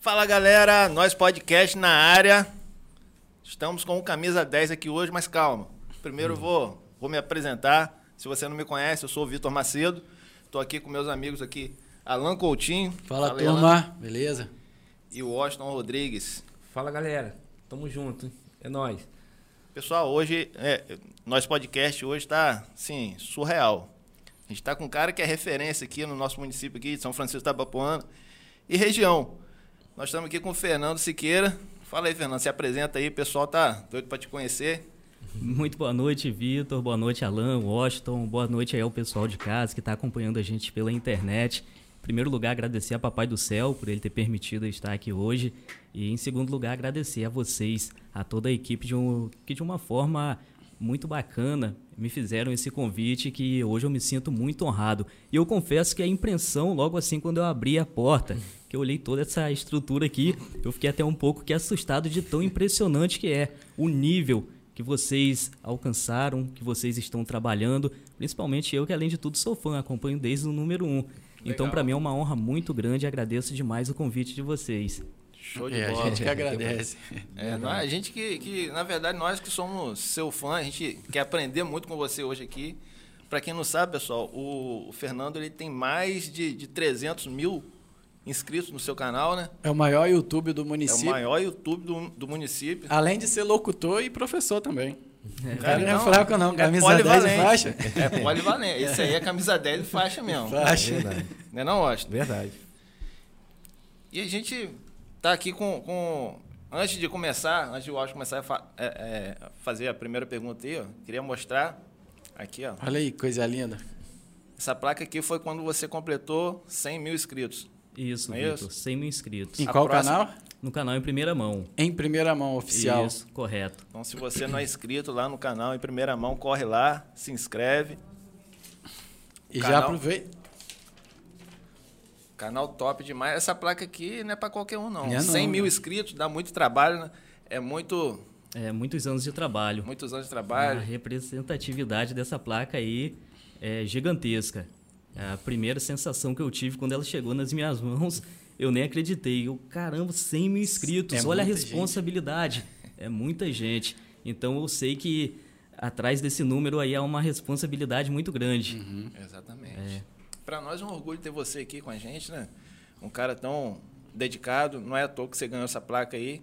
Fala galera, nós podcast na área. Estamos com o camisa 10 aqui hoje, mas calma. Primeiro eu vou, vou me apresentar. Se você não me conhece, eu sou o Vitor Macedo. Estou aqui com meus amigos aqui, Alan Coutinho. Fala, Fala turma, Alan. beleza? E o Washington Rodrigues. Fala galera, tamo junto, é nós. Pessoal, hoje, é, nosso podcast hoje está, sim, surreal. A gente está com um cara que é referência aqui no nosso município aqui de São Francisco da Papuana e região. Nós estamos aqui com o Fernando Siqueira. Fala aí, Fernando, se apresenta aí, o pessoal tá doido para te conhecer. Muito boa noite, Vitor. Boa noite, Alan, Washington. Boa noite aí ao pessoal de casa que está acompanhando a gente pela internet. Em primeiro lugar, agradecer a Papai do Céu por ele ter permitido estar aqui hoje. E em segundo lugar, agradecer a vocês, a toda a equipe de um, que de uma forma muito bacana me fizeram esse convite que hoje eu me sinto muito honrado. E eu confesso que a impressão, logo assim, quando eu abri a porta, que eu olhei toda essa estrutura aqui, eu fiquei até um pouco que assustado de tão impressionante que é o nível que vocês alcançaram, que vocês estão trabalhando, principalmente eu que além de tudo sou fã, acompanho desde o número um. Então para mim é uma honra muito grande, agradeço demais o convite de vocês. Show de é, bola. A gente que agradece. É, não, a gente que, que, na verdade, nós que somos seu fã, a gente quer aprender muito com você hoje aqui. Para quem não sabe, pessoal, o, o Fernando ele tem mais de, de 300 mil inscritos no seu canal, né? É o maior YouTube do município. É o maior YouTube do, do município. Além de ser locutor e professor também. É, cara, não é fraco não, camisa é 10 e faixa. É polivalente. Esse aí é camisa 10 e faixa mesmo. Faixa. É não é não, Austin? Verdade. E a gente tá aqui com, com... Antes de começar, antes de o Austin começar a fa é, é, fazer a primeira pergunta aí, ó, queria mostrar aqui, ó. Olha aí, coisa linda. Essa placa aqui foi quando você completou 100 mil inscritos. Isso, é Vitor. 100 mil inscritos. Em qual próxima... canal? No canal em primeira mão. Em primeira mão, oficial. Isso, correto. Então, se você não é inscrito lá no canal em primeira mão, corre lá, se inscreve. E canal... já aproveita. Canal top demais. Essa placa aqui não é para qualquer um, não. É 100 não, mil né? inscritos, dá muito trabalho, né? É muito. É, muitos anos de trabalho. Muitos anos de trabalho. A representatividade dessa placa aí é gigantesca. A primeira sensação que eu tive quando ela chegou nas minhas mãos, eu nem acreditei. Eu, caramba, 100 mil inscritos, é olha a responsabilidade. Gente. É muita gente. Então eu sei que atrás desse número aí há uma responsabilidade muito grande. Uhum. Exatamente. É. Para nós é um orgulho ter você aqui com a gente, né? Um cara tão dedicado. Não é à toa que você ganhou essa placa aí.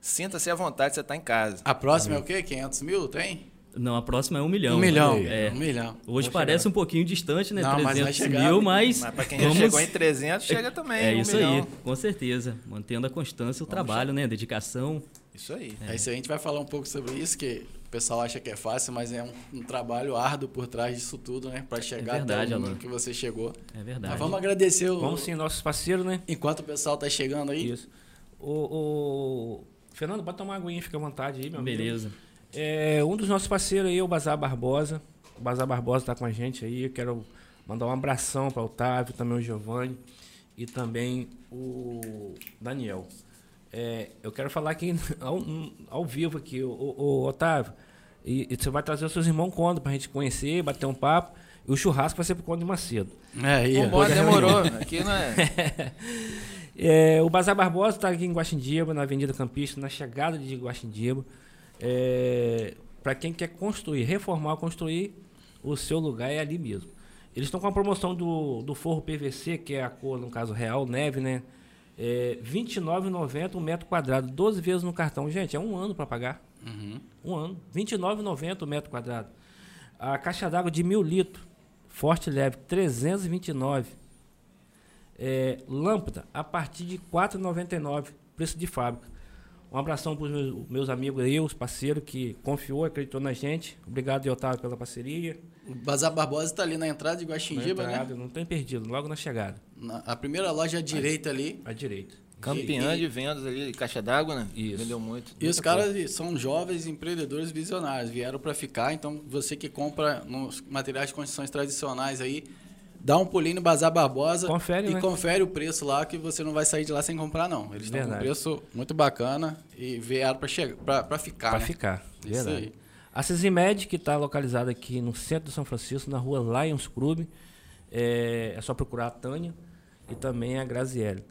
Sinta-se à vontade, você está em casa. A próxima é o quê? 500 mil? Tem? Não, a próxima é um milhão. Um milhão. É. Um milhão. Hoje Vou parece chegar. um pouquinho distante, né? Não, 300 mas chegar, mil, mas. Mas para quem vamos... já chegou em 300, chega também. É um isso milhão. aí, com certeza. Mantendo a constância, o vamos trabalho, chegar. né? A dedicação. Isso aí. É. Isso aí a gente vai falar um pouco sobre isso, que o pessoal acha que é fácil, mas é um, um trabalho árduo por trás disso tudo, né? Para chegar é verdade, até o que você chegou. É verdade. Mas vamos agradecer o. Vamos sim, nossos parceiros, né? Enquanto o pessoal tá chegando aí. Isso. O, o... Fernando, pode tomar uma aguinha, fica à vontade aí, meu Beleza. Amigo. É, um dos nossos parceiros aí é o Bazar Barbosa. O Bazar Barbosa está com a gente aí. Eu quero mandar um abração para o Otávio, também o Giovanni e também o Daniel. É, eu quero falar aqui ao, ao vivo aqui, o, o, o Otávio. E, e, você vai trazer os seus irmãos quando para a gente conhecer, bater um papo. E o churrasco vai ser por conta de Macedo. É, ia. Vambora, demorou. Aqui não é... é... O Bazar Barbosa está aqui em Guaxindiba, na Avenida Campista, na chegada de Guaxindiba. É, para quem quer construir, reformar, construir, o seu lugar é ali mesmo. Eles estão com a promoção do, do forro PVC, que é a cor, no caso real, neve, né? É R$ 29,90 um metro quadrado, 12 vezes no cartão. Gente, é um ano para pagar. Uhum. Um ano. R$ 29,90 o um metro quadrado. A caixa d'água de mil litros, forte leve, 329. É, lâmpada, a partir de R$ 4,99, preço de fábrica. Um abração para os meus, meus, amigos aí, os parceiros que confiou, acreditou na gente. Obrigado, Otávio, pela parceria. O Bazar Barbosa está ali na entrada de Guaxindiba, né? Não tem perdido, logo na chegada. Na, a primeira loja à direita ali. À direita. Campeã de vendas ali, caixa d'água, né? Isso. Vendeu muito. E os caras coisa. são jovens empreendedores visionários, vieram para ficar. Então, você que compra nos materiais de construções tradicionais aí, dá um pulinho no Bazar Barbosa confere, e né? confere o preço lá que você não vai sair de lá sem comprar não. Eles estão com um preço muito bacana e vieram para ficar, Para né? ficar. Isso Verdade. aí. A Cesimed, que está localizada aqui no centro de São Francisco, na rua Lions Club, é, é só procurar a Tânia e também a Graziele.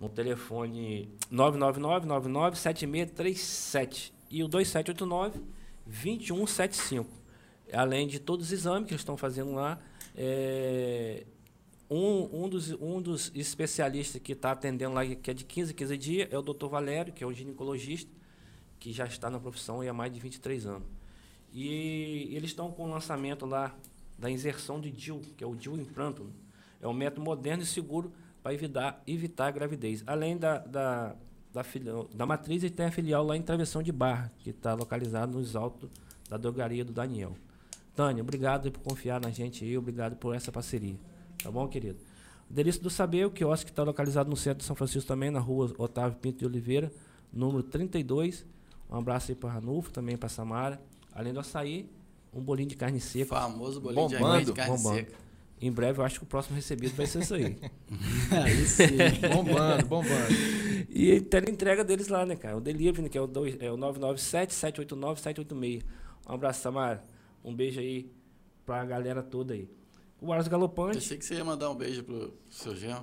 no telefone 999-997637 e o 2789-2175. Além de todos os exames que eles estão fazendo lá, é, um, um, dos, um dos especialistas que está atendendo lá, que é de 15 a 15 dias, é o doutor Valério, que é um ginecologista, que já está na profissão há mais de 23 anos. E eles estão com o lançamento lá da inserção de DIL, que é o DIL implanto. É um método moderno e seguro para evitar, evitar a gravidez. Além da, da, da, filial, da matriz, ele tem a filial lá em Travessão de Barra, que está localizado nos altos da drogaria do Daniel. Tânia, obrigado por confiar na gente aí, obrigado por essa parceria. Tá bom, querido? Delícia do Saber, o quiosque está localizado no centro de São Francisco também, na rua Otávio Pinto de Oliveira, número 32. Um abraço aí para Ranulfo, também para Samara. Além do açaí, um bolinho de carne seca. Famoso bolinho Bombando, de carne bombando. seca. Em breve, eu acho que o próximo recebido vai ser isso aí. Aí sim. Bombando, bombando. e tem a entrega deles lá, né, cara? O delivery, que é o, dois, é o 997-789-786. Um abraço, Samara. Um beijo aí pra galera toda aí. O Aras Galopante Pensei que você ia mandar um beijo pro seu genro.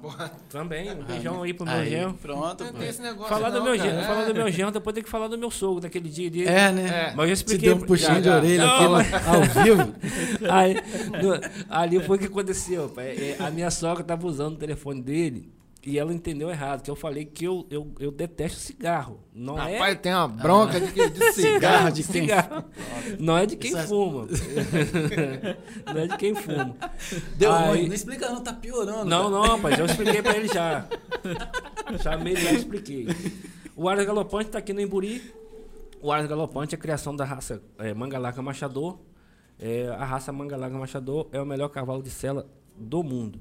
também. Um beijão aí pro meu Aí, genro. Pronto. Não tem esse negócio Falar do não, meu cara. genro, É. falar do meu genro, depois tem que falar do meu sogro naquele dia dele. É, né? É. Mas eu já Te expliquei. deu um puxinho Já, de já. orelha Não, aqui mas- ao vivo. Aí, no- ali foi o que aconteceu. pai. É, A minha sogra estava usando o telefone dele e ela entendeu errado, que eu falei que eu, eu, eu detesto cigarro. Não é Rapaz, tem uma bronca de, de cigarro. de quem- cigarro. Não é de quem Isso é- fuma. não é de quem fuma. Deu Aí- ruim. Não explica não, tá piorando. Não, cara. não, rapaz, eu expliquei pra ele já. Chamei ele e expliquei. O Aras Galopante tá aqui no Imburi. O Aras Galopante é a criação da raça é, Mangalaca Machador. É, a raça Mangalaca Machador é o melhor cavalo de sela do mundo.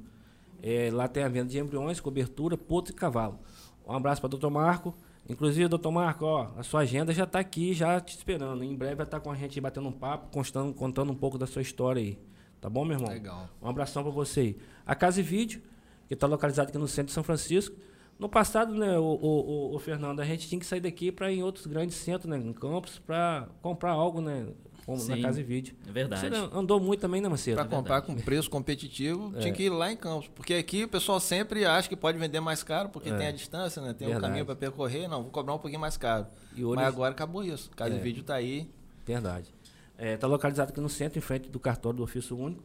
É, lá tem a venda de embriões, cobertura, potro e cavalo. Um abraço para o doutor Marco. Inclusive, doutor Marco, ó, a sua agenda já está aqui, já te esperando. Em breve vai estar com a gente batendo um papo, contando, contando um pouco da sua história aí. Tá bom, meu irmão? Legal. Um abração para você aí. A Casa e Vídeo, que está localizada aqui no centro de São Francisco. No passado, né, o, o, o- o Fernando, a gente tinha que sair daqui para ir em outros grandes centros, né, em campos, para comprar algo, né, como na Sim, Casa e Vídeo. é verdade. Você andou muito também, né, Macedo? Para comprar com preço competitivo, tinha que ir lá em Campos. Porque aqui o pessoal sempre acha que pode vender mais caro, porque É. tem a distância, né? Tem o Verdade. caminho para percorrer. Não, vou cobrar um pouquinho mais caro. E hoje- Mas agora acabou isso. Cada É. vídeo tá aí. Verdade. Está localizado aqui no centro, em frente do cartório do ofício único.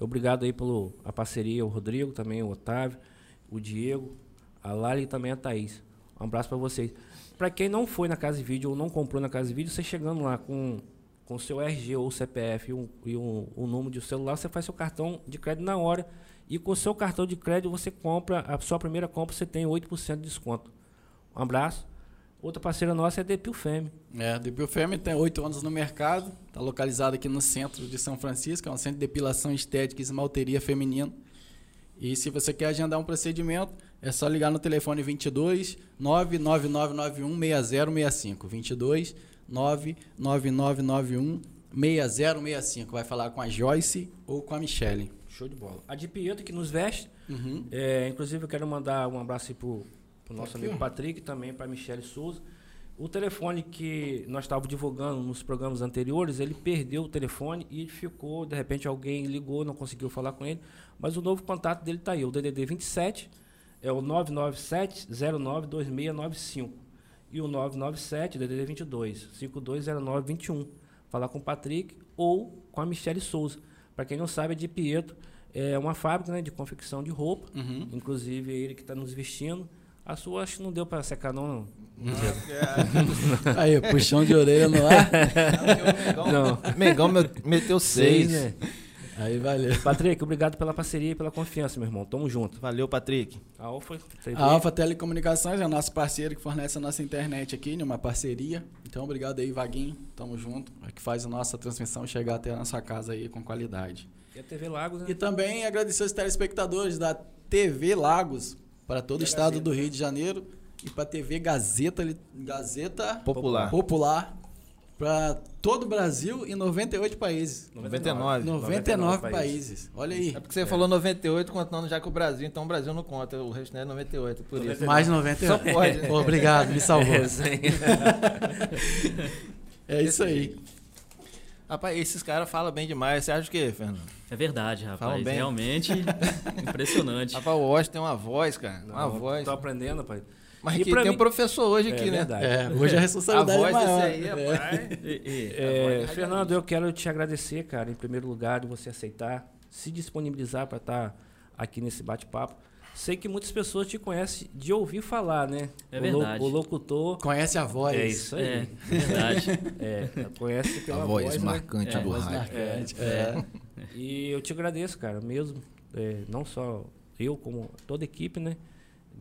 Obrigado aí pela parceria, o Rodrigo, também o Otávio, o Diego, a Lali e também a Thaís. Um abraço para vocês. Para quem não foi na Casa de Vídeo ou não comprou na Casa de Vídeo, você chegando lá com com seu RG ou CPF e, um, e um, um número de celular, você faz seu cartão de crédito na hora. E com seu cartão de crédito você compra, a sua primeira compra você tem 8% de desconto. Um abraço. Outra parceira nossa é a Depil Femme. É, a Depil Femme tem oito anos no mercado, está localizado aqui no centro de São Francisco, é um centro de depilação estética e esmalteria feminino. E se você quer agendar um procedimento, é só ligar no telefone 22 99991 6065. 22 99991 6065. Vai falar com a Joyce ou com a Michelle. Show de bola. A de Pietro que nos veste. Uhum. É, inclusive, eu quero mandar um abraço aí pro, pro nosso Aqui, amigo. Patrick, também para Michele Souza. O telefone que nós estávamos divulgando nos programas anteriores, ele perdeu o telefone e ficou, de repente alguém ligou, não conseguiu falar com ele, mas o novo contato dele está aí, o DDD 27 é o 997 092695 e o 997 DDD 22 520921. Falar com o Patrick ou com a Michele Souza. Para quem não sabe, a de Pietro é uma fábrica né, de confecção de roupa, Uhum. inclusive ele que está nos vestindo. A sua acho que não deu para secar não. não. Aí, puxão de orelha no ar. Não. Mengão me- meteu seis. né? Aí, valeu. Patrick, obrigado pela parceria e pela confiança, meu irmão. Tamo junto. Valeu, Patrick. A Alfa. A Alfa Telecomunicações é o nosso parceiro que fornece a nossa internet aqui, né, uma parceria. Então, obrigado aí, Vaguinho. Tamo junto. É que faz a nossa transmissão chegar até a nossa casa aí com qualidade. E a TV Lagos, né? E também agradecer os telespectadores da TV Lagos para todo o estado do Rio de Janeiro e para a TV Gazeta, Gazeta Popular. Popular para todo o Brasil e 98 países. 99. 99 países. Olha aí. É porque você falou 98, contando já que o Brasil, então o Brasil não conta. O resto não é 98, por isso. Mais 98. Só pode, né? Pô, Obrigado, me salvou. É, sim. É isso aí. Rapaz, esses caras falam bem demais. Você acha o quê, Fernando? É verdade, Falam rapaz. bem. Realmente impressionante. Rapaz, o Washington tem uma voz, cara. Uma Não, voz. Tô aprendendo, pai. Mas E aqui tem mim- um professor hoje É aqui, né? verdade. É, hoje a A responsabilidade voz é desse maior. aí, É. rapaz. E- É, Fernando, eu quero te agradecer, cara, em primeiro lugar, de você aceitar, se disponibilizar para estar aqui nesse bate-papo. Sei que muitas pessoas te conhecem de ouvir falar, né? É o lo- verdade. O locutor. Conhece a voz. É isso aí. É, verdade. É, conhece pela A voz né? marcante A do voz rádio. marcante. É. É. E eu te agradeço, cara, mesmo. é, não só eu, como toda a equipe, né?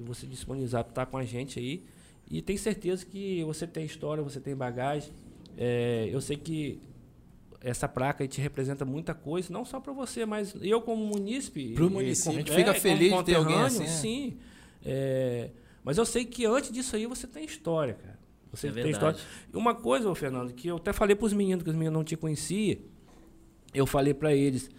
De você disponibilizar para estar com a gente aí. E tenho certeza que você tem história, você tem bagagem. É, eu sei que essa placa aí te representa muita coisa, não só para você, mas eu como munícipe. Pro e município. como- A gente fica como feliz de ter alguém assim, né? Sim. É, mas eu sei que antes disso aí você tem história, cara. Você É tem verdade. história. E uma coisa, ô Fernando, que eu até falei para os meninos, que os meninos não te conheciam, eu falei para eles,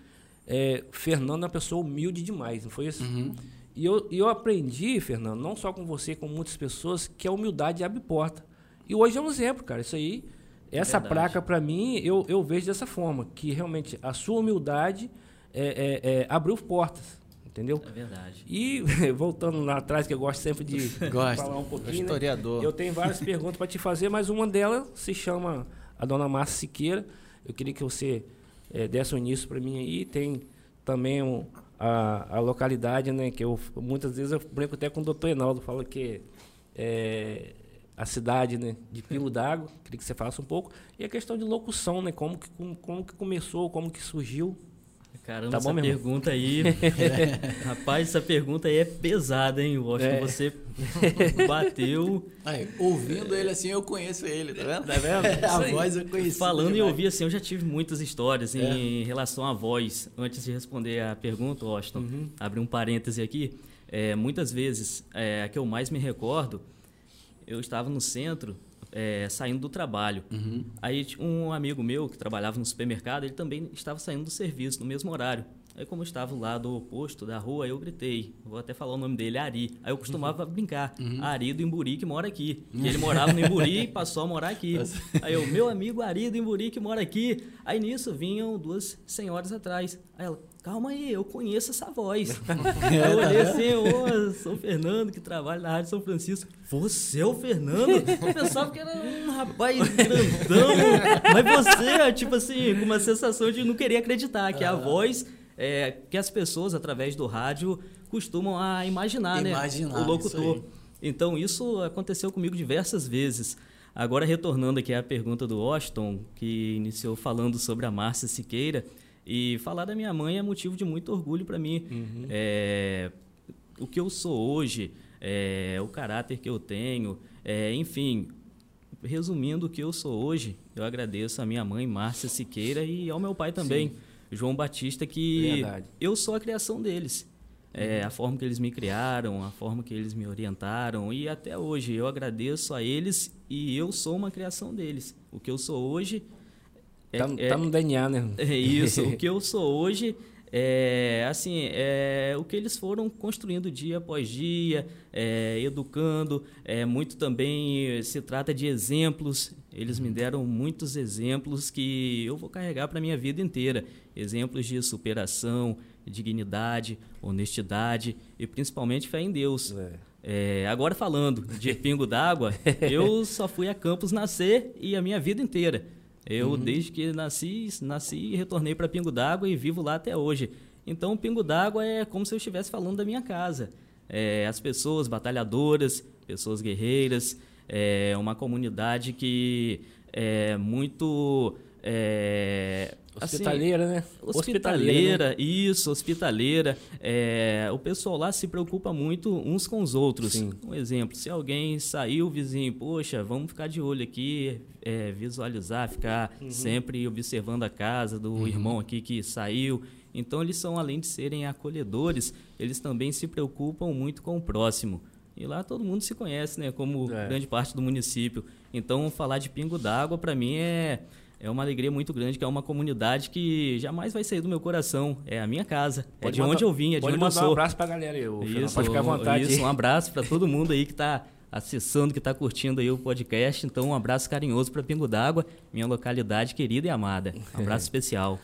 é, Fernando é uma pessoa humilde demais, não foi isso? Uhum. E eu, eu aprendi, Fernando, não só com você, com muitas pessoas, que a humildade abre porta. E hoje é um exemplo, cara. Isso aí, essa verdade. placa, para mim, eu, eu vejo dessa forma, que realmente a sua humildade é, é, é, abriu portas, entendeu? É verdade. E voltando lá atrás, que eu gosto sempre de Gosta. falar um pouquinho, né? Historiador. Eu tenho várias perguntas para te fazer, mas uma delas se chama a dona Márcia Siqueira. Eu queria que você eh, desse um início para mim aí. Tem também um- a, a localidade, né? Que eu muitas vezes eu brinco até com o doutor Enaldo, falo que é a cidade né, de Pilo d'Água. Queria que você falasse um pouco. E a questão de locução, né? Como que, como, como que começou, como que surgiu. Caramba, Tá bom, essa meu irmão? pergunta aí. Rapaz, essa pergunta aí é pesada, hein? Eu acho É. que você bateu. Aí, ouvindo ele assim, eu conheço ele, tá vendo? Tá vendo? a voz eu conheci. Falando demais. ouvir, assim, eu já tive muitas histórias É. em relação à voz. Antes de responder a pergunta, Austin, Uhum. abrir um parêntese aqui. É, muitas vezes, é, a que eu mais me recordo, eu estava no centro, é, saindo do trabalho. Uhum. Aí um amigo meu que trabalhava no supermercado, ele também estava saindo do serviço no mesmo horário. Aí como eu estava lá do posto da rua, eu gritei, vou até falar o nome dele, Ari. Aí eu costumava brincar, Ari do Imburi que mora aqui. E ele morava no Imburi e passou a morar aqui. Aí eu, meu amigo Ari do Imburi que mora aqui. Aí nisso vinham duas senhoras atrás. Aí ela, calma aí, eu conheço essa voz. Eu olhei assim, ô, sou o Fernando que trabalha na Rádio São Francisco. Você é o Fernando? Eu pensava que era um rapaz grandão. Mas você, tipo assim, com uma sensação de não querer acreditar que a voz é, que as pessoas, através do rádio, costumam a imaginar, Imaginar, né? O locutor. isso Então, isso aconteceu comigo diversas vezes. Agora, retornando aqui à pergunta do Washington, que iniciou falando sobre a Márcia Siqueira, e falar da minha mãe é motivo de muito orgulho para mim. É, o que eu sou hoje, é, o caráter que eu tenho, é, enfim, resumindo o que eu sou hoje, eu agradeço a minha mãe, Márcia Siqueira, e ao meu pai também, João Batista, que Verdade. eu sou a criação deles. É, a forma que eles me criaram, a forma que eles me orientaram e até hoje eu agradeço a eles e eu sou uma criação deles. O que eu sou hoje tá, é- tá no DNA, né? é isso. o que eu sou hoje é assim é o que eles foram construindo dia após dia, é, educando. É muito também se trata de exemplos. Eles me deram muitos exemplos que eu vou carregar para minha vida inteira. Exemplos de superação, dignidade, honestidade e principalmente fé em Deus. É. É, agora falando de pingo d'água, eu só fui a Campos nascer e a minha vida inteira. Eu, desde que nasci, nasci e retornei para Pingo d'Água e vivo lá até hoje. Então, Pingo d'Água é como se eu estivesse falando da minha casa. É, as pessoas batalhadoras, pessoas guerreiras, é uma comunidade que é muito. É, assim, Hospitaleira, né? Hospitaleira, isso, hospitaleira. É, o pessoal lá se preocupa muito uns com os outros. Sim. Um exemplo, se alguém saiu, vizinho, poxa, vamos ficar de olho aqui, é, visualizar, ficar sempre observando a casa do irmão aqui que saiu. Então, eles são, além de serem acolhedores, eles também se preocupam muito com o próximo. E lá todo mundo se conhece, né? Como É. grande parte do município. Então, falar de Pingo d'Água, para mim, é, é uma alegria muito grande, que é uma comunidade que jamais vai sair do meu coração. É a minha casa. é de mandar- onde eu vim, é de pode onde eu sou. um abraço pra galera aí, ô. Isso, Pode ficar à vontade. Isso, um abraço para todo mundo aí que está acessando, que está curtindo aí o podcast. Então, um abraço carinhoso para Pingo d'Água, minha localidade querida e amada. Um abraço especial.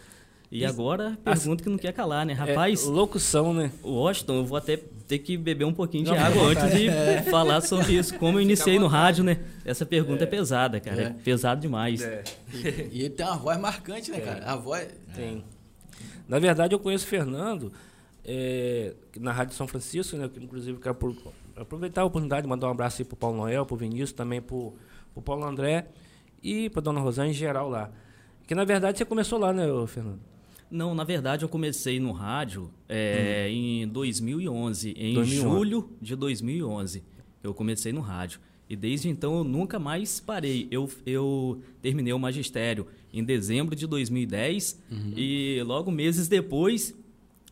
E agora, pergunta que não quer calar, né? Rapaz, É, locução, né? Washington, eu vou até ter que beber um pouquinho de água antes de falar sobre isso. Como eu iniciei no rádio, né? Essa pergunta é, pesada, cara. É, É. pesado demais. E ele tem uma voz marcante, né, cara? A voz. Tem. Na verdade, eu conheço o Fernando é, na Rádio São Francisco, né? que Inclusive, quero por- aproveitar a oportunidade de mandar um abraço aí pro Paulo Noel, pro Vinícius, também pro, pro Paulo André e pra Dona Rosane em geral lá. Que na verdade você começou lá, né, Fernando? Não, na verdade eu comecei no rádio é, em 2011, em 2011. julho de 2011. Eu comecei no rádio. E desde então eu nunca mais parei. Eu, eu terminei o magistério em dezembro de 2010 e logo meses depois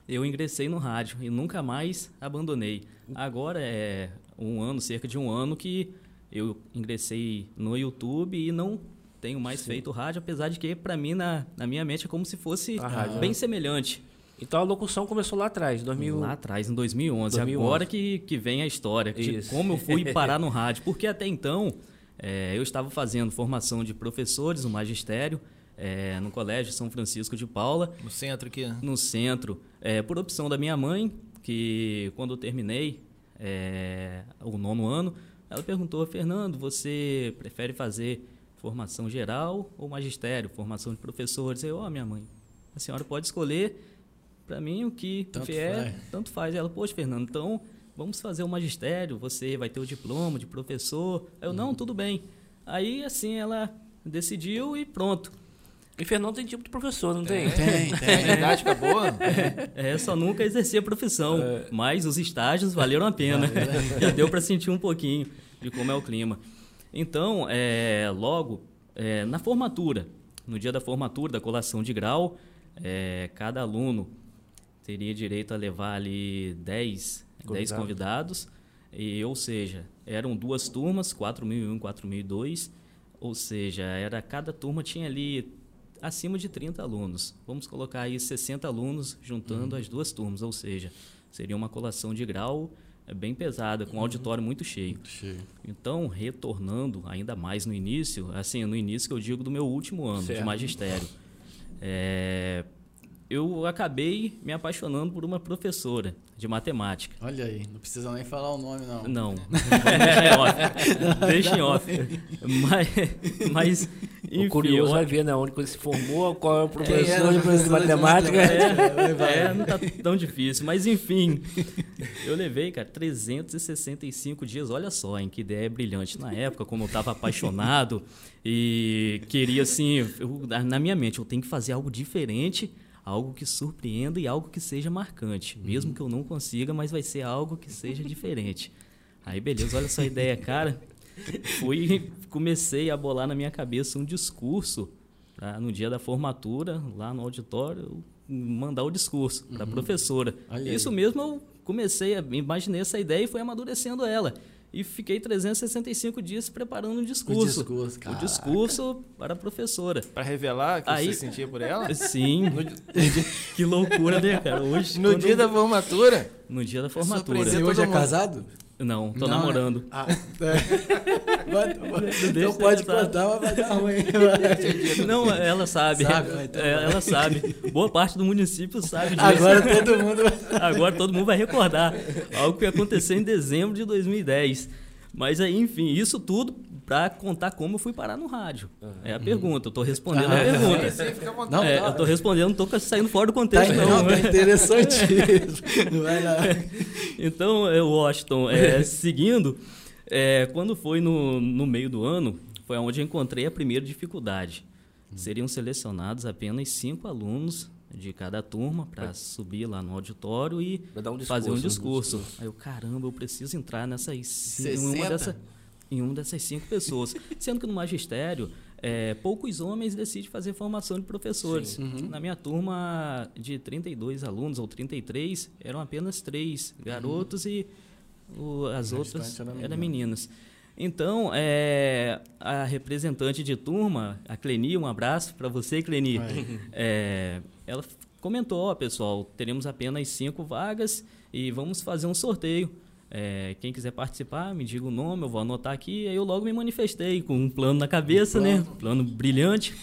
eu ingressei no rádio e nunca mais abandonei. Agora é um ano, cerca de um ano que eu ingressei no YouTube e não tenho mais feito rádio, apesar de que para mim na, na minha mente é como se fosse rádio, bem né? semelhante. Então a locução começou lá atrás, 2000. Lá atrás, em 2011. 2011. Agora que, que vem a história de Isso. como eu fui parar no rádio. Porque até então, é, eu estava fazendo formação de professores no magistério, é, no Colégio São Francisco de Paula, No centro aqui, né? no centro, é, por opção da minha mãe, que quando eu terminei é, o nono ano, ela perguntou, Fernando, você prefere fazer formação geral ou magistério, formação de professores? Eu, ó, minha mãe, a senhora pode escolher para mim o que Tanto vier, faz. tanto faz. Ela, poxa, Fernando, então vamos fazer o magistério, você vai ter o diploma de professor. Eu, não, tudo bem. Aí, assim, ela decidiu e pronto. E Fernando tem tipo de professor, não tem? Tem, A tem. didática boa? É, só nunca exerci a profissão, mas os estágios valeram a pena. Já deu para sentir um pouquinho de como é o clima. Então, é, logo, é, na formatura, no dia da formatura, da colação de grau, é, cada aluno teria direito a levar ali 10 10 Convidados. e, ou seja, eram duas turmas, 4001 e 4002, ou seja, era cada turma tinha ali acima de 30 alunos. Vamos colocar aí 60 alunos juntando as duas turmas, ou seja, seria uma colação de grau bem pesada, com um auditório muito cheio. Cheio. Então, retornando ainda mais no início, assim, no início que eu digo do meu último ano Certo. de magistério, é, eu acabei me apaixonando por uma professora de matemática. Olha aí, não precisa nem falar o nome, não. Não, deixa em off. Deixa em off. Mas, mas enfim, o curioso eu- vai ver, né? Onde você se formou, qual é o professor o professor de matemática. matemática? É, não tá tão difícil, mas enfim. Eu levei, cara, 365 dias, olha só, em que ideia brilhante. Na época, como eu tava apaixonado e queria, assim, eu- na- na minha mente, eu tenho que fazer algo diferente, algo que surpreenda e algo que seja marcante. Mesmo que eu não consiga, mas vai ser algo que seja diferente. Aí, beleza, olha só a ideia, cara. Fui, comecei a bolar na minha cabeça um discurso pra, no dia da formatura, lá no auditório, mandar o discurso para a professora. Olha Isso aí. mesmo eu comecei, a, imaginei essa ideia e fui amadurecendo ela. E fiquei 365 dias preparando um discurso. discurso, o caraca. discurso para a professora. Pra revelar que Aí- você sentia por ela? Sim, que loucura, né, cara? Hoje, No quando dia eu- da formatura? no dia da formatura. Surpreendeu. Você hoje é casado? Não, tô Não, namorando. Ah, é. Vai- vai- deixa então de pode contar, mas vai dar ruim. Não, ela sabe. Sabe? Ah, então É, ela sabe. Boa parte do município sabe disso. Agora todo mundo vai... Agora todo mundo vai recordar. Algo que aconteceu em dezembro de 2010. Mas aí, enfim, isso tudo para contar como eu fui parar no rádio. É a pergunta, eu tô respondendo a pergunta. Sim, vontade. Não, É, tá. eu tô respondendo, não tô saindo fora do Tá, contexto, não. não, tá interessantíssimo. Vai lá. Então, é, Washington, é, seguindo, é, quando foi no, no meio do ano, foi onde eu encontrei a primeira dificuldade. Seriam selecionados apenas cinco alunos de cada turma para subir lá no auditório e um fazer um discurso, discurso. Aí eu, caramba, eu preciso entrar nessas, em, 60? uma dessa, em uma dessas cinco pessoas. Sendo que no magistério, é, poucos homens decidem fazer formação de professores. Uhum. Na minha turma de 32 alunos, ou 33, eram apenas três garotos e o- as O outras eram meninas. Então, é, a representante de turma, a Cleni, um abraço para você, Cleni. É, ela comentou, pessoal, teremos apenas cinco vagas e vamos fazer um sorteio. É, quem quiser participar, me diga o nome, eu vou anotar aqui. Aí eu logo me manifestei com um plano na cabeça, um plano. né? Plano brilhante.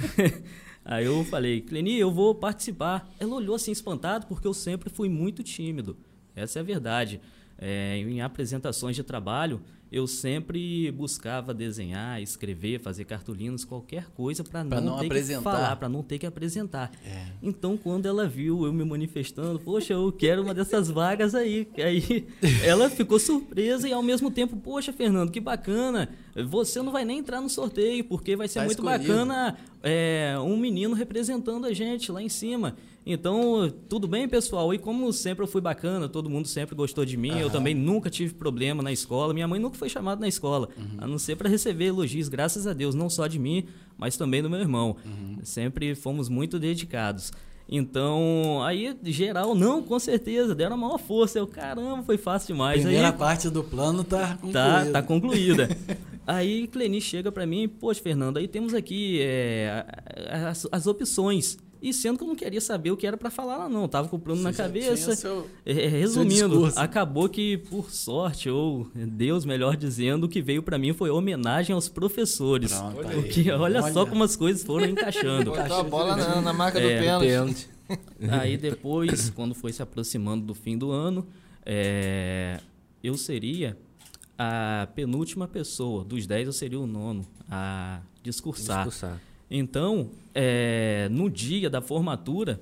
aí eu falei, Cleni, eu vou participar. Ela olhou assim espantado porque eu sempre fui muito tímido. Essa é a verdade. É, em apresentações de trabalho, eu sempre buscava desenhar, escrever, fazer cartolinas, qualquer coisa para não, não, ter apresentar. que falar, para não ter que apresentar. É. Então, quando ela viu eu me manifestando, poxa, eu quero uma dessas vagas aí. Aí ela ficou surpresa e ao mesmo tempo, poxa, Fernando, que bacana. Você não vai nem entrar no sorteio porque vai ser tá muito escolhido. bacana é, um menino representando a gente lá em cima. Então, tudo bem, pessoal? E como sempre eu fui bacana, todo mundo sempre gostou de mim, uhum. eu também nunca tive problema na escola. Minha mãe nunca foi chamada na escola, uhum. a não ser para receber elogios, graças a Deus, não só de mim, mas também do meu irmão. Uhum. Sempre fomos muito dedicados. Então, aí, geral, não, com certeza, deram a maior força. Eu, caramba, foi fácil demais. Primeira aí, parte do plano tá concluída. Tá, tá concluída. aí, Cleni chega para mim, poxa, Fernando, aí temos aqui é, as, as opções. E sendo que eu não queria saber o que era para falar lá, não. Eu tava com o plano na cabeça. Seu, é, resumindo, acabou que, por sorte, ou Deus melhor dizendo, o que veio para mim foi homenagem aos professores. Pronto, porque olha, olha, só como as coisas foram encaixando. Botou a bola na, na marca é, do pênalti. Aí depois, quando foi se aproximando do fim do ano, é, eu seria a penúltima pessoa. Dos 10 eu seria o nono a discursar. discursar. Então, é, no dia da formatura,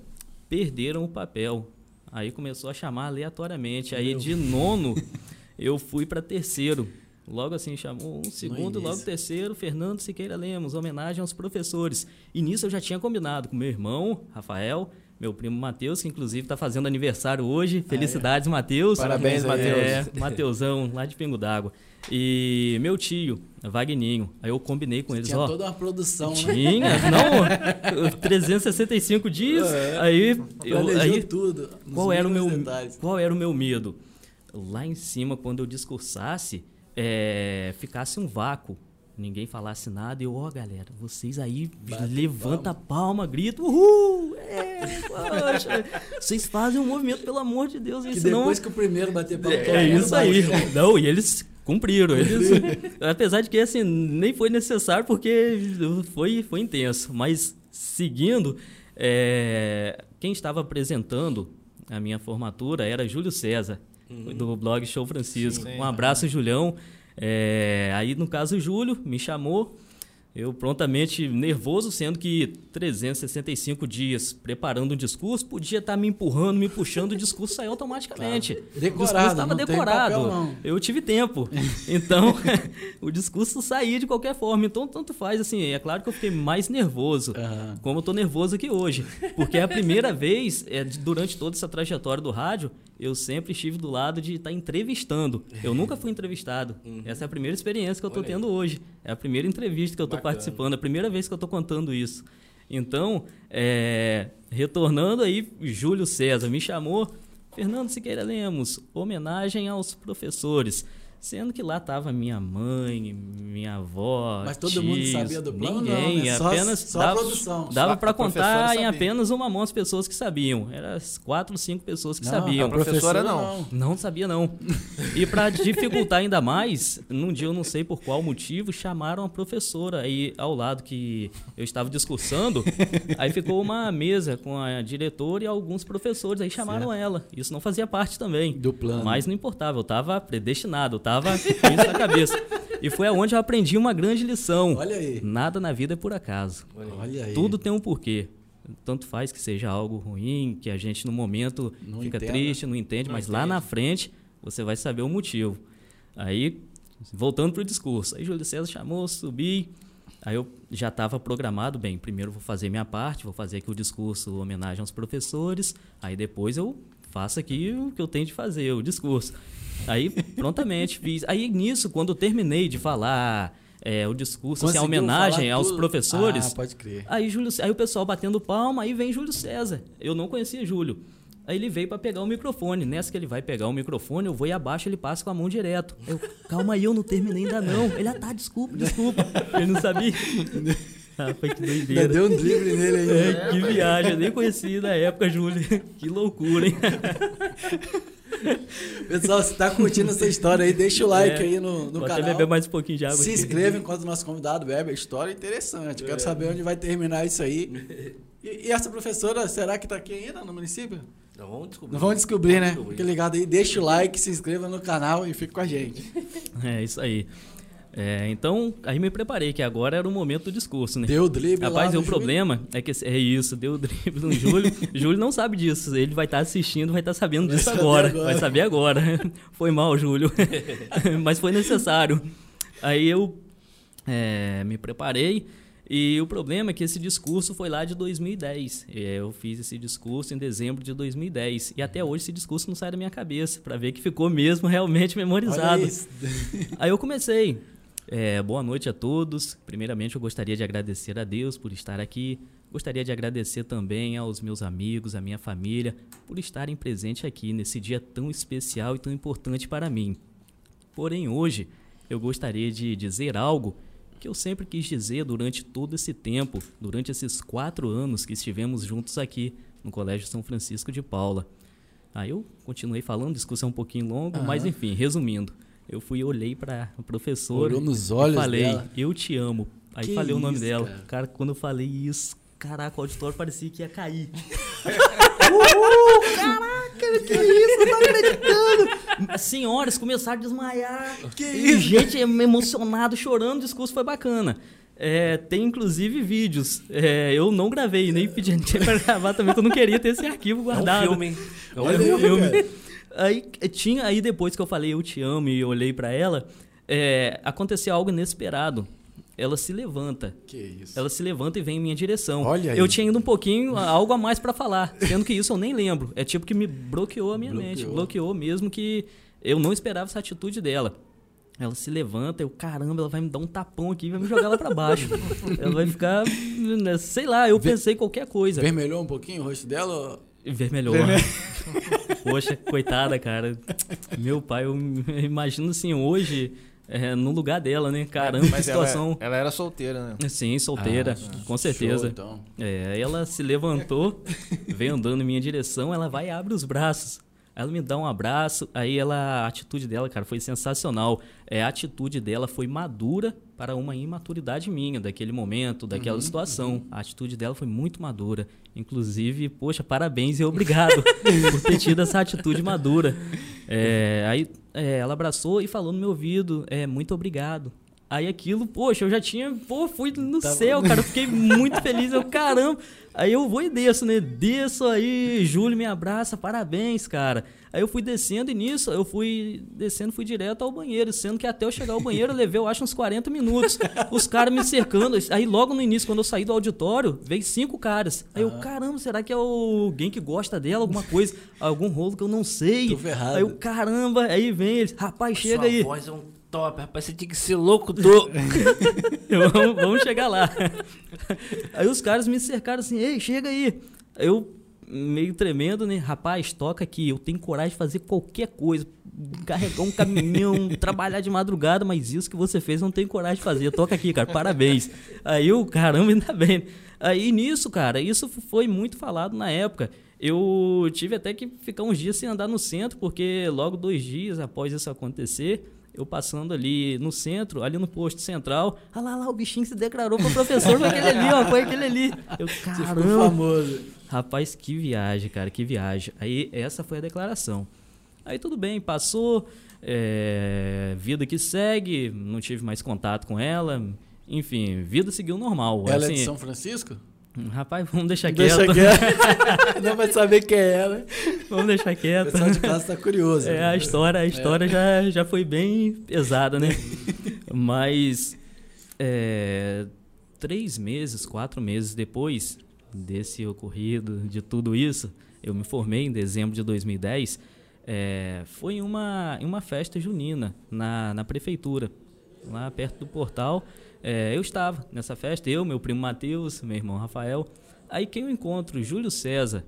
perderam o papel. Aí começou a chamar aleatoriamente. Aí Meu. de nono, eu fui para terceiro. Logo assim, chamou um segundo, logo terceiro, Fernando Siqueira Lemos, homenagem aos professores. E nisso eu já tinha combinado com meu irmão, Rafael, meu primo Matheus, que inclusive está fazendo aniversário hoje. Felicidades, ah, é. Matheus. Parabéns, Matheus. É, Mateusão, lá de Pingo d'Água. E meu tio, Vagninho, aí eu combinei com Você eles, tinha ó. toda uma produção, né? tinha, né? não, 365 dias. É, aí eu aí tudo. Qual era o meu detalhes. qual era o meu medo? Lá em cima quando eu discursasse, é, ficasse um vácuo ninguém falasse nada. E eu, ó, oh, galera, vocês aí Bate levanta palma. a palma, grita, uhul! É, poxa, vocês fazem um movimento, pelo amor de Deus. Que senão... depois que o primeiro bater palma, é, é isso aí. Não, e eles cumpriram. Eles, apesar de que assim, nem foi necessário porque foi, foi intenso. Mas seguindo, é, quem estava apresentando a minha formatura era Júlio César, uhum. do blog Show Francisco. Sim, um abraço, Julião. É, aí, no caso, o Júlio me chamou eu prontamente nervoso, sendo que 365 dias preparando um discurso, podia estar tá me empurrando, me puxando, o discurso saiu automaticamente. Claro. Decorado, o discurso estava decorado. Papel, eu tive tempo. Então, o discurso saía de qualquer forma. Então, tanto faz, assim, é claro que eu fiquei mais nervoso, uhum. como eu estou nervoso aqui hoje. Porque é a primeira vez, é, durante toda essa trajetória do rádio, eu sempre estive do lado de estar tá entrevistando. Eu nunca fui entrevistado. Uhum. Essa é a primeira experiência que eu estou tendo hoje. É a primeira entrevista que eu estou participando, é a primeira vez que eu estou contando isso. Então, é, retornando aí, Júlio César me chamou, Fernando Siqueira Lemos, homenagem aos professores. Sendo que lá tava minha mãe, minha avó. Mas todo tios, mundo sabia do plano? Ninguém, não, né? apenas só, dava, só produção. Dava para contar em apenas uma mão as pessoas que sabiam. Eram as quatro, cinco pessoas que não, sabiam. A professora não. Não sabia, não. e para dificultar ainda mais, num dia eu não sei por qual motivo, chamaram a professora aí ao lado que eu estava discursando. aí ficou uma mesa com a diretora e alguns professores. Aí chamaram certo. ela. Isso não fazia parte também. Do plano. Mas não importava, eu estava predestinado. Eu tava com isso na cabeça. E foi aonde eu aprendi uma grande lição. Olha aí. Nada na vida é por acaso. Olha aí. Tudo tem um porquê. Tanto faz que seja algo ruim, que a gente no momento não fica entenda. triste, não entende, não mas entende. lá na frente você vai saber o motivo. Aí, voltando para o discurso, aí Júlio César chamou, subi, aí eu já estava programado, bem, primeiro vou fazer minha parte, vou fazer aqui o discurso homenagem aos professores, aí depois eu faço aqui o que eu tenho de fazer, o discurso. Aí, prontamente, fiz. Aí, nisso, quando eu terminei de falar é, o discurso, assim, a homenagem aos professores. Ah, pode crer. Aí, Júlio, aí o pessoal batendo palma, aí vem Júlio César. Eu não conhecia Júlio. Aí ele veio para pegar o microfone. Nessa que ele vai pegar o microfone, eu vou e abaixo, ele passa com a mão direto. Eu, calma aí, eu não terminei ainda não. Ele, ah, tá, desculpa, desculpa. Ele não sabia. Ah, foi que doideira. deu um drible nele aí. É, que viagem, eu nem conhecia na época, Júlio. Que loucura, hein? Pessoal, se tá curtindo essa história aí, deixa o like É. aí no, no canal. beber mais um pouquinho de água. Se inscreva enquanto o nosso convidado bebe. A história é interessante. Quero saber onde vai terminar isso aí. E, e essa professora, será que tá aqui ainda no município? Então vamos descobrir. Não vamos descobrir, né? Vamos descobrir. Fique ligado aí, deixa o like, se inscreva no canal e fique com a gente. É, isso aí. É, então, aí me preparei, que agora era o momento do discurso, né? Deu o drible lá Rapaz, no o Júlio. problema é que é isso, deu o drible no Júlio. Júlio não sabe disso. Ele vai estar assistindo, vai estar sabendo Vai disso agora. agora. Vai saber agora. Foi mal, Júlio. Mas foi necessário. Aí eu é, me preparei. E o problema é que esse discurso foi lá de 2010. É, Eu fiz esse discurso em dezembro de 2010. E até hoje esse discurso não sai da minha cabeça, para ver que ficou mesmo realmente memorizado. Aí eu comecei. É, boa noite a todos. Primeiramente, eu gostaria de agradecer a Deus por estar aqui. Gostaria de agradecer também aos meus amigos, à minha família, por estarem presentes aqui nesse dia tão especial e tão importante para mim. Porém, hoje, eu gostaria de dizer algo que eu sempre quis dizer durante todo esse tempo, durante esses quatro anos que estivemos juntos aqui no Colégio São Francisco de Paula. Aí eu continuei falando, discussão um pouquinho longa, mas Aham. enfim, resumindo. Eu fui e olhei para a professora Olhou nos e olhos falei, dela. eu te amo. Aí Que falei o nome isso, dela. cara. Cara. quando eu falei isso, caraca, o auditório parecia que ia cair. caraca, que isso, não tô acreditando. Senhoras começaram a desmaiar. Que E isso? gente emocionado, chorando, o discurso foi bacana. É, tem inclusive vídeos. É, eu não gravei, nem pedi pra gravar também, que eu não queria ter esse arquivo É um guardado. filme, hein? É um Olha filme. Aí, tinha, aí depois que eu falei eu te amo e olhei pra ela, é, aconteceu algo inesperado. Ela se levanta. Que isso. Ela se levanta e vem em minha direção. Olha aí. Eu tinha ainda um pouquinho, algo a mais pra falar. Sendo que isso eu nem lembro. É tipo que me bloqueou a minha mente. Bloqueou. Bloqueou mesmo que eu não esperava essa atitude dela. Ela se levanta, eu, caramba, ela vai me dar um tapão aqui e vai me jogar lá pra baixo. ela vai ficar, né, sei lá, eu pensei qualquer coisa. Vermelhou um pouquinho o rosto dela? Vermelhou. Poxa, coitada, cara. Meu pai, eu imagino assim, hoje, é, no lugar dela, né? Caramba, que Mas ela, situação. ela era solteira, né? Sim, solteira, Ah, com certeza. show, então. É, ela se levantou, veio andando em minha direção, ela vai e abre os braços. Ela me dá um abraço, aí ela, a atitude dela, cara, foi sensacional. É, a atitude dela foi madura para uma imaturidade minha, daquele momento, daquela situação. A atitude dela foi muito madura. Inclusive, poxa, parabéns e obrigado por ter tido essa atitude madura. É, aí é, ela abraçou e falou no meu ouvido, é, muito obrigado. Aí aquilo, poxa, eu já tinha, pô, fui no Tava- céu, cara, eu fiquei muito feliz, eu, caramba. Aí eu vou e desço, né? Desço aí, Júlio me abraça, parabéns, cara. Aí eu fui descendo e nisso, eu fui descendo, fui direto ao banheiro, sendo que até eu chegar ao banheiro eu levei, eu acho, uns 40 minutos. Os caras me cercando. Aí logo no início, quando eu saí do auditório, veio cinco caras. Aí eu, caramba, será que é alguém que gosta dela, alguma coisa, algum rolo que eu não sei? Tô ferrado. Aí eu, caramba, aí vem eles, rapaz, chega Sua aí. voz é um top, rapaz. Você tinha que ser louco do. vamos, vamos chegar lá. Aí os caras me cercaram assim, ei, chega aí. Eu, meio tremendo, né? Rapaz, toca aqui, eu tenho coragem de fazer qualquer coisa. Carregar um caminhão, trabalhar de madrugada, mas isso que você fez eu não tenho coragem de fazer. Toca aqui, cara, parabéns. Aí eu, caramba, ainda bem. Aí nisso, cara, isso foi muito falado na época. Eu tive até que ficar uns dias sem andar no centro, porque logo dois dias após isso acontecer, eu passando ali no centro, ali no posto central, ah lá, lá, o bichinho se declarou pro professor, foi aquele ali, ó, foi aquele ali. Eu, Você caramba, famoso. Rapaz, que viagem, cara, que viagem. Aí essa foi a declaração. Aí tudo bem, passou, é, vida que segue, não tive mais contato com ela, enfim, vida seguiu normal. Ela é assim, de São Francisco? Rapaz, vamos deixar Deixa quieto. quieto. Não vai saber quem é ela. vamos deixar O quieto. pessoal de casa tá curioso. É, a história, a história já, já foi bem pesada, né? Mas é, três meses, quatro meses depois desse ocorrido, de tudo isso, eu me formei em dezembro de 2010. é, foi em uma, uma festa junina na, na prefeitura, lá perto do portal. É, eu estava nessa festa, eu, meu primo Matheus, meu irmão Rafael. Aí quem eu encontro? Júlio César.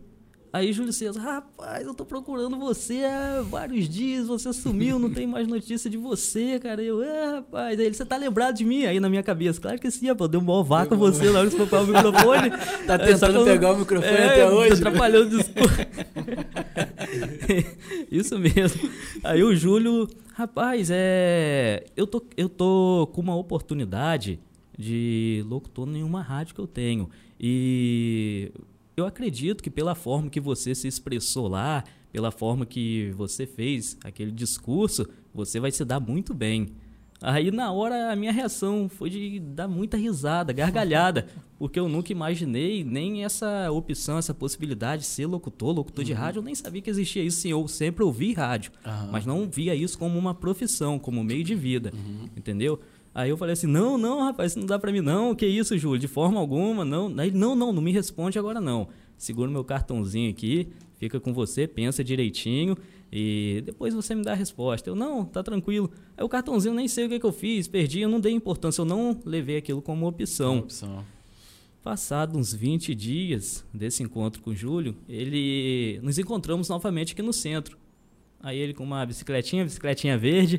Aí Júlio César, rapaz, eu tô procurando você há vários dias, você sumiu, não tem mais notícia de você, cara. Eu, é, rapaz. Aí ele, você tá lembrado de mim? Aí na minha cabeça, claro que sim, rapaz, deu um maior vácuo você na hora que você o microfone. tá tentando pegar o microfone é, até hoje. Tô atrapalhando o discurso. Isso mesmo. Aí o Júlio, rapaz, é. Eu tô, eu tô com uma oportunidade de locutor em uma rádio que eu tenho. E eu acredito que pela forma que você se expressou lá, pela forma que você fez aquele discurso, você vai se dar muito bem. Aí na hora a minha reação foi de dar muita risada, gargalhada, porque eu nunca imaginei nem essa opção, essa possibilidade de ser locutor, locutor uhum. de rádio, eu nem sabia que existia isso, sim, eu sempre ouvi rádio, uhum. mas não via isso como uma profissão, como meio de vida, uhum. entendeu? Aí eu falei assim: não, não, rapaz, isso não dá para mim, não. Que isso, Júlio? De forma alguma, não. Aí, não, não, não me responde agora, não. Segura meu cartãozinho aqui, fica com você, pensa direitinho e depois você me dá a resposta. Eu, não, tá tranquilo. Aí o cartãozinho, nem sei o que, que eu fiz, perdi, eu não dei importância, eu não levei aquilo como opção. opção. Passado uns 20 dias desse encontro com o Júlio, ele nos encontramos novamente aqui no centro. Aí ele com uma bicicletinha, bicicletinha verde.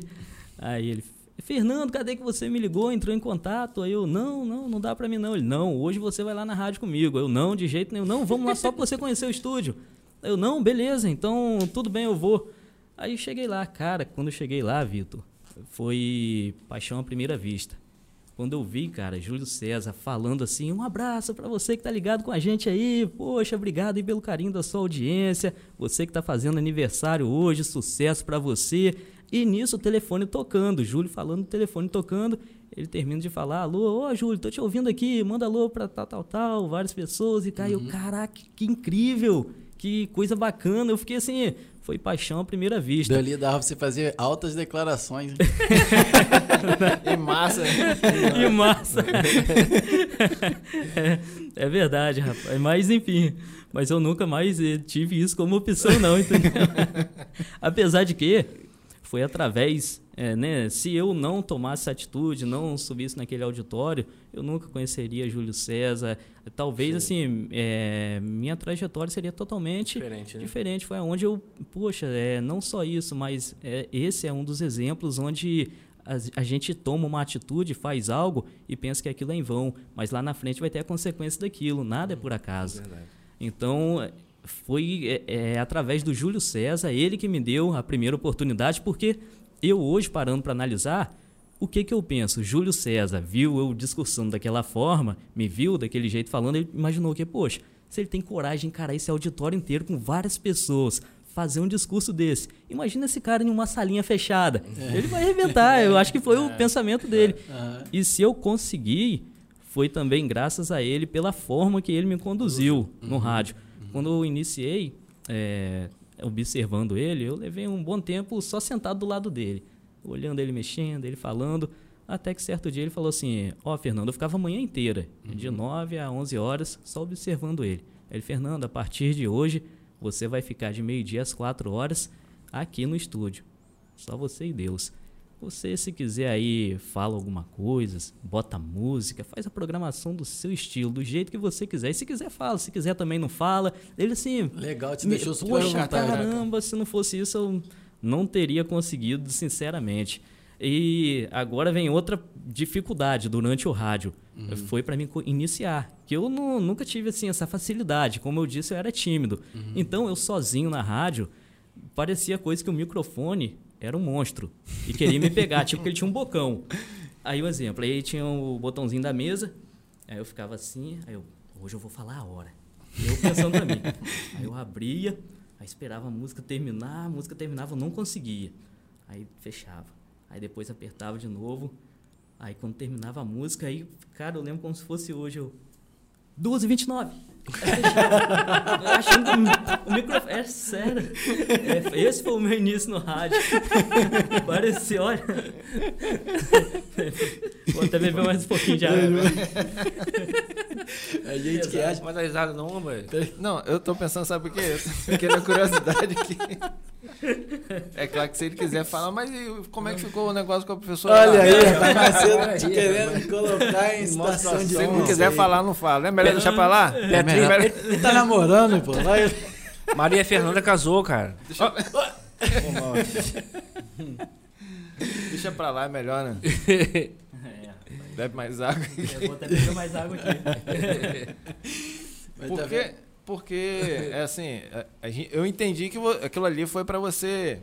Aí ele Fernando, cadê que você me ligou, entrou em contato? Aí eu, não, não, não dá para mim não. Ele, não, hoje você vai lá na rádio comigo. Eu, não, de jeito nenhum. Não, vamos lá só pra você conhecer o estúdio. Eu, não, beleza, então tudo bem, eu vou. Aí cheguei lá, cara, quando eu cheguei lá, Vitor, foi paixão à primeira vista. Quando eu vi, cara, Júlio César falando assim, um abraço para você que tá ligado com a gente aí, poxa, obrigado aí pelo carinho da sua audiência, você que tá fazendo aniversário hoje, sucesso para você. E nisso o telefone tocando, Júlio falando o telefone tocando, ele termina de falar, alô, ô Júlio, tô te ouvindo aqui, manda alô pra tal, tal, tal, várias pessoas, e caiu, uhum. caraca, que incrível, que coisa bacana. Eu fiquei assim, foi paixão à primeira vista. Dali dava pra você fazer altas declarações. e massa. e massa. é, é, verdade, rapaz. Mas enfim, mas eu nunca mais eh, tive isso como opção, não, entendeu? Apesar de que foi através, é, né? Se eu não tomasse atitude, não subisse naquele auditório, eu nunca conheceria Júlio César. Talvez, Sim. assim, é, minha trajetória seria totalmente diferente. Né? diferente. Foi onde eu, poxa, é, não só isso, mas é, esse é um dos exemplos onde a, gente toma uma atitude, faz algo e pensa que aquilo é em vão, mas lá na frente vai ter a consequência daquilo. Nada é por acaso. É então foi é, é, através do Júlio César, ele que me deu a primeira oportunidade, porque eu hoje, parando para analisar, o que, que eu penso? Júlio César viu eu discursando daquela forma, me viu daquele jeito falando, ele imaginou que, poxa, se ele tem coragem de encarar esse auditório inteiro com várias pessoas, fazer um discurso desse. Imagina esse cara em uma salinha fechada. É. Ele vai arrebentar. Eu acho que foi o é. pensamento dele. Uhum. E se eu conseguir, foi também graças a ele pela forma que ele me conduziu uhum. no rádio. Quando eu iniciei, é, observando ele, eu levei um bom tempo só sentado do lado dele, olhando ele mexendo, ele falando, até que certo dia ele falou assim: Ó, oh, Fernando, eu ficava a manhã inteira, uhum. de 9 a 11 horas, só observando ele. Ele, Fernando, a partir de hoje, você vai ficar de meio-dia às 4 horas aqui no estúdio. Só você e Deus. Você, se quiser aí, fala alguma coisa, bota música, faz a programação do seu estilo, do jeito que você quiser. E se quiser, fala. Se quiser, também não fala. Ele assim. Legal, te me, deixou super Poxa, caramba, se não fosse isso, eu não teria conseguido, sinceramente. E agora vem outra dificuldade durante o rádio. Uhum. Foi para mim iniciar. Que eu não, nunca tive assim essa facilidade. Como eu disse, eu era tímido. Uhum. Então, eu sozinho na rádio, parecia coisa que o microfone era um monstro e queria me pegar, tipo que ele tinha um bocão. Aí um exemplo, aí tinha o botãozinho da mesa, aí eu ficava assim, aí eu, hoje eu vou falar a hora. Eu pensando pra mim. Aí eu abria, aí esperava a música terminar, a música terminava, eu não conseguia. Aí fechava. Aí depois apertava de novo. Aí quando terminava a música, aí, cara, eu lembro como se fosse hoje, eu 12h29. Achando o microfone. É sério. É, esse foi o meu início no rádio. Parecia, olha. Vou até beber mais um pouquinho de água. A gente que acha. Mas a risada não, velho. Não, eu tô pensando, sabe por quê? Porque na curiosidade que. É claro que se ele quiser falar, mas como é que ficou o negócio com a professora? Olha aí, tá Marcelo te querendo me colocar em situação de Se ele não quiser falar, não fala. É melhor deixar pra lá? É melhor. Ele tá namorando, pô. Vai... Maria Fernanda casou, cara. Deixa, Deixa pra lá, é melhor, né? Bebe mais água. Eu vou até beber mais água aqui. Tá Porque? Porque é assim, a- a gen- eu entendi que vo- aquilo ali foi pra você.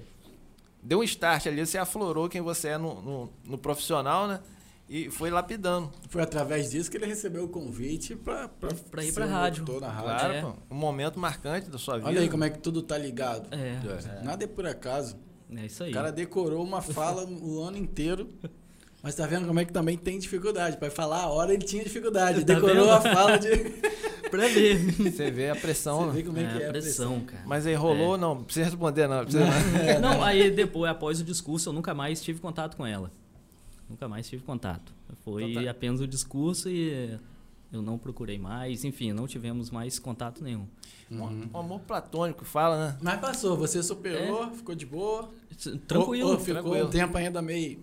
Deu um start ali, você aflorou quem você é no, no, no profissional, né? E foi lapidando. Foi através disso que ele recebeu o convite Pra ir um rádio. na rádio. Claro, é. pô. Um momento marcante da sua vida. Olha aí como é que tudo tá ligado. É, Nada é por acaso. é isso aí. O cara decorou uma fala o ano inteiro. Mas tá vendo como é que também tem dificuldade. Pra falar a hora ele tinha dificuldade. Tá decorou vendo? a fala de. Pra ver. Você vê a pressão, Você vê né? como é, que é a pressão. pressão, cara. Mas aí rolou, não, não precisa responder, não. Precisa, Não, aí depois, após o discurso, eu nunca mais tive contato com ela. Nunca mais tive contato. Foi Então tá. apenas o discurso e eu não procurei mais. Enfim, não tivemos mais contato nenhum. Um amor platônico, fala, né? Mas passou, você superou, ficou de boa. Tranquilo. Ou, ou ficou tranquilo. um tempo ainda meio.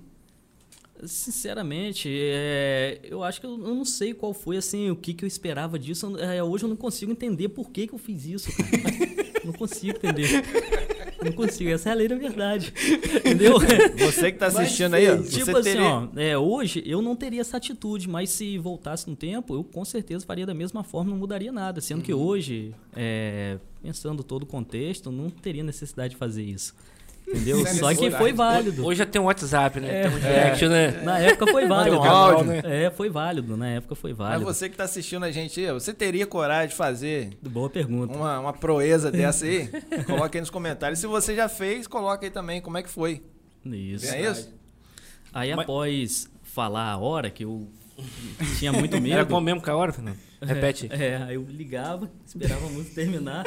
Sinceramente, é, eu acho que eu, não sei qual foi assim o que, que eu esperava disso. É, hoje eu não consigo entender por que, que eu fiz isso. Não consigo entender. Não consigo. Essa é a lei da verdade. Entendeu? Você que tá Mas assistindo aí, ó. Você Tipo assim, teria... ó, é, hoje eu não teria essa atitude, mas se voltasse no tempo, eu com certeza faria da mesma forma, não mudaria nada. Sendo que hoje, é, pensando todo o contexto, não teria necessidade de fazer isso. Entendeu? Sem Só que foi válido. Hoje já tem um WhatsApp, né? É. tem um direct, né? Na época foi válido. um áudio. né? É, foi válido. Na época foi Mas válido. você que tá assistindo a gente aí, você teria coragem de fazer Boa pergunta. uma, uma proeza dessa aí? Coloca aí nos comentários. Se você já fez, coloca aí também como é que foi. Isso. É isso? Aí Mas- após falar a hora, que eu tinha muito medo. Era como mesmo que a hora, Fernando? Repete. É, é, aí eu ligava, esperava a música terminar.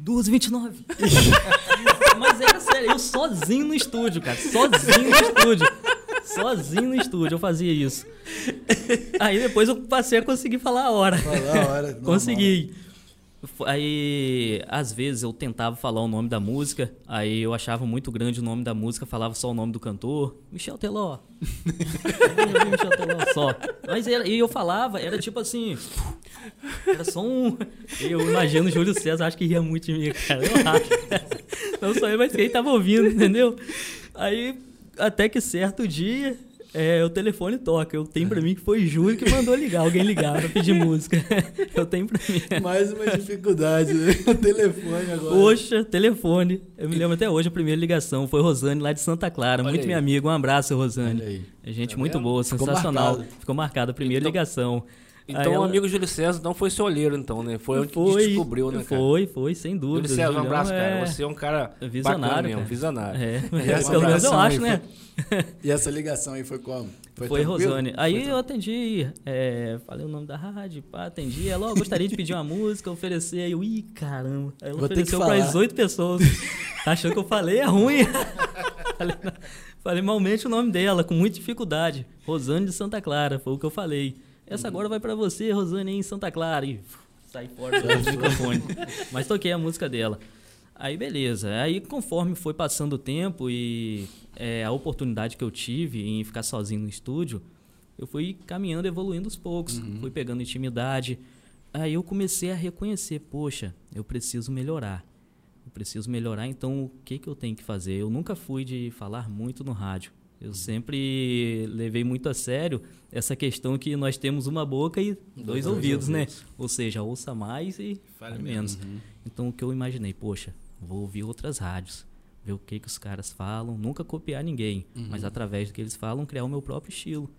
2h29. Mas era sério, eu sozinho no estúdio, cara. Sozinho no estúdio. Sozinho no estúdio eu fazia isso. Aí depois eu passei a conseguir falar a hora. Falar a hora. Consegui. Aí, às vezes, eu tentava falar o nome da música, aí eu achava muito grande o nome da música, falava só o nome do cantor. Michel Teló. Michel Teló só. Mas era, e eu falava, era tipo assim. Era só um. Eu imagino o Júlio César, acho que ria muito de mim, cara. Eu acho. Não sou eu, mas quem tava ouvindo, entendeu? Aí, até que certo dia, é, o telefone toca. Eu tenho pra mim que foi Júlio que mandou ligar, alguém ligar pra pedir música. Eu tenho pra mim. Mais uma dificuldade, né? O telefone agora. Poxa, telefone. Eu me lembro até hoje a primeira ligação. Foi Rosane lá de Santa Clara. Olha muito aí. minha amiga. Um abraço, Rosane. Olha aí. É gente Tá muito vendo? boa, Ficou sensacional. marcado. Ficou marcada a primeira Então- ligação. Então o ela- amigo Júlio César não foi seu olheiro, então, né? Foi onde que foi, descobriu, né, cara? Foi, foi, sem dúvida. Júlio César, um abraço, é cara. Você é um cara visionário, bacana mesmo, cara. visionário. É, E essa pelo menos eu acho, né? E essa ligação aí foi como? Foi, tranquilo? Rosane. Aí Foi eu atendi, é, falei o nome da rádio, pá, atendi. Ela, ó, gostaria de pedir uma música, oferecer. Aí eu, ih, caramba. Aí ela Vou ter que ofereceu para falar. 18 pessoas. Tá achando que eu falei, é ruim. falei, falei malmente o nome dela, com muita dificuldade. Rosane de Santa Clara, foi o que eu falei. Essa agora vai pra você, Rosane, em Santa Clara. E saí fora do microfone. Mas toquei a música dela. Aí beleza. Aí conforme foi passando o tempo e é, a oportunidade que eu tive em ficar sozinho no estúdio, eu fui caminhando, evoluindo aos poucos. Fui pegando intimidade. Aí eu comecei a reconhecer, poxa, eu preciso melhorar. Eu preciso melhorar, então o que, que eu tenho que fazer? Eu nunca fui de falar muito no rádio. Eu sempre levei muito a sério essa questão que nós temos uma boca e dois, ouvidos, né? Ou seja, ouça mais e fale menos. Então o que eu imaginei, poxa, vou ouvir outras rádios, ver o que, que os caras falam, nunca copiar ninguém, mas através do que eles falam, criar o meu próprio estilo.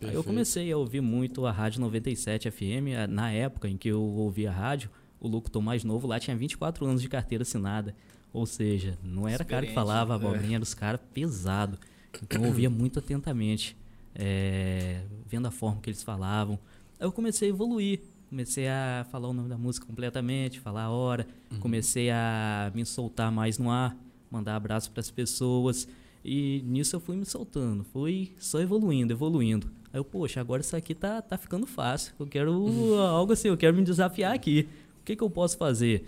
Aí eu Perfeito. comecei a ouvir muito a Rádio 97 FM. a- Na época em que eu ouvia a rádio, o locutor mais novo lá tinha 24 anos de carteira assinada. Ou seja, não era cara que falava é. abobrinha, era os caras pesado. Então eu ouvia muito atentamente, é, vendo a forma que eles falavam. Aí eu comecei a evoluir. Comecei a falar o nome da música completamente, falar a hora. Comecei a me soltar mais no ar, mandar abraço para as pessoas. E nisso eu fui me soltando, fui só evoluindo, evoluindo. Aí eu, poxa, agora isso aqui tá, tá ficando fácil. Eu quero algo assim, eu quero me desafiar aqui. O que, que eu posso fazer?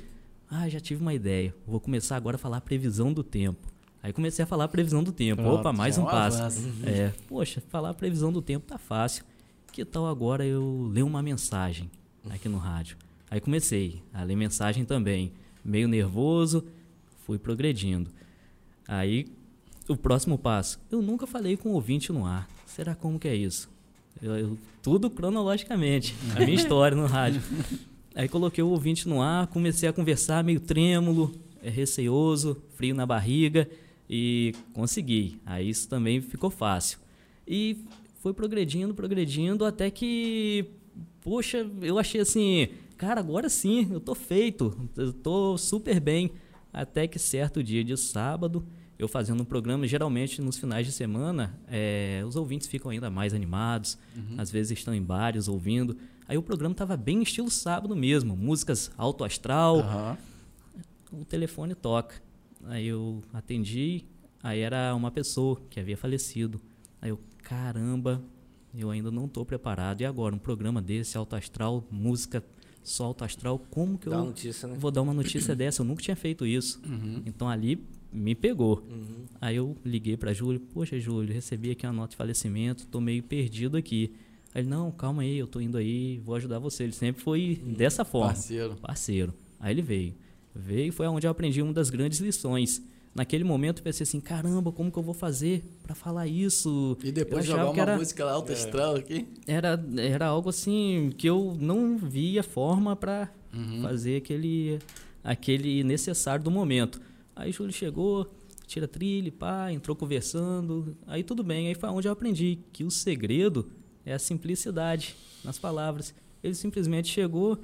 Ah, já tive uma ideia. Vou começar agora a falar previsão do tempo. Aí comecei a falar previsão do tempo. Pronto, Opa, mais é um um passo. É, poxa, falar previsão do tempo tá fácil. Que tal agora eu ler uma mensagem aqui no rádio? Aí comecei a ler mensagem também, meio nervoso, fui progredindo. Aí o próximo passo, eu nunca falei com o ouvinte no ar. Será como que é isso? Eu, eu, tudo cronologicamente, a minha história no rádio. Aí coloquei o ouvinte no ar, comecei a conversar meio trêmulo, é, receoso, frio na barriga e consegui. Aí isso também ficou fácil. E foi progredindo, progredindo até que, poxa, eu achei assim, cara, agora sim, eu tô feito, eu tô super bem. Até que certo dia de sábado, eu fazendo um programa, geralmente nos finais de semana, é, os ouvintes ficam ainda mais animados, uhum. às vezes estão em bares ouvindo. Aí o programa estava bem estilo sábado mesmo, músicas alto astral. Uhum. O telefone toca. Aí eu atendi, aí era uma pessoa que havia falecido. Aí eu, caramba, eu ainda não estou preparado. E agora, um programa desse, alto astral, música só alto astral, como que Dá eu notícia, né? vou dar uma notícia dessa? Eu nunca tinha feito isso. Uhum. Então ali me pegou. Uhum. Aí eu liguei para Júlio, poxa, Júlio, recebi aqui uma nota de falecimento, tô meio perdido aqui. Aí ele, não, calma aí, eu tô indo aí, vou ajudar você. Ele sempre foi uhum. dessa forma. Parceiro. Parceiro. Aí ele veio. Veio e foi onde eu aprendi uma das grandes lições. Naquele momento eu pensei assim, caramba, como que eu vou fazer para falar isso? E depois jogar uma era, música lá alta é, astral aqui? Era, era algo assim que eu não via forma para uhum. fazer aquele, aquele necessário do momento. Aí Júlio chegou, tira trilha, pá, entrou conversando. Aí tudo bem. Aí foi onde eu aprendi que o segredo é a simplicidade nas palavras. Ele simplesmente chegou.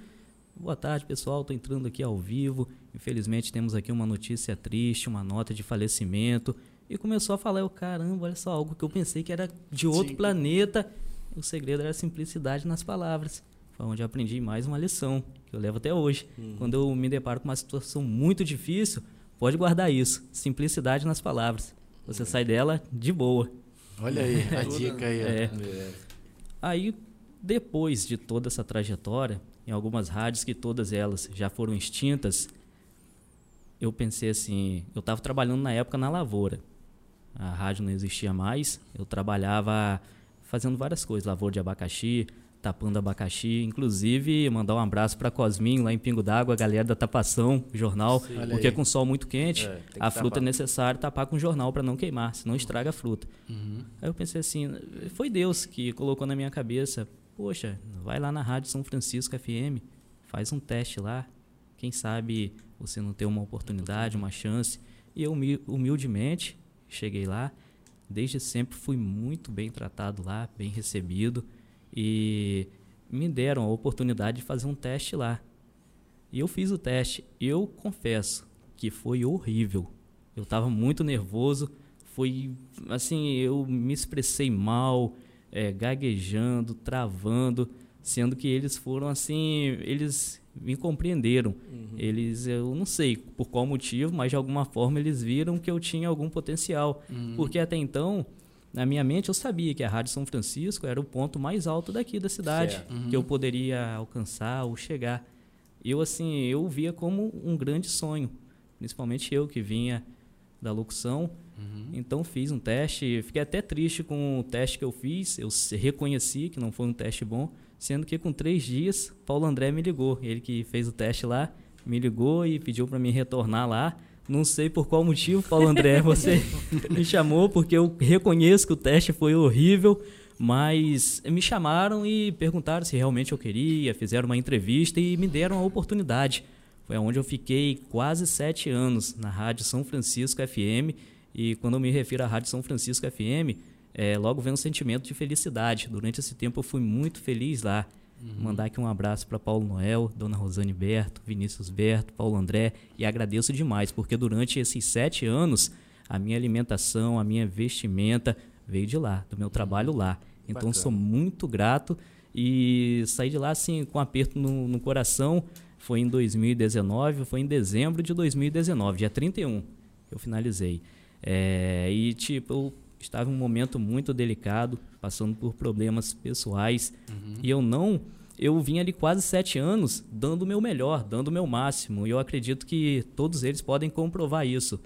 Boa tarde, pessoal. Estou entrando aqui ao vivo. Infelizmente temos aqui uma notícia triste, uma nota de falecimento. E começou a falar, eu, caramba, olha só, algo que eu pensei que era de outro Sim. planeta. O segredo era a simplicidade nas palavras. Foi onde eu aprendi mais uma lição, que eu levo até hoje. Hum. Quando eu me deparo com uma situação muito difícil, Pode guardar isso. Simplicidade nas palavras. Você sai dela de boa. Olha aí, a dica aí. É. Aí, depois de toda essa trajetória, em algumas rádios que todas elas já foram extintas, eu pensei assim, eu estava trabalhando na época na lavoura. A rádio não existia mais, eu trabalhava fazendo várias coisas, lavoura de abacaxi, tapando abacaxi. Inclusive, mandar um abraço para Cosminho, lá em Pingo d'Água, a galera da Tapação, jornal. Sim, porque com sol muito quente, é, a fruta tapar. é necessário tapar com jornal para não queimar, senão estraga a fruta. Uhum. Aí eu pensei assim, foi Deus que colocou na minha cabeça, poxa, vai lá na Rádio São Francisco FM, faz um teste lá, quem sabe você não tem uma oportunidade, uma chance. E eu humildemente cheguei lá, desde sempre fui muito bem tratado lá, bem recebido e me deram a oportunidade de fazer um teste lá. E eu fiz o teste. Eu confesso que foi horrível. Eu estava muito nervoso. Foi assim, eu me expressei mal, é, gaguejando, travando, sendo que eles foram assim, eles me compreenderam. Uhum. Eles, eu não sei por qual motivo, mas de alguma forma eles viram que eu tinha algum potencial, uhum. porque até então na minha mente eu sabia que a Rádio São Francisco era o ponto mais alto daqui da cidade uhum. que eu poderia alcançar ou chegar. Eu assim, eu via como um grande sonho, principalmente eu que vinha da locução. Uhum. Então fiz um teste, fiquei até triste com o teste que eu fiz. Eu reconheci que não foi um teste bom, sendo que com três dias Paulo André me ligou, ele que fez o teste lá, me ligou e pediu para mim retornar lá não sei por qual motivo, Paulo André, você me chamou, porque eu reconheço que o teste foi horrível, mas me chamaram e perguntaram se realmente eu queria, fizeram uma entrevista e me deram a oportunidade. Foi onde eu fiquei quase sete anos na Rádio São Francisco FM. E quando eu me refiro à Rádio São Francisco FM, é, logo vem um sentimento de felicidade. Durante esse tempo eu fui muito feliz lá. Uhum. Mandar aqui um abraço para Paulo Noel, Dona Rosane Berto, Vinícius Berto, Paulo André e agradeço demais porque durante esses sete anos a minha alimentação, a minha vestimenta veio de lá, do meu trabalho lá. Então Bacana. sou muito grato e saí de lá assim com um aperto no, no coração. Foi em 2019, foi em dezembro de 2019, dia 31 que eu finalizei. É, e tipo, eu estava em um momento muito delicado, passando por problemas pessoais. Uhum. E eu não. Eu vim ali quase sete anos dando o meu melhor, dando o meu máximo. E eu acredito que todos eles podem comprovar isso.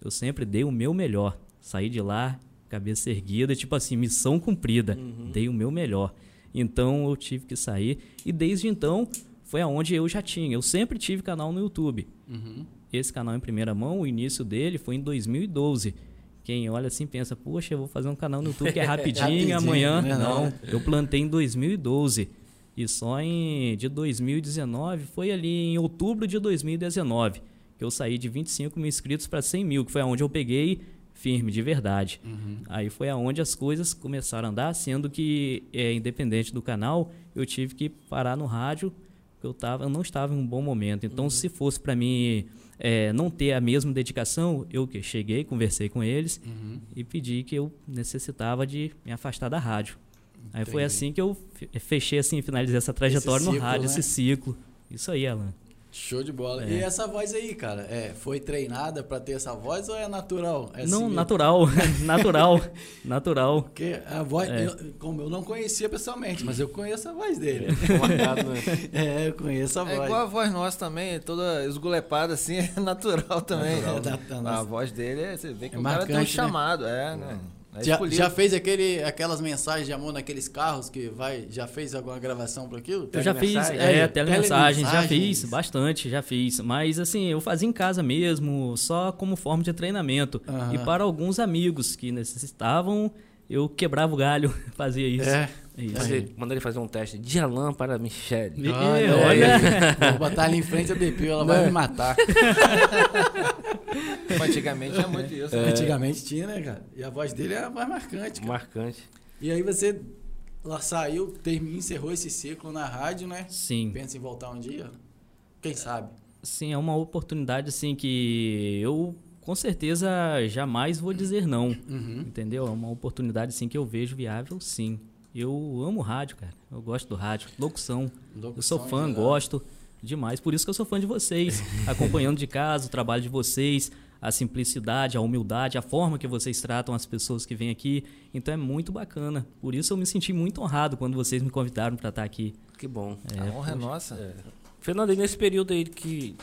Eu sempre dei o meu melhor. Saí de lá, cabeça erguida, tipo assim, missão cumprida. Uhum. Dei o meu melhor. Então eu tive que sair. E desde então foi aonde eu já tinha. Eu sempre tive canal no YouTube. Uhum. Esse canal em primeira mão, o início dele foi em 2012. Quem olha assim pensa, poxa, eu vou fazer um canal no YouTube que é rapidinho, Rapidinho, amanhã. né? Não, eu plantei em 2012. E só em de 2019, foi ali em outubro de 2019, que eu saí de 25 mil inscritos para 100 mil, que foi aonde eu peguei firme, de verdade. Uhum. Aí foi aonde as coisas começaram a andar, sendo que, é, independente do canal, eu tive que parar no rádio, porque eu, tava, eu não estava em um bom momento. Então, se fosse para mim é, não ter a mesma dedicação, eu que cheguei, conversei com eles Uhum. e pedi que eu necessitava de me afastar da rádio. Aí foi Entendi. assim que eu fe- fechei, assim, finalizei essa trajetória no ciclo, rádio, né? esse ciclo. Isso aí, Alan. Show de bola. É. E essa voz aí, cara, é, foi treinada pra ter essa voz ou é natural? É não, assim, natural, natural, natural. Porque a voz, É. eu, como eu não conhecia pessoalmente, mas eu conheço a voz dele. Marcado, né? É, eu conheço a É voz. igual a voz nossa também, toda esgulepada assim, é natural também. Natural, da a voz dele, é- você vê que É o cara tem um né? chamado, é, né? É Já, já fez aquele, aquelas mensagens de amor naqueles carros que vai. Já fez alguma gravação para aquilo? Eu já fiz, é, É, telemensagem, já telemensagens. fiz, bastante, já fiz. Mas assim, eu fazia em casa mesmo, só como forma de treinamento. Aham. E para alguns amigos que necessitavam, eu quebrava o galho, fazia isso. É. Isso. Você manda ele fazer um teste de Alan para Michelle. Olha, olha. Vou botar ali em frente a DP, ela vai me matar. Antigamente tinha muito isso. né? Antigamente tinha, né, cara? E a voz dele é a mais marcante, cara. Marcante. E aí você lá saiu, terminou, encerrou esse ciclo na rádio, né? Sim. Pensa em voltar um dia? Quem sabe? Sim, é uma oportunidade assim que eu com certeza jamais vou dizer não. Uhum. Entendeu? É uma oportunidade assim que eu vejo viável, sim. Eu amo rádio, cara. Eu gosto do rádio, locução. eu sou Locução fã, geral. gosto demais. Por isso que eu sou fã de vocês, acompanhando de casa o trabalho de vocês, a simplicidade, a humildade, a forma que vocês tratam as pessoas que vêm aqui. Então é muito bacana. Por isso eu me senti muito honrado quando vocês me convidaram para estar aqui. Que bom. A honra é nossa. Fernando, e nesse período aí que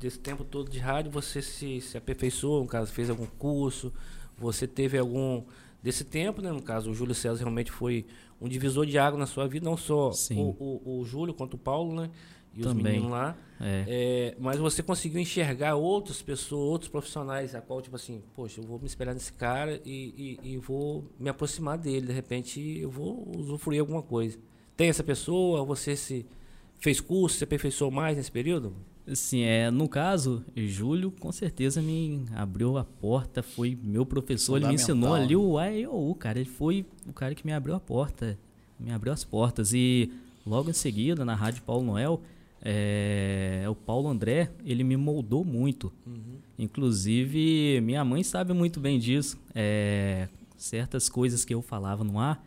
desse tempo todo de rádio, você se, se aperfeiçoou, no caso, fez algum curso, você teve algum desse tempo, né? No caso, o Júlio César realmente foi um divisor de água na sua vida, não só o, o, o Júlio quanto o Paulo, né? E os Também. meninos lá. É. É, mas você conseguiu enxergar outras pessoas, outros profissionais, a qual, tipo assim, poxa, eu vou me espelhar nesse cara e, e, e vou me aproximar dele. De repente, eu vou usufruir alguma coisa. Tem essa pessoa? Você se fez curso, se aperfeiçoou mais nesse período? Sim, é, no caso, Júlio com certeza me abriu a porta, foi meu professor, ele me ensinou ali o e o U, cara. Ele foi o cara que me abriu a porta, me abriu as portas. E logo em seguida, na Rádio Paulo Noel, é, o Paulo André, ele me moldou muito. Inclusive, minha mãe sabe muito bem disso. É, certas coisas que eu falava no ar,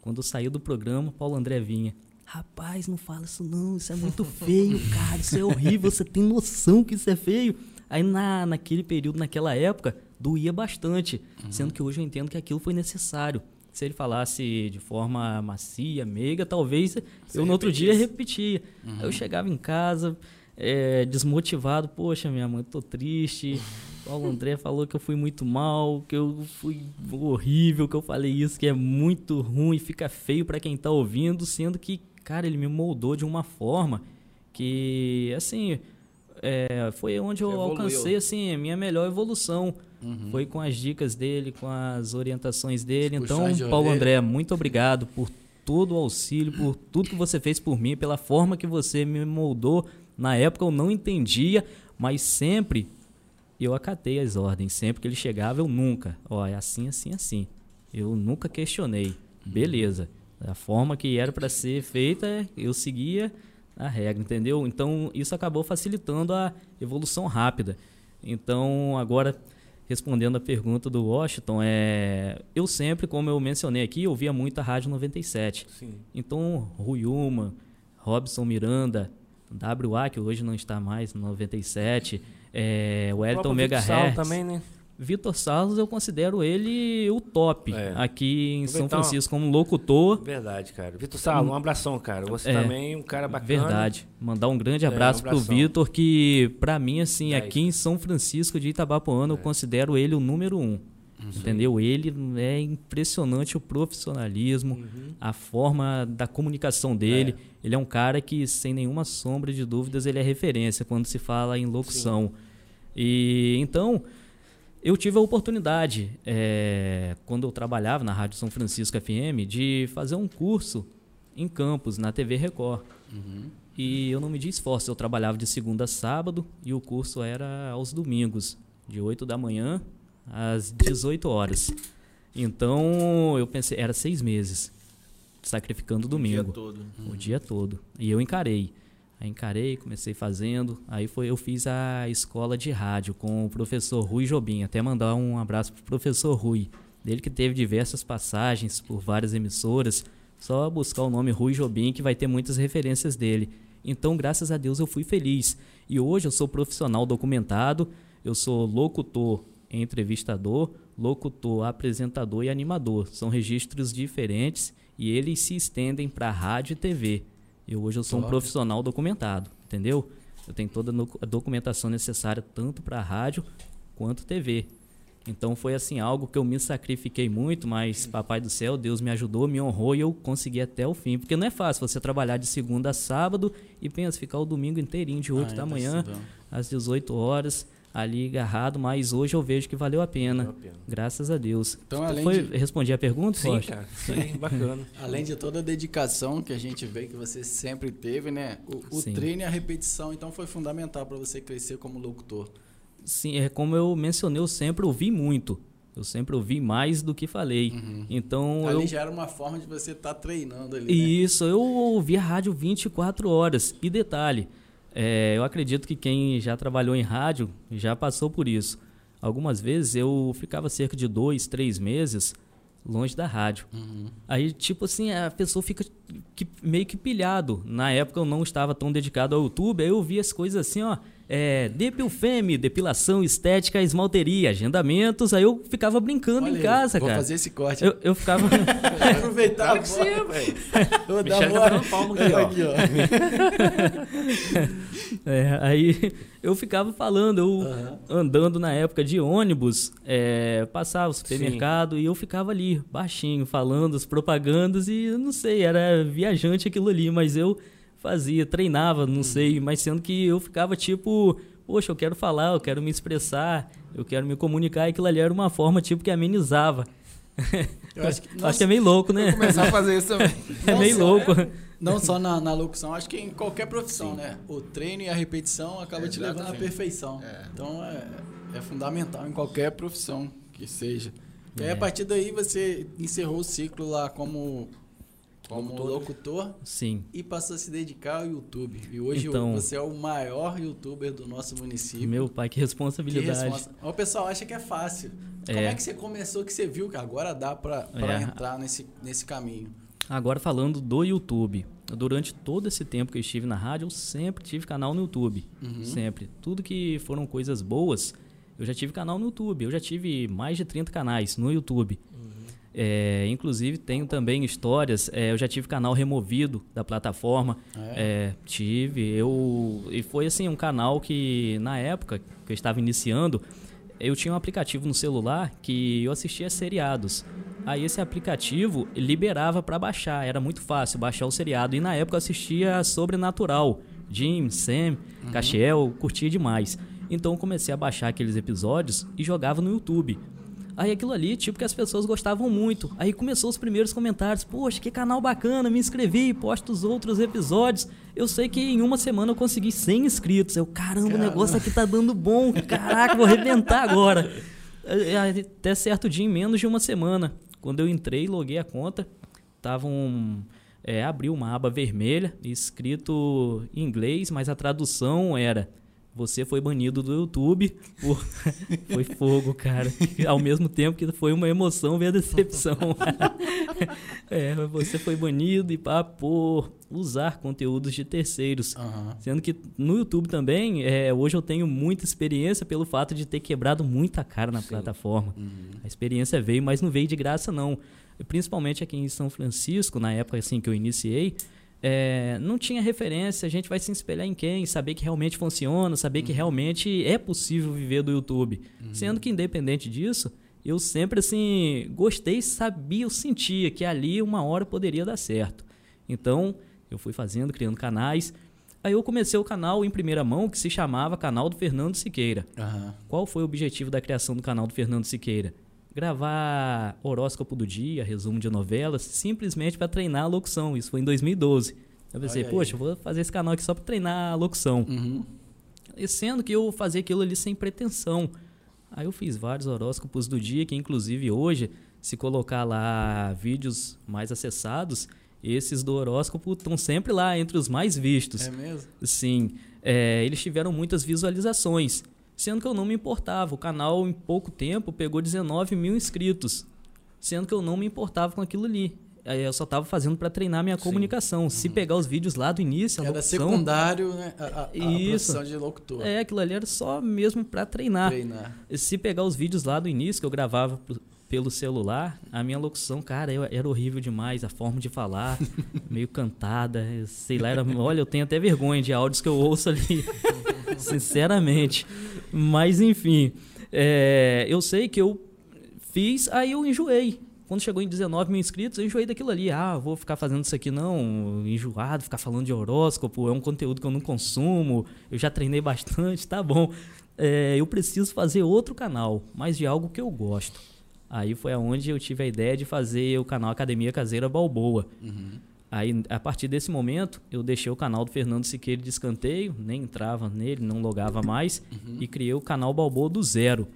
quando eu saía do programa, Paulo André vinha. Rapaz, não fala isso não, isso é muito feio, cara, isso é horrível, você tem noção que isso é feio? Aí na, naquele período, naquela época, doía bastante, sendo que hoje eu entendo que aquilo foi necessário. Se ele falasse de forma macia, meiga, talvez eu no outro dia repetia. Aí eu chegava em casa, é, desmotivado, poxa, minha mãe, tô triste. Paulo André falou que eu fui muito mal, que eu fui horrível, que eu falei isso, que é muito ruim, fica feio pra quem tá ouvindo, sendo que, cara, ele me moldou de uma forma que, assim, é, foi onde eu Evoluiu. alcancei, assim, a minha melhor evolução. Uhum. Foi com as dicas dele, com as orientações dele. Então, Paulo. André, muito obrigado por todo o auxílio, por tudo que você fez por mim, pela forma que você me moldou. Na época eu não entendia, mas sempre eu acatei as ordens. Sempre que ele chegava, eu nunca. Ó, é assim, assim, assim. Eu nunca questionei. Beleza. Da forma que era para ser feita, eu seguia a regra, entendeu? Então, isso acabou facilitando a evolução rápida. Então, agora respondendo a pergunta do Washington, é, eu sempre, como eu mencionei aqui, ouvia muito a Rádio 97. Sim. Então, Rui Uma, Robson Miranda, WA, que hoje não está mais, no 97, é, o Elton Megahertz. também, né? Vitor Salos, eu considero ele o top É. aqui em São Francisco como locutor. Verdade, cara. Vitor Salo, um abração, cara. Você É. também um cara bacana. Verdade. Mandar um grande É, abraço um pro. Vitor, que pra mim, assim, É aqui em São Francisco de Itabapoana, eu considero ele o número um. Entendeu? Ele é impressionante o profissionalismo, a forma da comunicação dele. Ele é um cara que, sem nenhuma sombra de dúvidas, ele é referência quando se fala em locução. E então, eu tive a oportunidade, é, quando eu trabalhava na Rádio São Francisco FM, de fazer um curso em Campos, na TV Record. E eu não medi esforço, eu trabalhava de segunda a sábado e o curso era aos domingos, de 8 da manhã às 18 horas. Então, eu pensei, era seis meses, sacrificando o O dia domingo todo. o dia todo. E eu encarei. Aí encarei, comecei fazendo. Aí foi, eu fiz a escola de rádio com o professor Rui Jobim. Até mandar um abraço pro professor Rui. Dele que teve diversas passagens por várias emissoras. Só buscar o nome Rui Jobim que vai ter muitas referências dele. Então, graças a Deus, eu fui feliz. E hoje eu sou profissional documentado, eu sou locutor entrevistador, locutor, apresentador e animador. São registros diferentes e eles se estendem para rádio e TV. Eu hoje eu sou um profissional documentado, entendeu? Eu tenho toda a documentação necessária tanto para rádio quanto TV. Então foi assim algo que eu me sacrifiquei muito, mas papai do céu, Deus me ajudou, me honrou e eu consegui até o fim, porque não é fácil você trabalhar de segunda a sábado e pensa ficar o domingo inteirinho de 8 Ah, da tá manhã estudando. às 18 horas ali agarrado, mas hoje eu vejo que valeu a pena. Valeu a pena. Graças a Deus. Então, além Foi, de- respondi a pergunta, Sim, Rocha? cara. Sim, bacana. Além de toda a dedicação que a gente vê que você sempre teve, né? O, o treino e a repetição, então, foi fundamental para você crescer como locutor. Sim, é como eu mencionei, eu sempre ouvi muito. Eu sempre ouvi mais do que falei. Então ali eu já era uma forma de você estar treinando ali, né? Isso, eu ouvia rádio 24 horas. E detalhe, é, eu acredito que quem já trabalhou em rádio já passou por isso. Algumas vezes eu ficava cerca de dois, três meses longe da rádio. Aí, tipo assim, a pessoa fica que- meio que pilhado. Na época eu não estava tão dedicado ao YouTube, aí eu via as coisas assim, ó. É, Depilfeme, depilação estética, esmalteria, agendamentos. Aí eu ficava brincando Olha em aí, casa, vou cara. fazer esse corte. Eu, eu ficava. aproveitar a que sim, velho. Eu vou dar uma- tá dando palma aqui, ó. Aqui, ó. É, aí eu ficava falando, eu Aham. andando na época de ônibus, é, passava o supermercado e eu ficava ali, baixinho, falando as propagandas e eu não sei, era viajante aquilo ali, mas eu fazia, treinava, não sei, mas sendo que eu ficava tipo, poxa, eu quero falar, eu quero me expressar, eu quero me comunicar, e aquilo ali era uma forma tipo que amenizava. Eu acho que, Acho que é meio louco, né? Começar a fazer isso também. É meio Nossa, louco. Não só na, na locução, acho que em qualquer profissão, né? O treino e a repetição acaba te levando à perfeição. É. Então é, é fundamental em qualquer profissão que seja. E aí, É. a partir daí você encerrou o ciclo lá como, como Locutor, locutor Sim. e passou a se dedicar ao YouTube. E hoje Então- você é o maior youtuber do nosso município. Meu pai, que que responsabilidade. responsa. O pessoal acha que é fácil. Como É. é que você começou que você viu que agora dá pra, pra É. entrar nesse, nesse caminho? Agora falando do YouTube. Durante todo esse tempo que eu estive na rádio, eu sempre tive canal no YouTube. Sempre. Tudo que foram coisas boas, eu já tive canal no YouTube. Eu já tive mais de 30 canais no YouTube. É, inclusive, tenho também histórias. é, eu já tive canal removido da plataforma. É, tive. Eu, e foi assim, um canal que, na época que eu estava iniciando, eu tinha um aplicativo no celular que eu assistia seriados. Aí esse aplicativo liberava para baixar, era muito fácil baixar o seriado. E na época eu assistia Sobrenatural, Jim, Sam, Cachiel, curtia demais. Então eu comecei a baixar aqueles episódios e jogava no YouTube. Aí aquilo ali, tipo, que as pessoas gostavam muito. Aí começou os primeiros comentários. Poxa, que canal bacana, me inscrevi, posto os outros episódios. Eu sei que em uma semana eu consegui 100 inscritos. Eu, caramba, o negócio aqui tá dando bom. Caraca, vou arrebentar agora. Até certo dia, em menos de uma semana. Quando eu entrei, loguei a conta, tava um... É, abriu uma aba vermelha, escrito em inglês, mas a tradução era... Você foi banido do YouTube por... foi fogo, cara. Ao mesmo tempo que foi uma emoção ver a decepção. é, você foi banido e pá, por usar conteúdos de terceiros. Aham. Sendo que no YouTube também, é, hoje eu tenho muita experiência pelo fato de ter quebrado muita cara na plataforma. A experiência veio, mas não veio de graça, não. Principalmente aqui em São Francisco, na época assim que eu iniciei, é, não tinha referência, a gente vai se espelhar em quem, saber que realmente funciona, saber que realmente é possível viver do YouTube. Sendo que independente disso, eu sempre assim gostei, sabia, eu sentia que ali uma hora poderia dar certo. Então, eu fui fazendo, criando canais. Aí eu comecei o canal em primeira mão que se chamava Canal do Fernando Siqueira. Aham. Qual foi o objetivo da criação do canal do Fernando Siqueira? Gravar horóscopo do dia, resumo de novelas, simplesmente para treinar a locução. Isso foi em 2012. Eu pensei, Olha aí. poxa, eu vou fazer esse canal aqui só para treinar a locução. Uhum. Sendo que eu fazia aquilo ali sem pretensão. Aí eu fiz vários horóscopos do dia, que inclusive hoje, se colocar lá vídeos mais acessados, esses do horóscopo estão sempre lá entre os mais vistos. É mesmo? Sim, é, eles tiveram muitas visualizações, sendo que eu não me importava. O canal, em pouco tempo, pegou 19 mil inscritos, sendo que eu não me importava com aquilo ali. Aí Eu só estava fazendo para treinar minha comunicação. Se pegar os vídeos lá do início, a Era locução, secundário, né? A, a, a Isso. profissão de locutor. é, aquilo ali era só mesmo para treinar. Treinar. Se pegar os vídeos lá do início que eu gravava pro- pelo celular, a minha locução, cara, eu- era horrível demais, a forma de falar, meio cantada, sei lá, era, olha, eu tenho até vergonha de áudios que eu ouço ali, sinceramente. Mas enfim, é, eu sei que eu fiz, aí eu enjoei. Quando chegou em 19 mil inscritos, eu enjoei daquilo ali. Ah, vou ficar fazendo isso aqui não, enjoado, ficar falando de horóscopo, é um conteúdo que eu não consumo, eu já treinei bastante, tá bom. É, eu preciso fazer outro canal, mas de algo que eu gosto. Aí foi aonde eu tive a ideia de fazer o canal Academia Caseira Balboa. Aí, a partir desse momento, eu deixei o canal do Fernando Siqueira de escanteio, nem entrava nele, não logava mais, e criei o canal Balboa do zero.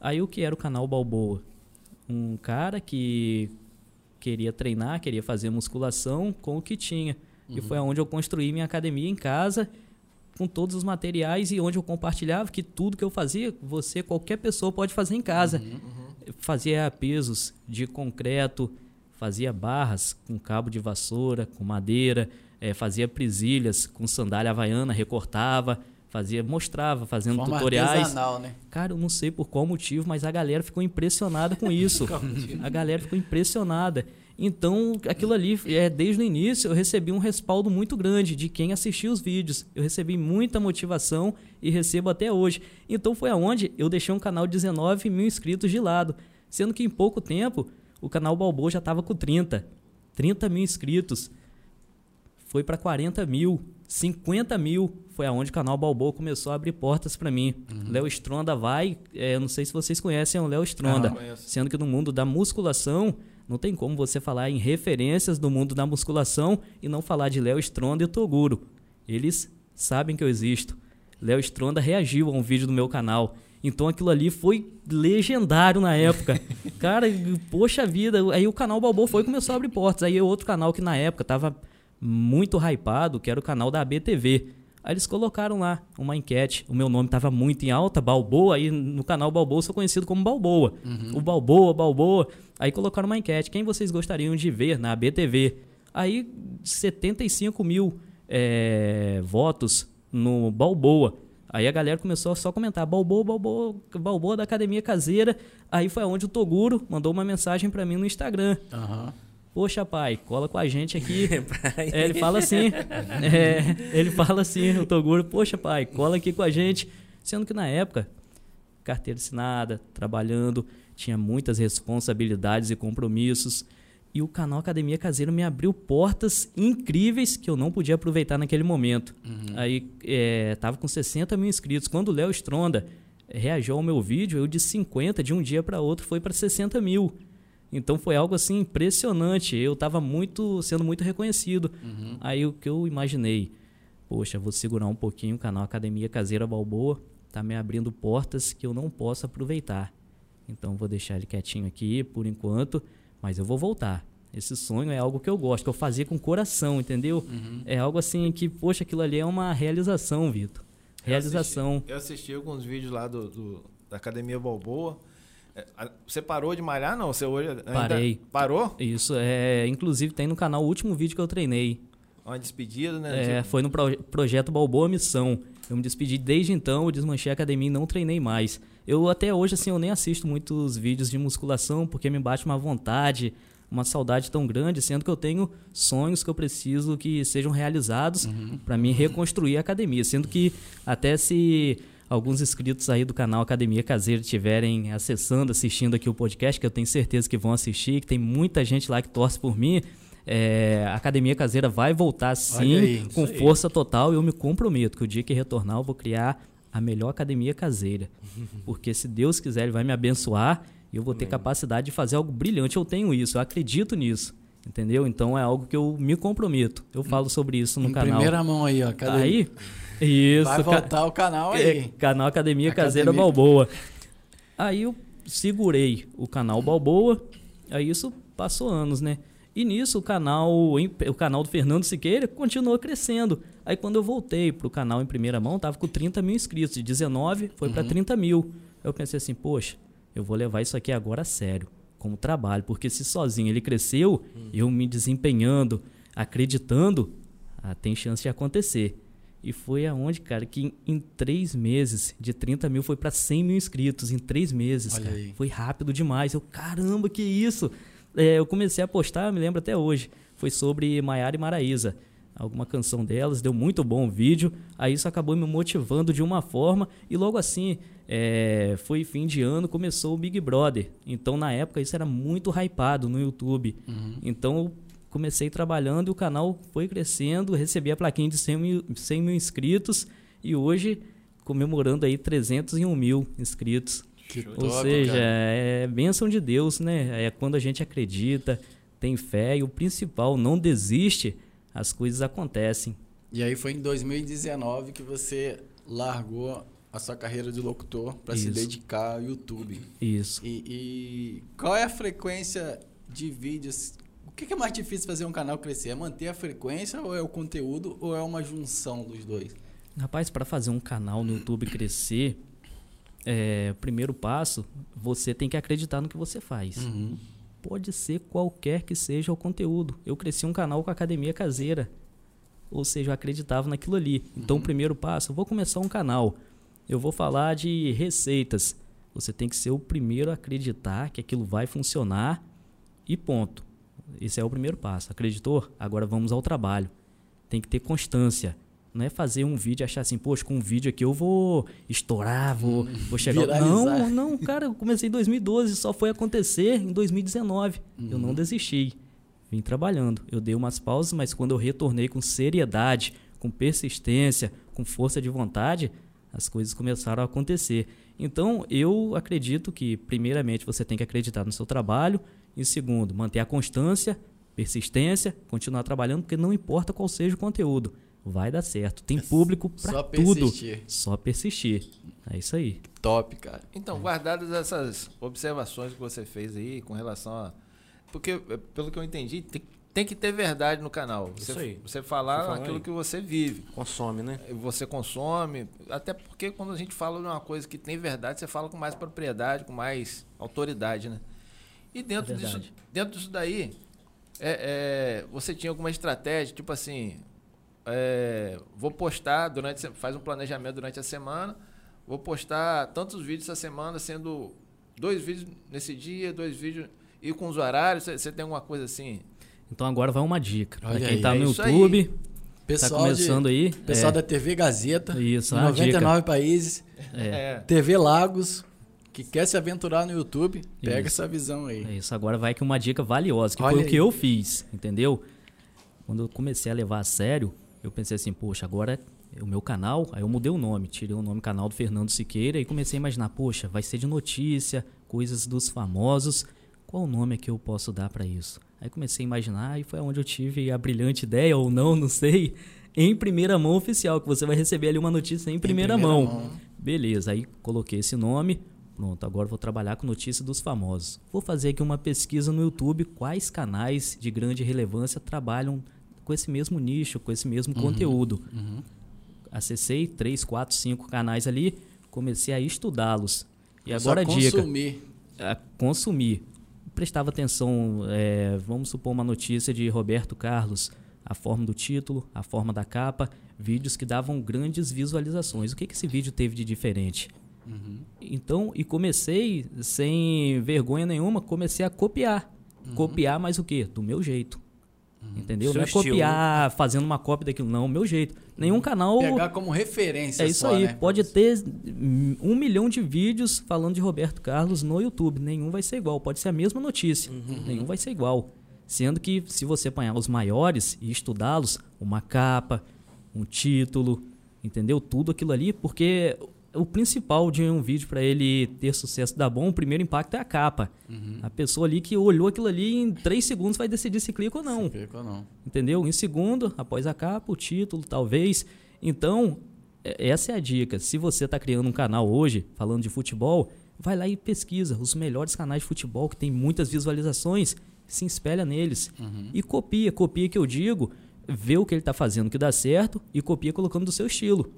Aí, o que era o canal Balboa? Um cara que queria treinar, queria fazer musculação com o que tinha. E foi aonde eu construí minha academia em casa, com todos os materiais e onde eu compartilhava que tudo que eu fazia, você, qualquer pessoa pode fazer em casa. Eu Fazia pesos de concreto, fazia barras com cabo de vassoura, com madeira, eh, fazia presilhas com sandália havaiana, recortava, fazia, mostrava, fazendo Forma tutoriais. né? Cara, eu não sei por qual motivo, mas a galera ficou impressionada com isso. a galera ficou impressionada. Então, aquilo ali, é, desde o início, eu recebi um respaldo muito grande de quem assistiu os vídeos. Eu recebi muita motivação e recebo até hoje. Então, foi aonde eu deixei um canal de 19 mil inscritos de lado. Sendo que em pouco tempo, o canal Balboa já estava com 30. 30 mil inscritos foi para 40 mil, 50 mil. Foi aonde o canal Balboa começou a abrir portas para mim. Léo Stronda vai, é, eu não sei se vocês conhecem o Léo Stronda, Ah, sendo que no mundo da musculação não tem como você falar em referências do mundo da musculação e não falar de Léo Stronda e Toguro. Eles sabem que eu existo. Léo Stronda reagiu a um vídeo do meu canal. Então aquilo ali foi legendário na época. Cara, poxa vida. Aí o canal Balboa foi e começou a abrir portas. Aí outro canal que na época tava muito hypado, que era o canal da ABTV. Aí eles colocaram lá uma enquete. O meu nome tava muito em alta, Balboa. Aí no canal Balboa eu sou conhecido como Balboa. O Balboa, Balboa. Aí colocaram uma enquete. Quem vocês gostariam de ver na ABTV? Aí 75 mil é, votos no Balboa. Aí a galera começou a só comentar Balboa, Balboa, Balboa da Academia Caseira. Aí foi onde o Toguro mandou uma mensagem pra mim no Instagram. Aham. Poxa, pai, cola com a gente aqui. É, ele fala assim. é, ele fala assim, o Toguro, poxa, pai, cola aqui com a gente. Sendo que na época, carteira assinada, trabalhando, tinha muitas responsabilidades e compromissos. E o canal Academia Caseira me abriu portas incríveis que eu não podia aproveitar naquele momento. Aí é, tava com 60 mil inscritos. Quando o Léo Stronda reagiu ao meu vídeo, eu de 50 de um dia para outro foi para 60 mil. Então foi algo assim impressionante. Eu estava muito sendo muito reconhecido. Aí o que eu imaginei, poxa, vou segurar um pouquinho o canal Academia Caseira Balboa, tá me abrindo portas que eu não posso aproveitar. Então vou deixar ele quietinho aqui por enquanto, mas eu vou voltar. Esse sonho é algo que eu gosto, que eu fazia com coração, entendeu? É algo assim que, poxa, aquilo ali é uma realização, Vitor. Realização. Eu assisti, eu assisti alguns vídeos lá do, do- da Academia Balboa. É, Você parou de malhar, não? Você hoje ainda Parei. Parou? Isso é, inclusive tem no canal o último vídeo que eu treinei. Uma despedida, né? É, Tipo, foi no pro- projeto Balboa Missão. Eu me despedi desde então, eu desmanchei a academia e não treinei mais. Eu até hoje, assim, eu nem assisto muitos vídeos de musculação porque me bate uma vontade, uma saudade tão grande, sendo que eu tenho sonhos que eu preciso que sejam realizados para mim reconstruir a academia. Sendo que até se alguns inscritos aí do canal Academia Caseira estiverem acessando, assistindo aqui o podcast, que eu tenho certeza que vão assistir, que tem muita gente lá que torce por mim. É, a Academia Caseira vai voltar sim, aí, com força total. E eu me comprometo que o dia que retornar eu vou criar a melhor academia caseira. Porque se Deus quiser, Ele vai me abençoar e eu vou ter capacidade de fazer algo brilhante. Eu tenho isso, eu acredito nisso. Entendeu? Então é algo que eu me comprometo. Eu falo sobre isso no em canal. primeira mão aí, ó. Aí, isso. Vai ca- voltar o canal é, aí. canal Academia Caseira Academia. Balboa. Aí eu segurei o canal Balboa, aí isso passou anos, né? E nisso o canal, o canal do Fernando Siqueira continuou crescendo. Aí quando eu voltei pro canal em primeira mão, tava com 30 mil inscritos. De 19 foi pra 30 mil. Aí eu pensei assim, poxa, eu vou levar isso aqui agora a sério, como trabalho. Porque se sozinho ele cresceu, eu me desempenhando, acreditando, ah, tem chance de acontecer. E foi aonde, cara, que em, em três meses, de 30 mil, foi pra 100 mil inscritos. Em três meses. Foi rápido demais. Eu, caramba, que isso? É, eu comecei a postar, eu me lembro até hoje. Foi sobre Maiara e Maraísa. Alguma canção delas, deu muito bom o vídeo. Aí isso acabou me motivando de uma forma. E logo assim, é, foi fim de ano, começou o Big Brother. Então, na época, isso era muito hypado no YouTube. Então, eu comecei trabalhando e o canal foi crescendo. Recebi a plaquinha de 100 mil, 100 mil inscritos. E hoje, comemorando aí 301 mil inscritos. Que Ou top, seja, cara. é bênção de Deus, né? É quando a gente acredita, tem fé e o principal, não desiste, as coisas acontecem. E aí foi em 2019 que você largou a sua carreira de locutor para se dedicar ao YouTube. Isso. E, e qual é a frequência de vídeos? O que que é mais difícil fazer um canal crescer? É manter a frequência ou é o conteúdo ou é uma junção dos dois? Rapaz, para fazer um canal no YouTube crescer, é, primeiro passo, você tem que acreditar no que você faz. Pode ser qualquer que seja o conteúdo. Eu cresci um canal com academia caseira. Ou seja, eu acreditava naquilo ali. Então, o primeiro passo, eu vou começar um canal. Eu vou falar de receitas. Você tem que ser o primeiro a acreditar que aquilo vai funcionar e ponto. Esse é o primeiro passo. Acreditou? Agora vamos ao trabalho. Tem que ter constância. Não é fazer um vídeo e achar assim, poxa, com um vídeo aqui eu vou estourar, vou, vou chegar. Viralizar. Não, não, cara, eu comecei em 2012, só foi acontecer em 2019. Eu não desisti. Vim trabalhando. Eu dei umas pausas, mas quando eu retornei com seriedade, com persistência, com força de vontade, as coisas começaram a acontecer. Então, eu acredito que, primeiramente, você tem que acreditar no seu trabalho, e segundo, manter a constância, persistência, continuar trabalhando, porque não importa qual seja o conteúdo, vai dar certo. Tem público para Só tudo. persistir. Só persistir. É isso aí. Top, cara. Então, guardadas essas observações que você fez aí com relação a. Porque, eh, pelo que eu entendi, tem, tem que ter verdade no canal. Você, Isso aí. você falar fala aquilo aí. que você vive. Consome, né? Você consome. Até porque quando a gente fala de uma coisa que tem verdade, você fala com mais propriedade, com mais autoridade, né? E dentro, É disso, dentro disso daí, é, é, você tinha alguma estratégia, tipo assim, é, vou postar durante, faz um planejamento durante a semana, vou postar tantos vídeos essa semana, sendo dois vídeos nesse dia, dois vídeos e com os horários, você, tem alguma coisa assim? Então agora vai uma dica. Para quem aí, tá é no isso aí. YouTube, tá Pessoal, começando de, aí. pessoal é, da TV Gazeta, Isso, em uma 99 países, é, TV Lagos, que quer se aventurar no YouTube, pega Isso. essa visão aí. É isso, agora vai que uma dica valiosa, que Olha foi o aí. que eu fiz, entendeu? Quando eu comecei a levar a sério, eu pensei assim, poxa, agora é o meu canal, aí eu mudei o nome, tirei o nome canal do Fernando Siqueira e comecei a imaginar, poxa, vai ser de notícia, coisas dos famosos, qual o nome é que eu posso dar pra isso? Aí comecei a imaginar e foi onde eu tive a brilhante ideia, ou não, não sei, em primeira mão oficial, que você vai receber ali uma notícia em primeira, primeira mão. mão. Beleza, aí coloquei esse nome. Pronto, agora vou trabalhar com notícia dos famosos. Vou fazer aqui uma pesquisa no YouTube quais canais de grande relevância trabalham com esse mesmo nicho, com esse mesmo conteúdo. Acessei 3, 4, 5 canais ali, comecei a estudá-los. E Só agora a dica consumir. a consumir. Prestava atenção, é, vamos supor uma notícia de Roberto Carlos, a forma do título, a forma da capa, vídeos que davam grandes visualizações. O que, que esse vídeo teve de diferente? Então, e comecei sem vergonha nenhuma, comecei a copiar. Copiar, mas o quê? Do meu jeito. Entendeu? Seu não é estilo. copiar, fazendo uma cópia daquilo, não. Meu jeito. Nenhum canal. Pegar como referência É isso só, aí. né? Pode ter um milhão de vídeos falando de Roberto Carlos no YouTube. Nenhum vai ser igual. Pode ser a mesma notícia. Nenhum vai ser igual. Sendo que se você apanhar os maiores e estudá-los, uma capa, um título, entendeu? Tudo aquilo ali, porque o principal de um vídeo para ele ter sucesso dar bom, o primeiro impacto é a capa. A pessoa ali que olhou aquilo ali em três segundos vai decidir se clica ou não. Fica ou não. Entendeu? Em segundo, após a capa, o título, talvez. Então, é- essa é a dica. Se você está criando um canal hoje, falando de futebol, vai lá e pesquisa os melhores canais de futebol que tem muitas visualizações, se espelha neles. E copia, copia que eu digo, vê o que ele está fazendo que dá certo e copia colocando do seu estilo.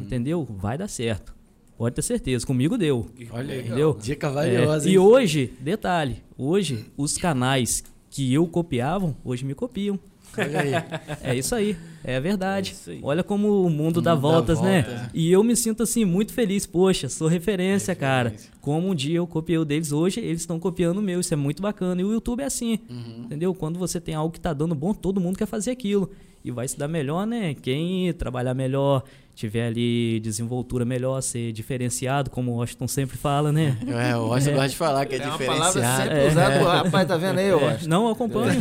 Entendeu? Vai dar certo. Pode ter certeza. Comigo deu. Olha aí. Entendeu? Dica É, valiosa. e hein? hoje, detalhe, hoje os canais que eu copiavam, hoje me copiam. Olha aí. É isso aí, é a verdade. É aí. Olha como o mundo dá mundo dá voltas, né? voltas. E eu me sinto assim muito feliz, poxa, sou referência, cara. Como um dia eu copiei o deles, hoje eles estão copiando o meu, isso é muito bacana. E o YouTube é assim, Uhum. entendeu? Quando você tem algo que tá dando bom, todo mundo quer fazer aquilo. E vai se dar melhor, né? Quem trabalhar melhor, tiver ali desenvoltura melhor, ser diferenciado, como o Washington sempre fala, né? É, o Washington gosta de falar que é, É uma palavra diferenciado. sempre É. usada. pô, Rapaz, tá vendo aí, eu acho. Não, eu acompanho,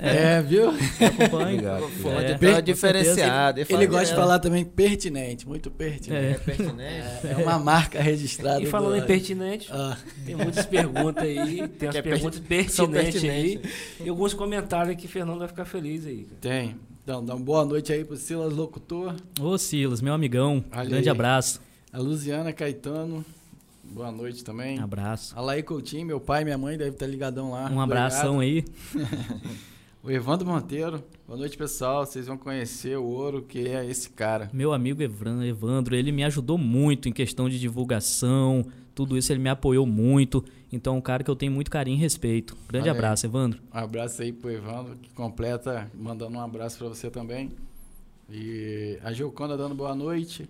É, viu? acompanho. Obrigado. É, É, com diferenciado. Ele gosta de falar também pertinente, muito pertinente. É pertinente. É, uma marca registrada. E falando do- em pertinente, Ah, tem muitas perguntas aí, tem as Que é perguntas pertinentes aí, e alguns comentários que o Fernando vai ficar feliz aí. cara. tem. Então, dá uma boa noite aí pro Silas Locutor, Ô Silas, meu amigão, Olha grande abraço. a Luziana Caetano, boa noite também. Abraço. A Laí Coutinho, meu pai e minha mãe devem estar ligadão lá. Um abração aí. O Evandro Monteiro, boa noite pessoal, vocês vão conhecer o ouro que é esse cara. Meu amigo Evandro, ele me ajudou muito em questão de divulgação, tudo isso ele me apoiou muito. Então, é um cara que eu tenho muito carinho e respeito. Grande aí. abraço, Evandro. Um abraço aí pro Evandro, que completa, mandando um abraço pra você também. E a Gilconda dando boa noite.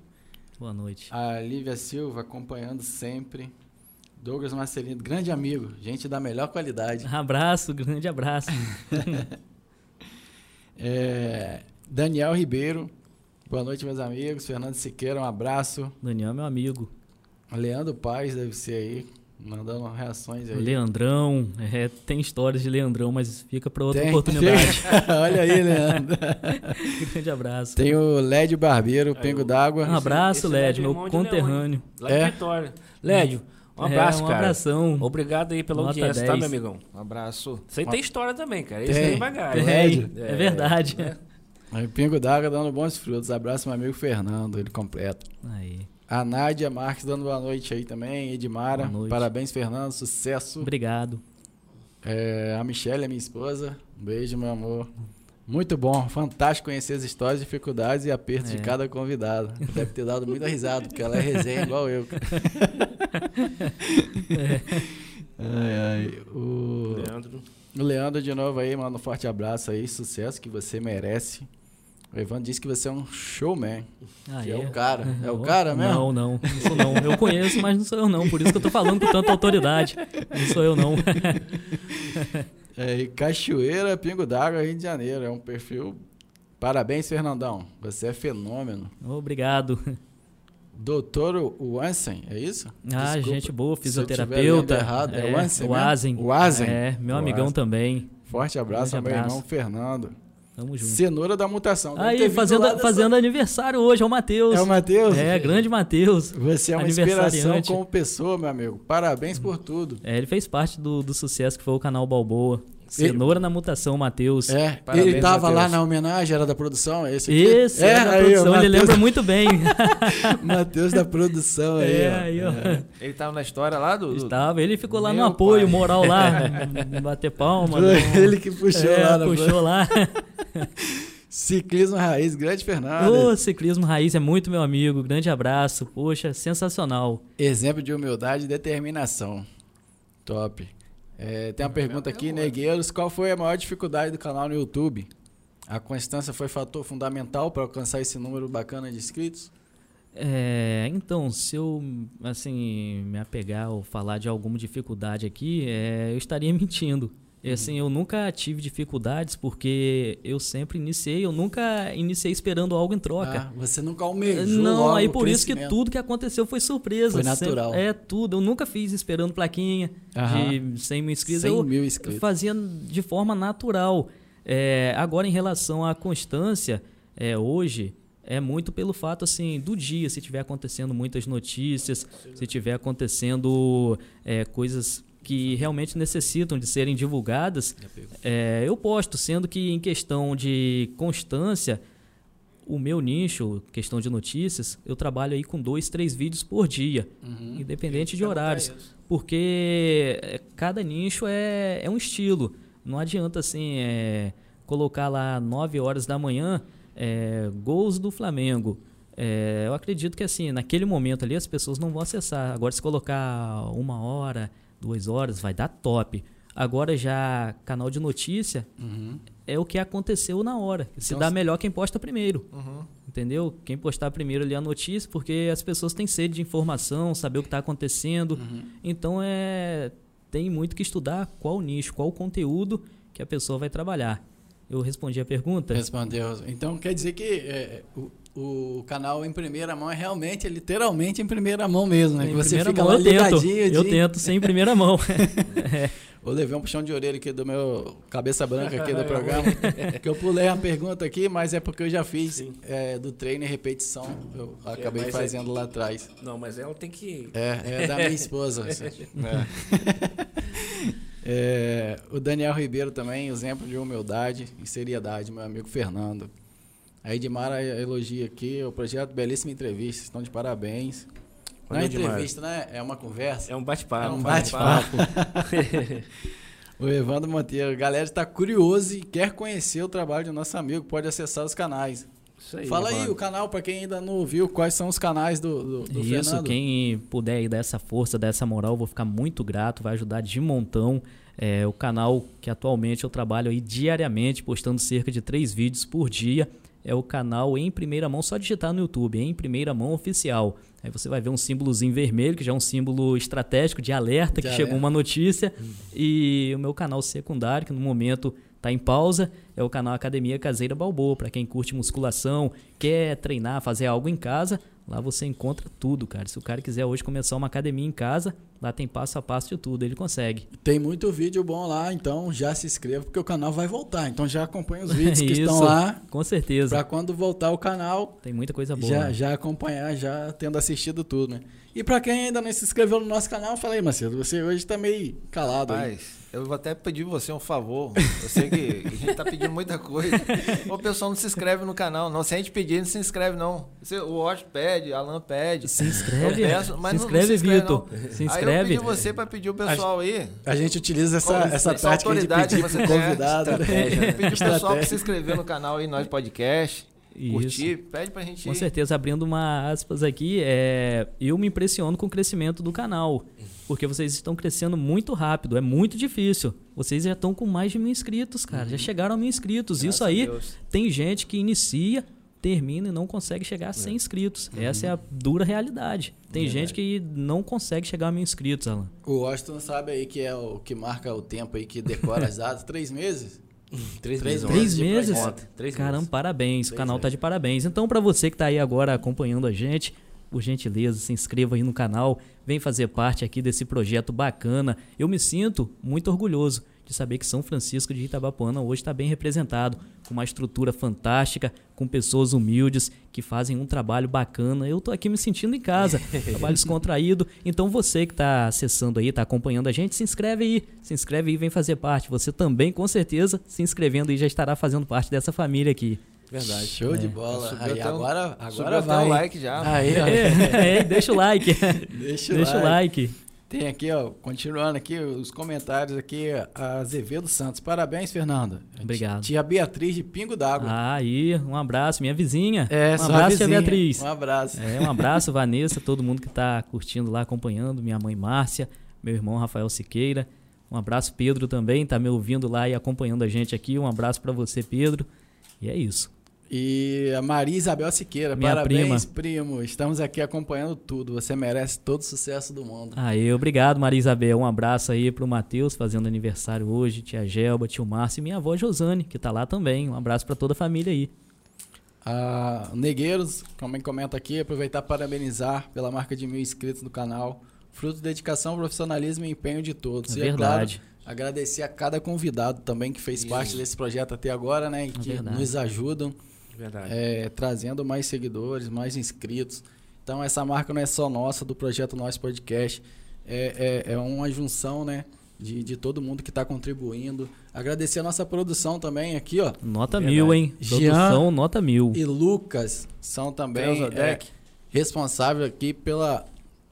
Boa noite. A Lívia Silva acompanhando sempre. Douglas Marcelino, grande amigo, gente da melhor qualidade. Abraço, grande abraço. É, Daniel Ribeiro, boa noite, meus amigos. Fernando Siqueira, um abraço. Daniel é meu amigo. Leandro Paz deve ser aí, mandando reações aí. Leandrão, é, tem histórias de Leandrão, mas fica para outra Tem- oportunidade. Olha aí, Leandro. grande abraço. Tem o Lédio Barbeiro, Pengo d'Água. Um abraço, esse Lédio, é meu conterrâneo. Lá É? Vitória. Lédio, um É, abraço, um cara. abração. Obrigado aí pela Nota audiência, tá, 10. meu amigão? Um abraço. Você tem história também, cara. Isso Tem. bagagem. É, Lédio. é verdade. Aí, Pingo d'Água dando bons frutos. Abraço, meu amigo Fernando, ele completa. Aí. A Nádia Marques dando boa noite aí também. Edmara, Boa noite. parabéns, Fernando, sucesso. Obrigado. É, a Michelle, a minha esposa, um beijo, meu amor. Muito bom, fantástico conhecer as histórias, dificuldades e apertos É. de cada convidado. Deve ter dado muita risada, porque ela é resenha igual eu. Ai, ai. O... Leandro. o Leandro de novo aí, manda um forte abraço aí, sucesso que você merece. O Evandro disse que você é um showman. Ah, que é o cara. É o cara mesmo? Não, não, não sou não. Eu conheço, mas não sou eu não. Por isso que eu tô falando com tanta autoridade. Não sou eu não. É, e Cachoeira, Pingo d'Água, Rio de Janeiro. É um perfil. Parabéns, Fernandão. Você é fenômeno. Obrigado. Doutor Wansen, é isso? Ah, Desculpa gente boa, fisioterapeuta. errado. É, o Wansen, o mesmo? Azen. O. É, meu amigão Azen. também. Forte abraço ao Grande meu abraço. irmão Fernando. Tamo junto. Cenoura da mutação. Deve Aí, fazendo, lá dessa- fazendo aniversário hoje, é o Matheus. É o Matheus? É, grande Matheus. Você é uma inspiração como pessoa, meu amigo. Parabéns por tudo. É, ele fez parte do, do sucesso que foi o canal Balboa. Cenoura na mutação, Matheus. É, Parabéns, ele tava lá Matheus. na homenagem, era da produção, é esse aqui? Esse, é, da aí, produção, o ele Matheus- lembra muito bem. Matheus da produção aí, É, ó. aí, ó. Ele tava na história lá do. Estava, ele ficou lá no apoio pai. moral lá, bater palma. Foi não- ele que puxou é, lá na puxou lá. Ciclismo Raiz, grande Fernando. Ô, ciclismo raiz é muito meu amigo, grande abraço, poxa, sensacional. Exemplo de humildade e determinação. Top. É, tem uma pergunta aqui, Negueiros. Qual foi a maior dificuldade do canal no YouTube? A constância foi fator fundamental para alcançar esse número bacana de inscritos? É, então, se eu assim me apegar ou falar de alguma dificuldade aqui, é, eu estaria mentindo. E, assim, eu nunca tive dificuldades porque eu sempre iniciei, eu nunca iniciei esperando algo em troca. Ah, você nunca almejou Não, aí por isso que tudo que aconteceu foi surpresa. Foi Sempre- natural. é tudo. Eu nunca fiz esperando plaquinha Aham. de 100 mil inscritos. 100 eu mil inscritos. fazia de forma natural. É, agora, em relação à constância, é, hoje é muito pelo fato assim do dia, se tiver acontecendo muitas notícias, se tiver acontecendo é, coisas que realmente necessitam de serem divulgadas, é, eu posto, sendo que em questão de constância, o meu nicho, questão de notícias, eu trabalho aí com dois, três vídeos por dia, Uhum. independente de horários, porque é, cada nicho é, é um estilo. Não adianta assim é, colocar lá 9 horas da manhã é, gols do Flamengo. É, eu acredito que assim naquele momento ali as pessoas não vão acessar. Agora se colocar uma hora, duas horas, vai dar top. Agora já canal de notícia Uhum. é o que aconteceu na hora. Se Então, dá melhor quem posta primeiro. Uhum. Entendeu? Quem postar primeiro ali a notícia, porque as pessoas têm sede de informação, saber o que está acontecendo. Uhum. Então é tem muito que estudar qual nicho, qual conteúdo que a pessoa vai trabalhar. Eu respondi a pergunta. Respondeu. Então quer dizer que é, o, o canal em primeira mão é realmente, é literalmente em primeira mão mesmo, né? Em Que você fica mão lá eu tento. ligadinho. Eu de- tento sem em primeira mão. Vou levar um puxão de orelha aqui do meu cabeça branca aqui do programa. que eu pulei uma pergunta aqui, mas é porque eu já fiz é, do treino e repetição. Eu acabei mas é fazendo lá atrás. Não, mas ela tem que. É, é da minha esposa. É, o Daniel Ribeiro também, exemplo de humildade e seriedade, meu amigo Fernando. A Edmara elogia aqui o projeto Belíssima Entrevista, estão de parabéns. Não é entrevista, né? É uma conversa. É um bate-papo. É um bate-papo. O Evandro Monteiro, galera está curioso e quer conhecer o trabalho do nosso amigo, pode acessar os canais. Isso aí. Fala aí Evandro. o canal para quem ainda não ouviu, quais são os canais do, do, do Isso, Fernando. quem puder aí dar essa força, dar essa moral, vou ficar muito grato, vai ajudar de montão. É, o canal que atualmente eu trabalho aí diariamente, postando cerca de três vídeos por dia, é o canal Em Primeira Mão, só digitar no YouTube, Em Primeira Mão Oficial. Aí você vai ver um símbolozinho vermelho, que já é um símbolo estratégico de alerta, De que chegou alerta. uma notícia. E o meu canal secundário, que no momento está em pausa, é o canal Academia Caseira Balboa. Para quem curte musculação, quer treinar, fazer algo em casa, lá você encontra tudo, cara. Se o cara quiser hoje começar uma academia em casa, lá tem passo a passo de tudo, ele consegue. Tem muito vídeo bom lá, então já se inscreva porque o canal vai voltar. Então já acompanha os vídeos que Isso, estão lá Com certeza. para quando voltar o canal Tem muita coisa boa. já, né? já acompanhar, já tendo assistido tudo, né? E para quem ainda não se inscreveu no nosso canal, fala aí, Macedo, você hoje tá meio calado aí. Eu vou até pedir você um favor. Eu sei que a gente tá pedindo muita coisa. O pessoal não se inscreve no canal, não. Se a gente pedir, não se inscreve, não. O Osh pede, Alan pede. Se inscreve, peço, mas se não- inscreve, não se inscreve, Vitor. não. Se Aí eu inscreve. pedi você para pedir o pessoal aí. A gente utiliza essa, Qual- essa essa tática de pedir que você convidado. né? estratégia, né? Pedir o pessoal para se inscrever no canal aí, nós podcast. Isso. Curtir, pede pra gente Com ir. certeza, abrindo uma aspas aqui, é, eu me impressiono com o crescimento do canal. Porque vocês estão crescendo muito rápido, é muito difícil. Vocês já estão com mais de mil inscritos, cara. Já chegaram a mil inscritos. Graças Isso aí tem gente que inicia, termina e não consegue chegar a 100 inscritos. Essa é a dura realidade. Tem gente que não consegue chegar a mil inscritos, Alan. O Washington sabe aí que é o que marca o tempo aí que decora as datas, três meses? Três, Três meses. Três meses? Três Caramba, meses. parabéns. o Três canal tá meses. de parabéns. Então, para você que tá aí agora acompanhando a gente, por gentileza, se inscreva aí no canal. Vem fazer parte aqui desse projeto bacana. Eu me sinto muito orgulhoso de saber que São Francisco de Itabapuana hoje está bem representado, com uma estrutura fantástica, com pessoas humildes que fazem um trabalho bacana. Eu tô aqui me sentindo em casa, trabalho descontraído. Então você que está acessando aí, está acompanhando a gente, se inscreve aí, se inscreve aí, vem fazer parte. Você também, com certeza, se inscrevendo aí já estará fazendo parte dessa família aqui. Verdade. Show de bola. Aí, até um- agora Subiu agora vai. o like já. Aí. É, é, deixa o like. Deixa, Deixa o like. Tem aqui, ó, continuando aqui os comentários aqui, a Azevedo Santos. Parabéns, Fernando. Obrigado. Tia Beatriz de Pingo d'Água. Ah, aí, um abraço, minha vizinha. é, um abraço, tia vizinha. Beatriz. Um abraço. É, um abraço, Vanessa, todo mundo que tá curtindo lá, acompanhando, minha mãe Márcia, meu irmão Rafael Siqueira. Um abraço, Pedro também, tá me ouvindo lá e acompanhando a gente aqui. Um abraço para você, Pedro. E é isso. E a Maria Isabel Siqueira, Minha parabéns, primo. Estamos aqui acompanhando tudo. Você merece todo o sucesso do mundo. Aí, obrigado, Maria Isabel. Um abraço aí pro Matheus, fazendo aniversário hoje, tia Gelba, tio Márcio e minha avó Josane, que tá lá também. Um abraço para toda a família aí. A Negueiros, também comenta aqui, aproveitar para parabenizar pela marca de mil inscritos no canal. Fruto de dedicação, profissionalismo e empenho de todos. É e verdade. É claro, agradecer a cada convidado também que fez parte desse projeto até agora, né? E É que verdade. nos ajudam. Verdade. é, trazendo mais seguidores, mais inscritos. Então essa marca não é só nossa, do projeto Nós Podcast. É, é, é uma junção, né? De, de todo mundo que está contribuindo. Agradecer a nossa produção também aqui, ó. Nota Verdade. mil, hein? Jean Produção, nota mil. E Lucas são também é, responsáveis aqui pela,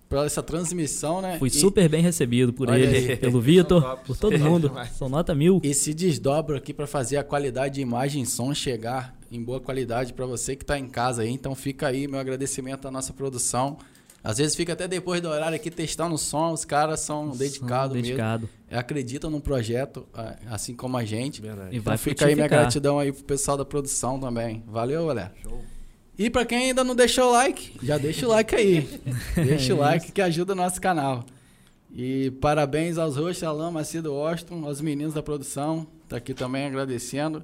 pela essa transmissão, né? Fui E- super bem recebido por Olha ele, aí. pelo Vitor, top, por todo mundo. São nota mil. E se desdobra aqui para fazer a qualidade de imagem e som chegar em boa qualidade para você que está em casa aí. Então fica aí meu agradecimento à nossa produção. Às vezes fica até depois do horário aqui testando o som, os caras são dedicados mesmo. Dedicado. Acreditam no projeto, assim como a gente. Verdade. E Então vai fica aí minha gratidão aí pro pessoal da produção também. Valeu, galera. E para quem ainda não deixou o like, já deixa o like aí. deixa o like que ajuda o nosso canal. E parabéns aos hosts, Alain, Macedo Washington, aos meninos da produção, tá aqui também agradecendo.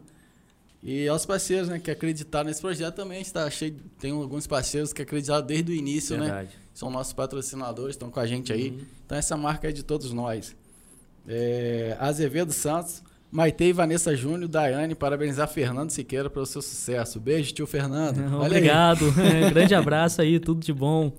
E aos parceiros, né, que acreditaram nesse projeto também, está cheio, tem alguns parceiros que acreditaram desde o início, né? Verdade. São nossos patrocinadores, estão com a gente aí. Então essa marca é de todos nós. É, Azevedo Santos, Maite e Vanessa Júnior, Daiane, parabenizar Fernando Siqueira pelo seu sucesso. Beijo, tio Fernando. Obrigado. Grande abraço aí, tudo de bom.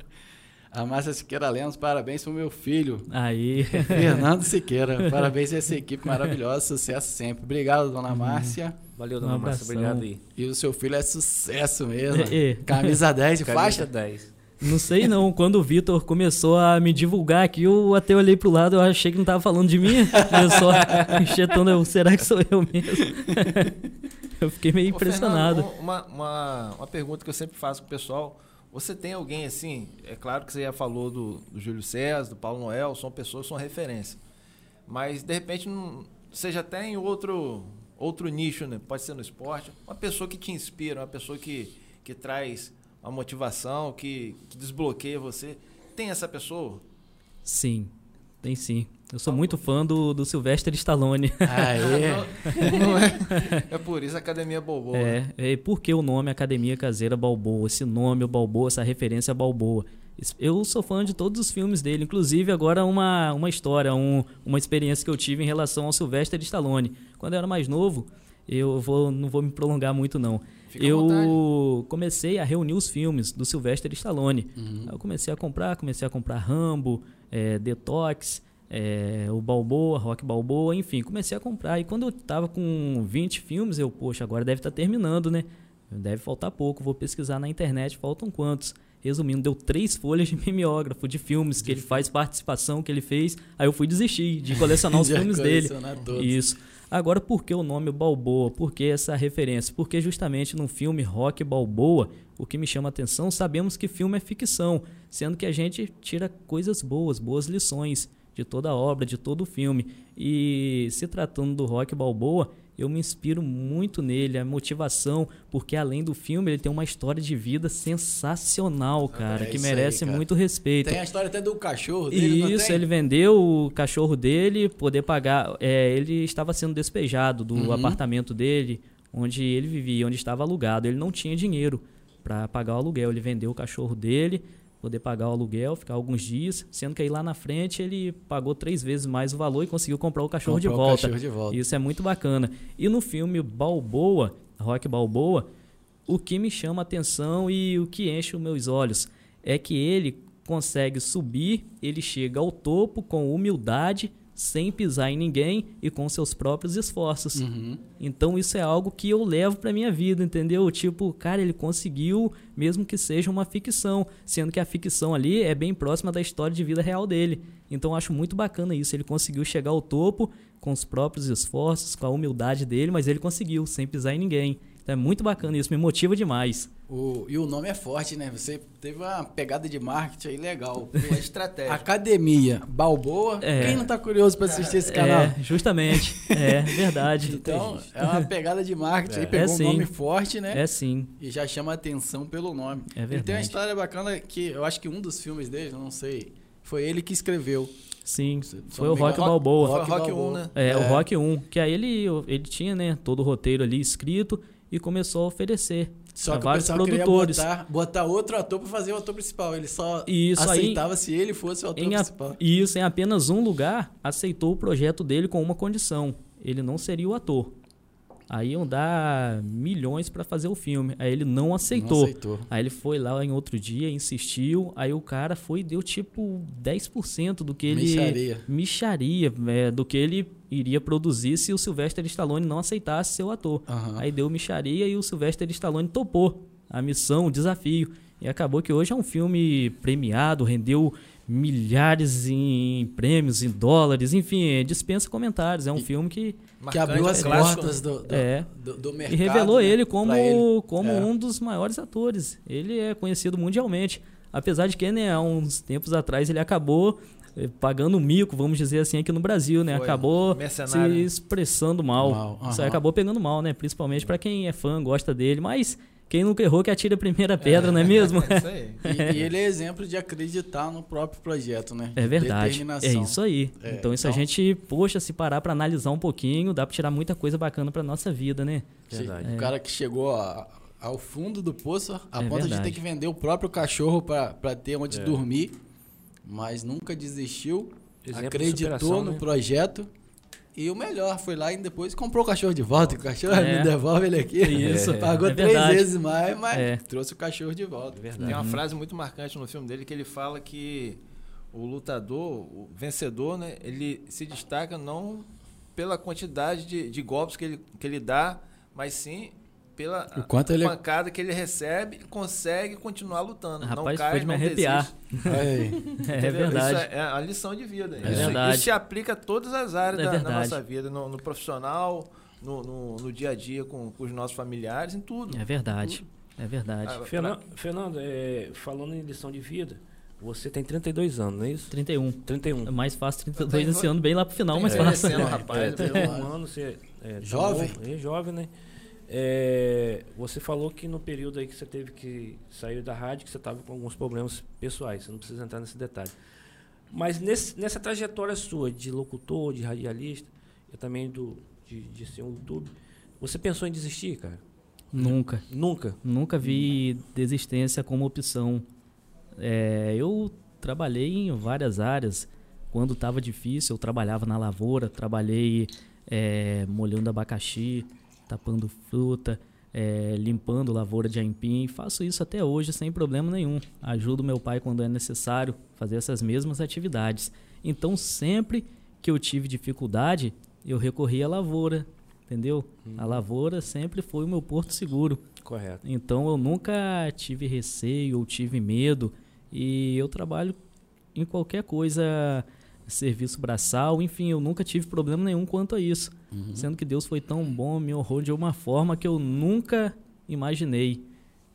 A Márcia Siqueira Lemos, parabéns pro meu filho. Aí. Fernando Siqueira, parabéns a essa equipe maravilhosa, sucesso sempre. Obrigado, dona Márcia. Valeu, Um dona Márcia. abração. Obrigado aí. E o seu filho é sucesso mesmo. É, é. Camisa 10 de Camisa faixa? 10. Não sei não, quando o Vitor começou a me divulgar aqui, eu até olhei pro lado, eu achei que não tava falando de mim. Eu só enxetando, eu, será que sou eu mesmo? Eu fiquei meio Ô, impressionado. Fernando, um- uma, uma, uma pergunta que eu sempre faço pro pessoal. Você tem alguém assim, é claro que você já falou do, do Júlio César, do Paulo Noel, são pessoas que são referência. Mas de repente não, você já tem outro, outro nicho, né? Pode ser no esporte. Uma pessoa que te inspira, uma pessoa que, que traz uma motivação, que, que desbloqueia você. Tem essa pessoa? Sim, tem sim. Eu sou muito fã do, do Sylvester Stallone. Aê. Não é, é por isso a academia Bobo. né? É, é, por que o nome Academia Caseira Balboa? Esse nome, o Balboa, essa referência Balboa. Eu sou fã de todos os filmes dele, inclusive agora uma, uma história, um- uma experiência que eu tive em relação ao Sylvester Stallone. Quando eu era mais novo, eu vou, não vou me prolongar muito não. Fica eu comecei a reunir os filmes do Sylvester Stallone. Aí Eu comecei a comprar, comecei a comprar Rambo, é, Detox, é, o Balboa, Rock Balboa, enfim, comecei a comprar. E quando eu tava com 20 filmes, eu, poxa, agora deve estar terminando, né? Deve faltar pouco, vou pesquisar na internet, faltam quantos? Resumindo, deu três folhas de mimeógrafo de filmes que ele faz participação, que ele fez. Aí eu fui desistir de colecionar os De filmes dele. todos. Isso. Agora, por que o nome Balboa? Por que essa referência? Porque justamente no filme Rock Balboa, o que me chama a atenção, sabemos que filme é ficção, sendo que a gente tira coisas boas, boas lições de toda a obra, de todo o filme. E se tratando do Rock Balboa, eu me inspiro muito nele, a motivação, porque além do filme, ele tem uma história de vida sensacional, cara, é que isso aí, merece cara. muito respeito. Tem a história até do cachorro dele, Isso, ele vendeu o cachorro dele, poder pagar. é, ele estava sendo despejado do Uhum. apartamento dele, onde ele vivia, onde estava alugado. Ele não tinha dinheiro para pagar o aluguel. Ele vendeu o cachorro dele, poder pagar o aluguel, ficar alguns dias, sendo que aí lá na frente ele pagou três vezes mais o valor e conseguiu comprar o cachorro de o volta. cachorro de volta. Isso é muito bacana. E no filme Balboa, Rock Balboa, o que me chama a atenção e o que enche os meus olhos é que ele consegue subir, ele chega ao topo com humildade, sem pisar em ninguém e com seus próprios esforços. Uhum. Então isso é algo que eu levo pra minha vida, entendeu? Tipo, cara, ele conseguiu, mesmo que seja uma ficção, sendo que a ficção ali é bem próxima da história de vida real dele. Então eu acho muito bacana isso. Ele conseguiu chegar ao topo com os próprios esforços, com a humildade dele, mas ele conseguiu, sem pisar em ninguém. Então é muito bacana isso, me motiva demais. O, e o nome é forte, né? Você teve uma pegada de marketing aí legal. Uma estratégia. Academia Balboa. É. Quem não tá curioso pra assistir esse canal? É, justamente. É, verdade. Então, é uma pegada de marketing. Aí É. pegou É um nome forte, né? É sim. E já chama atenção pelo nome. É Ele tem uma verdade. história bacana que eu acho que um dos filmes dele, eu não sei, foi ele que escreveu. Sim. Foi o Rock Balboa. O Rock Balboa. 1, né? É, o Rock 1, que aí ele, ele tinha, né, todo o roteiro ali escrito e começou a oferecer Só que o pessoal produtores. queria botar, botar outro ator pra fazer o ator principal. Ele só Isso aí- aceitava se ele fosse o ator Em a- principal. isso, em apenas um lugar, aceitou o projeto dele com uma condição. Ele não seria o ator. Aí iam dar milhões pra fazer o filme. Aí ele não aceitou. Não aceitou. Aí ele foi lá em outro dia, insistiu. Aí o cara foi e deu tipo 10% do que ele. Micharia. Micharia, é, do que ele iria produzir se o Sylvester Stallone não aceitasse ser o ator. Aham. Aí deu micharia e o Sylvester Stallone topou a missão, o desafio. E acabou que hoje é um filme premiado, rendeu milhares em prêmios, em dólares, enfim, é, dispensa comentários. É um filme que que abriu as clássico, portas do, do, É. do, do mercado. e revelou né, ele como, ele. como É. um dos maiores atores. Ele é conhecido mundialmente. Apesar de que, né, há uns tempos atrás, ele acabou eh, pagando mico, vamos dizer assim, aqui no Brasil, né? Foi, acabou se mercenário. expressando mal. Mal, Isso aí aham. acabou pegando mal, né? Principalmente pra quem é fã, gosta dele. Mas quem nunca errou que atire a primeira pedra, não é mesmo? É isso aí. E, e ele é exemplo de acreditar no próprio projeto, né? É De verdade. É isso aí. É, então, isso a então- gente, poxa, se parar pra analisar um pouquinho, dá pra tirar muita coisa bacana pra nossa vida, né? Verdade. O cara que chegou a- ao fundo do poço, a É ponto de verdade. ter que vender o próprio cachorro pra pra ter onde É. dormir, mas nunca desistiu, Exemplo de acreditou no né? projeto. E o melhor, foi lá e depois comprou o cachorro de volta. O cachorro É. me devolve ele aqui. Isso, Pagou é três vezes mais, mas É. trouxe o cachorro de volta. Verdade. Tem uma frase muito marcante no filme dele que ele fala que o lutador, o vencedor, né, ele se destaca não pela quantidade de, de golpes que ele, que ele dá, mas sim pela O quanto ele- pancada que ele recebe e consegue continuar lutando. não Rapaz, cai, foi de me não arrepiar. É Entendeu? verdade. Isso é, é a lição de vida. É isso, verdade. isso se aplica a todas as áreas É da, da nossa vida, no, no profissional, no, no, no dia a dia com, com os nossos familiares, em tudo. É verdade. É verdade. Ah, Fernando, Fernando é, falando em lição de vida, você tem 32 anos, não é isso? 31. 31. É mais fácil 32 Tem- esse ano, bem lá pro final, mas Tem fácil. É, rapaz. tem né? um ano, você é, tá Jovem? novo, é jovem, né? É, você falou que no período aí que você teve que sair da rádio, que você estava com alguns problemas pessoais, você não precisa entrar nesse detalhe. Mas nesse- nessa trajetória sua de locutor, de radialista, e também do, de, de ser um YouTube, você pensou em desistir, cara? Nunca. Nunca? Nunca vi desistência como opção. É, eu trabalhei em várias áreas. Quando estava difícil, eu trabalhava na lavoura, trabalhei é, molhando abacaxi, tapando fruta, é, limpando lavoura de aipim. Faço isso até hoje sem problema nenhum. Ajudo meu pai quando é necessário fazer essas mesmas atividades. Então, sempre que eu tive dificuldade, eu recorri à lavoura, entendeu? A lavoura sempre foi o meu porto seguro. Correto. Então eu nunca tive receio ou tive medo e eu trabalho em qualquer coisa, serviço braçal, enfim, eu nunca tive problema nenhum quanto a isso. Sendo que Deus foi tão bom, me honrou de uma forma que eu nunca imaginei.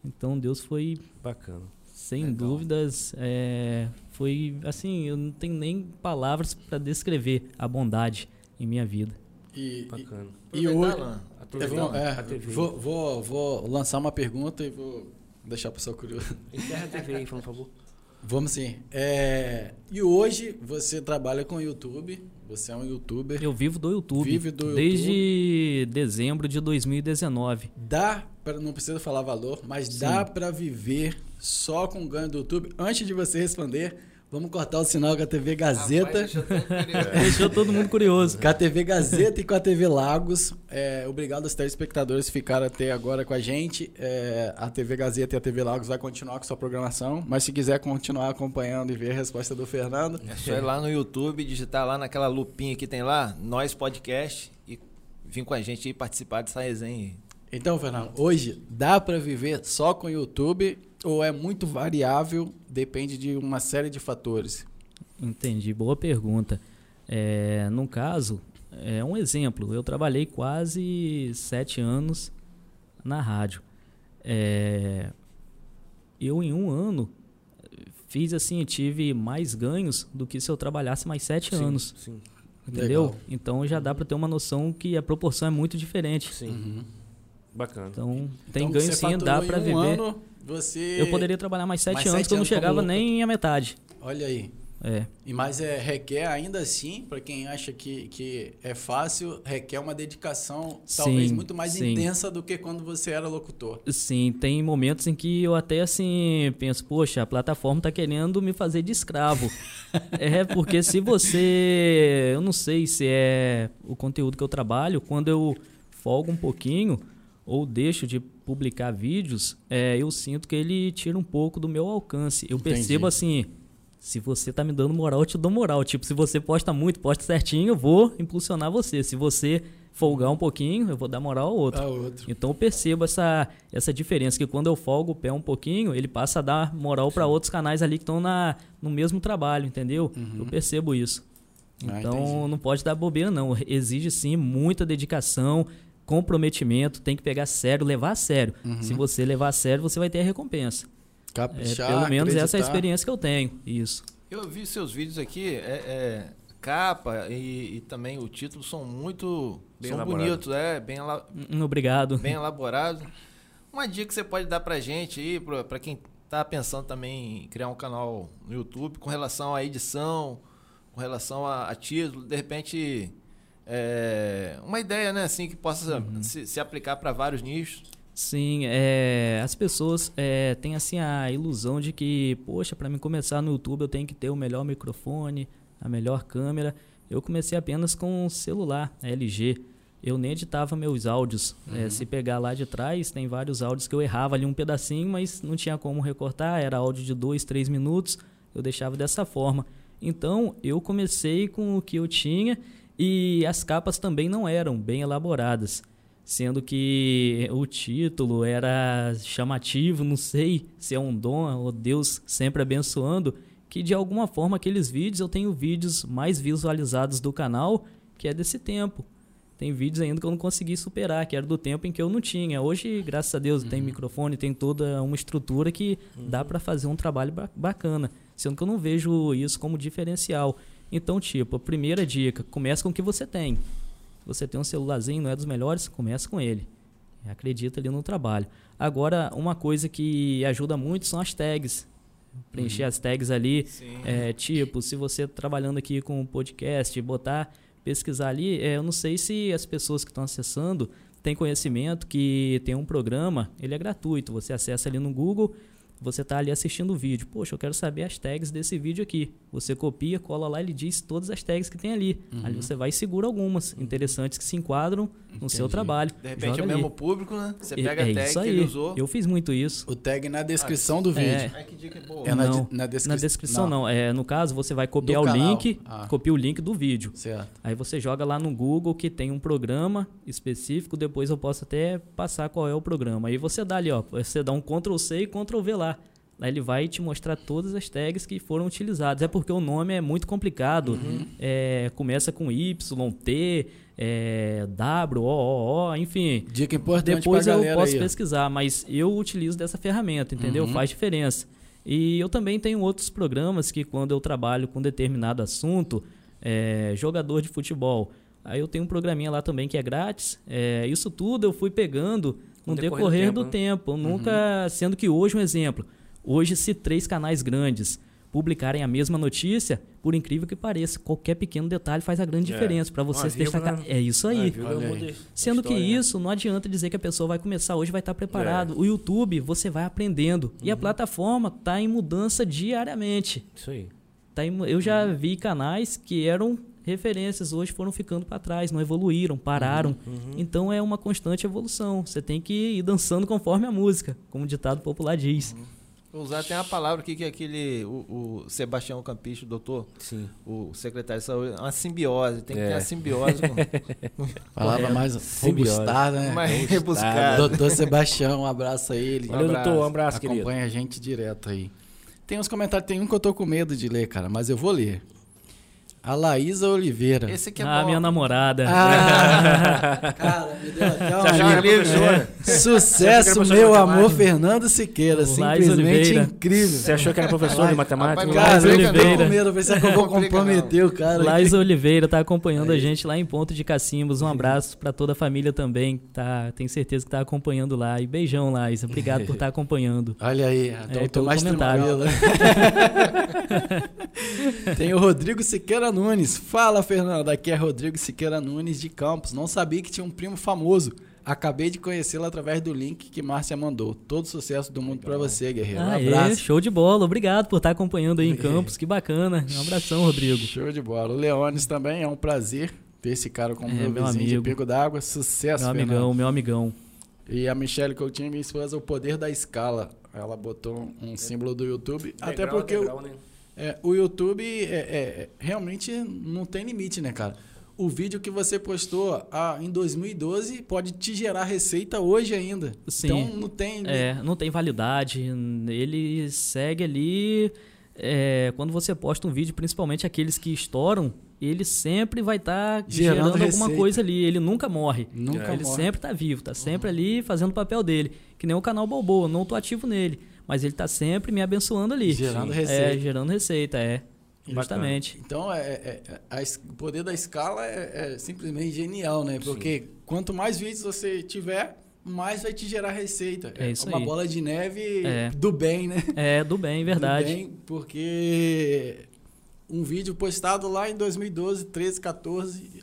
Então Deus foi, Bacana. sem Legal. dúvidas, é, foi assim, eu não tenho nem palavras para descrever a bondade em minha vida. E, e, Bacana. e Aproveitar, hoje, TV, vou, é, a TV. vou, vou, vou lançar uma pergunta e vou deixar o pessoal curioso. Encerra a TV aí, por favor. Vamos sim. É, e hoje você trabalha com YouTube, você é um youtuber. Eu vivo do YouTube. Vive do desde dezembro de 2019. Dá para não precisa falar valor, mas dá para viver só com ganho do YouTube. Antes de você responder, vamos cortar o sinal com a TV Gazeta. Até- Deixou todo mundo curioso. Com a TV Gazeta e com a TV Lagos. É, obrigado aos telespectadores que ficaram até agora com a gente. É, a TV Gazeta e a TV Lagos vai continuar com sua programação. Mas se quiser continuar acompanhando e ver a resposta do Fernando, É só ir lá no YouTube, digitar lá naquela lupinha que tem lá, Nós Podcast, e vir com a gente e participar dessa resenha aí. Então, Fernando, hoje dá para viver só com o YouTube ou é muito variável, depende de uma série de fatores? Entendi, boa pergunta. É, no caso, é um exemplo. Eu trabalhei quase sete anos na rádio. É, eu, em um ano, fiz assim, tive mais ganhos do que se eu trabalhasse mais sete Sim, anos. Sim, Entendeu? Legal. Então já dá para ter uma noção que a proporção é muito diferente. sim. Uhum. Bacana. Então tem Então, ganho sim, dá para um viver. ano, você... Eu poderia trabalhar mais sete Mais anos sete que eu não chegava nem à metade. Olha aí. É. E mas é, requer ainda assim, para quem acha que, que é fácil, requer uma dedicação talvez Sim, muito mais sim. intensa do que quando você era locutor. Sim, tem momentos em que eu até assim penso, poxa, a plataforma tá querendo me fazer de escravo. é, porque se você. Eu não sei se é o conteúdo que eu trabalho, quando eu folgo um pouquinho ou deixo de publicar vídeos, é, eu sinto que ele tira um pouco do meu alcance. Eu Entendi. percebo assim. Se você tá me dando moral, eu te dou moral. Tipo, se você posta muito, posta certinho, eu vou impulsionar você. Se você folgar um pouquinho, eu vou dar moral ao outro. Outro. Então eu percebo essa, essa diferença, que quando eu folgo o pé um pouquinho, ele passa a dar moral para outros canais ali que estão no mesmo trabalho, entendeu? Eu percebo isso. Uhum. Ah, Então entendi. não pode dar bobeira, não. Exige sim muita dedicação, comprometimento, tem que pegar sério, levar a sério. Uhum. Se você levar a sério, você vai ter a recompensa. É, Caprichar, pelo menos essa é a acreditar. experiência que eu tenho. Isso. Eu vi seus vídeos aqui, é, é, capa e, e também o título são muito Bem são elaborado. bonitos, é, bem, ela- Hum, Obrigado. bem elaborado. Uma dica que você pode dar pra gente aí, pra, pra quem tá pensando também em criar um canal no YouTube, com relação à edição, com relação a, a título, de repente é, uma ideia, né, assim, que possa Uhum. se, se aplicar para vários nichos. Sim, é, as pessoas é, têm assim a ilusão de que, poxa, para mim começar no YouTube eu tenho que ter o melhor microfone, a melhor câmera. Eu comecei apenas com um celular, LG. Eu nem editava meus áudios. É, se pegar lá de trás, tem vários áudios que eu errava ali um pedacinho, mas não tinha como recortar. Era áudio de dois, três minutos. Eu deixava dessa forma. Então, eu comecei com o que eu tinha e as capas também não eram bem elaboradas sendo que o título era chamativo, não sei se é um dom ou Deus sempre abençoando, que de alguma forma aqueles vídeos eu tenho vídeos mais visualizados do canal, que é desse tempo. Tem vídeos ainda que eu não consegui superar, que era do tempo em que eu não tinha. Hoje, graças a Deus, tem microfone, tem toda uma estrutura que dá para fazer um trabalho ba- bacana, sendo que eu não vejo isso como diferencial. Então, tipo, a primeira dica, começa com o que você tem. Você tem um celularzinho, não é dos melhores, começa com ele. Acredita ali no trabalho. Agora, uma coisa que ajuda muito são as tags. Preencher as tags ali. É, tipo, se você tá trabalhando aqui com um podcast, botar, pesquisar ali, é, eu não sei se as pessoas que estão acessando têm conhecimento que tem um programa, ele é gratuito. Você acessa ali no Google, você está ali assistindo o vídeo. Poxa, eu quero saber as tags desse vídeo aqui. Você copia, cola lá, ele diz todas as tags que tem ali. Ali você vai e segura algumas interessantes que se enquadram no seu Entendi. trabalho. De repente Joga é o ali. mesmo público, né? Você pega é a tag isso que ele usou. Eu fiz muito isso. O tag na descrição do vídeo. É. Ai, que dica boa. É na, Não, na descri- Na descrição não. É, no caso, você vai copiar Do o canal. link, Ah. copia o link do vídeo. Certo. Aí você joga lá no Google que tem um programa específico, depois eu posso até passar qual é o programa. Aí você dá ali, ó, você dá um Ctrl C e Ctrl V lá. Ele vai te mostrar todas as tags que foram utilizadas. É porque o nome é muito complicado. É, começa com Y, T, é, W, O, O, O, enfim. Dica importante Depois eu posso aí. pesquisar, mas eu utilizo dessa ferramenta, entendeu? Uhum. Faz diferença. E eu também tenho outros programas que quando eu trabalho com determinado assunto, é, jogador de futebol, aí eu tenho um programinha lá também que é grátis. É, isso tudo eu fui pegando no No decorrer decorrer do do tempo, tempo. né? Nunca, sendo que hoje um exemplo. Hoje, se três canais grandes publicarem a mesma notícia, por incrível que pareça, qualquer pequeno detalhe faz a grande É. diferença para você Uma se vírgula, destacar. né? É isso aí. Aí. Sendo que história, né? isso, não adianta dizer que a pessoa vai começar hoje vai estar É. preparado. O YouTube, você vai aprendendo. E a Uhum. plataforma está em mudança diariamente. Isso aí. Tá em eu já vi canais que eram referências, hoje foram ficando para trás, não evoluíram, pararam. Uhum. Então é uma constante evolução. Você tem que ir dançando conforme a música, como o ditado popular diz. Vou usar até uma palavra aqui que é aquele. O, o Sebastião Campicho, doutor, Sim. o secretário de saúde, é uma simbiose. Tem que ter É. uma simbiose com, Palavra mais Simbiose. robustada, né? mais rebuscada. Doutor Sebastião, um abraço a ele. Valeu, abraço. doutor. Um abraço, querido. Acompanha a gente direto aí. Tem uns comentários, tem um que eu tô com medo de ler, cara, mas eu vou ler. A Laísa Oliveira. Esse aqui é ah, bom. minha namorada. Ah, cara, me deu até uma era linha. professora? Sucesso, professora meu amor? Fernando Siqueira. Simplesmente Oliveira. incrível. Você achou que era professor de matemática? Cara, fiquei Oliveira. com medo, eu pensei que eu vou comprometer o cara. Laís Oliveira tá acompanhando a gente lá em Ponto de Cacimbos. Um abraço pra toda a família também. Tá, tenho certeza que tá acompanhando lá. E beijão, Laís. Obrigado por estar acompanhando. Olha aí, então É, eu tô mais comentário. tranquilo. Tem o Rodrigo Siqueira Nunes. Fala, Fernando. Aqui é Rodrigo Siqueira Nunes de Campos. Não sabia que tinha um primo famoso. Acabei de conhecê-lo através do link que Márcia mandou. Todo sucesso do mundo pra você, guerreiro. Um Aê, abraço. show de bola. Obrigado por estar acompanhando aí em Campos. Que bacana. Um abração, Rodrigo. Show de bola. O Leones também é um prazer ter esse cara como É, meu meu vizinho amigo. de Pico d'Água. Sucesso, Meu Fernando. amigão, meu amigão. E a Michelle Coutinho, minha esposa, o poder da escala. Ela botou um símbolo do YouTube. até porque degrau, né? É, o YouTube é, é, realmente não tem limite, né, cara? O vídeo que você postou ah, em 2012 pode te gerar receita hoje ainda. Sim. Então não tem. É, não tem validade. Ele segue ali. é, quando você posta um vídeo, principalmente aqueles que estouram, ele sempre vai estar Gerando gerando, alguma coisa ali. Ele nunca morre. Nunca ele morre. sempre tá vivo, tá sempre ali fazendo o papel dele. Que nem o canal Bobo, não tô ativo nele. Mas ele tá sempre me abençoando ali. Gerando É, receita. gerando receita, é. Justamente. Então, é, é- é- a o poder da escala é, é simplesmente genial, né? Porque quanto mais vídeos você tiver, mais vai te gerar receita. É isso uma aí. bola de neve É. do bem, né? É, do bem, verdade. Do bem, porque um vídeo postado lá em 2012, 13, 14,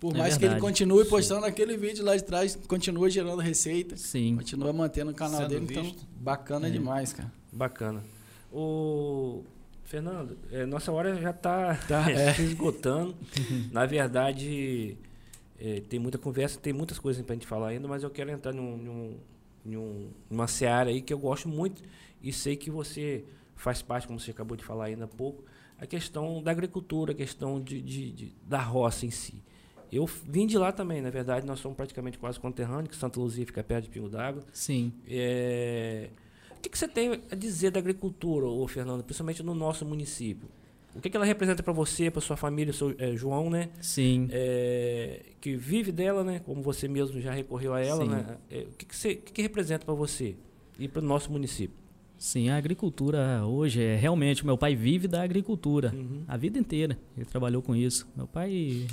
por É mais que ele verdade. continue postando aquele vídeo lá de trás, continua gerando receita, Sim. continua mantendo o canal Sendo dele. visto. Então, bacana É. demais, cara. Bacana. O Fernando, é, nossa hora já está Tá, é. se esgotando. Na verdade, é, tem muita conversa, tem muitas coisas para a gente falar ainda, mas eu quero entrar num, num, num- numa seara aí que eu gosto muito e sei que você faz parte, como você acabou de falar ainda há pouco, a questão da agricultura, a questão de, de- de- da roça em si. Eu vim de lá também, na verdade, nós somos praticamente quase conterrâneos, que Santa Luzia fica perto de Pingo d'Água. Sim. É, O que, que você tem a dizer da agricultura, ô Fernando, principalmente no nosso município? O que, que ela representa para você, para sua família, seu é, João, né? Sim. É, que vive dela, né? Como você mesmo já recorreu a ela, Sim. né? É, o que, que, você, que, que representa para você e para o nosso município? Sim, a agricultura hoje é realmente. Meu pai vive da agricultura Uhum. a vida inteira. Ele trabalhou com isso. Meu pai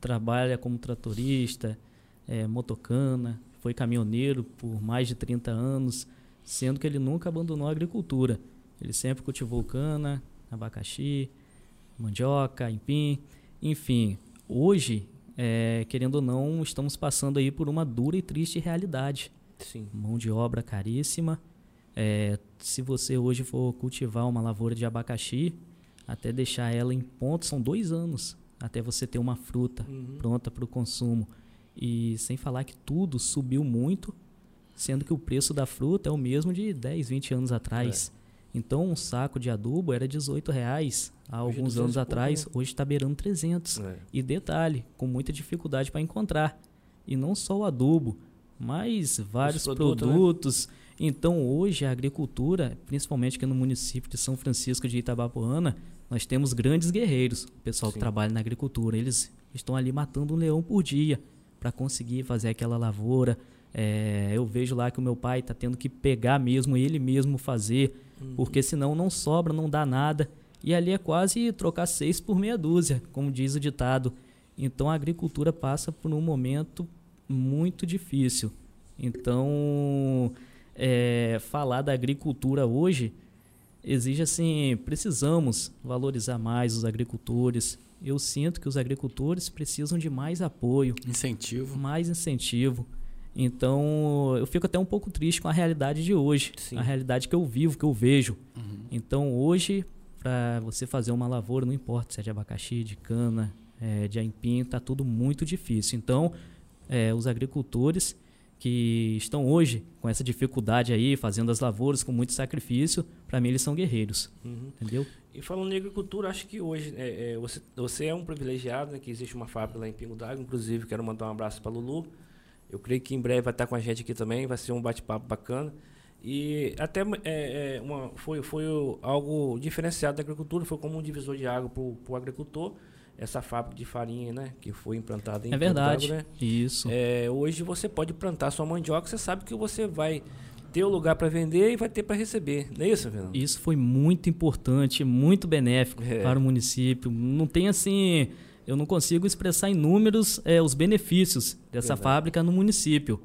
trabalha como tratorista, é, motocana, foi caminhoneiro por mais de 30 anos, sendo que ele nunca abandonou a agricultura. Ele sempre cultivou cana, abacaxi, mandioca, empim, enfim. Hoje, é, querendo ou não, estamos passando aí por uma dura e triste realidade Sim. mão de obra caríssima. É, se você hoje for cultivar uma lavoura de abacaxi, até deixar ela em ponto, são dois anos até você ter uma fruta Uhum. pronta para o consumo. E sem falar que tudo subiu muito, sendo que o preço da fruta é o mesmo de 10, 20 anos atrás. Então, um saco de adubo era 18 reais há é alguns 200 anos e pouco, atrás, né? hoje está beirando 300. É. E detalhe, com muita dificuldade para encontrar. E não só o adubo, mas vários produtos, né? produtos. Então, hoje, a agricultura, principalmente aqui no município de São Francisco de Itabapoana, nós temos grandes guerreiros, o pessoal Sim. que trabalha na agricultura. Eles estão ali matando um leão por dia para conseguir fazer aquela lavoura. É, eu vejo lá que o meu pai está tendo que pegar mesmo, ele mesmo fazer, Uhum. porque senão não sobra, não dá nada. E ali é quase trocar seis por meia dúzia, como diz o ditado. Então a agricultura passa por um momento muito difícil. Então, é, falar da agricultura hoje exige assim, precisamos valorizar mais os agricultores. Eu sinto que os agricultores precisam de mais apoio, Incentivo. mais incentivo. Então, eu fico até um pouco triste com a realidade de hoje, Sim. a realidade que eu vivo, que eu vejo. Uhum. Então, hoje, para você fazer uma lavoura, não importa se é de abacaxi, de cana, é, de aipim, está tudo muito difícil. Então, é, os agricultores que estão hoje com essa dificuldade aí, fazendo as lavouras com muito sacrifício, para mim eles são guerreiros, Uhum. entendeu? E falando em agricultura, acho que hoje é, é, você, você é um privilegiado, né, que existe uma fábrica lá em Pingo d'Água, inclusive quero mandar um abraço para Lulu. Eu creio que em breve vai estar com a gente aqui também, vai ser um bate-papo bacana. E até é, é, uma, foi, foi algo diferenciado da agricultura, foi como um divisor de água para o agricultor. Essa fábrica de farinha, né? Que foi implantada em É verdade. d'Água, né? Isso. É, hoje você pode plantar sua mandioca, você sabe que você vai ter o lugar para vender e vai ter para receber. Não é isso, Fernando? Isso foi muito importante, muito benéfico É. para o município. Não tem assim, eu não consigo expressar em números é, os benefícios dessa Verdade. fábrica no município,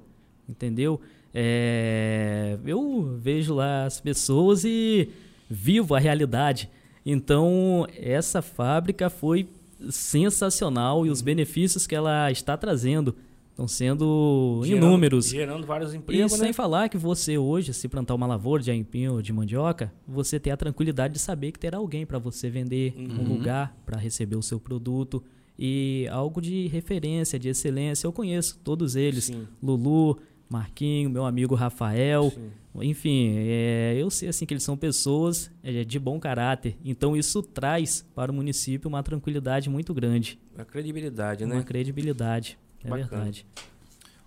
entendeu? É, eu vejo lá as pessoas e vivo a realidade. Então essa fábrica foi sensacional e os benefícios que ela está trazendo estão sendo Gerando- inúmeros. Gerando vários E empregos, sem né? falar que você hoje, se plantar uma lavoura de aipim ou de mandioca, você tem a tranquilidade de saber que terá alguém para você vender, um Uhum. lugar para receber o seu produto e algo de referência, de excelência. Eu conheço todos eles, Sim. Lulu, Marquinho, meu amigo Rafael, Sim. enfim, é, eu sei assim que eles são pessoas é, de bom caráter. Então isso traz para o município uma tranquilidade muito grande, A credibilidade, né? uma credibilidade. É Bacana. verdade.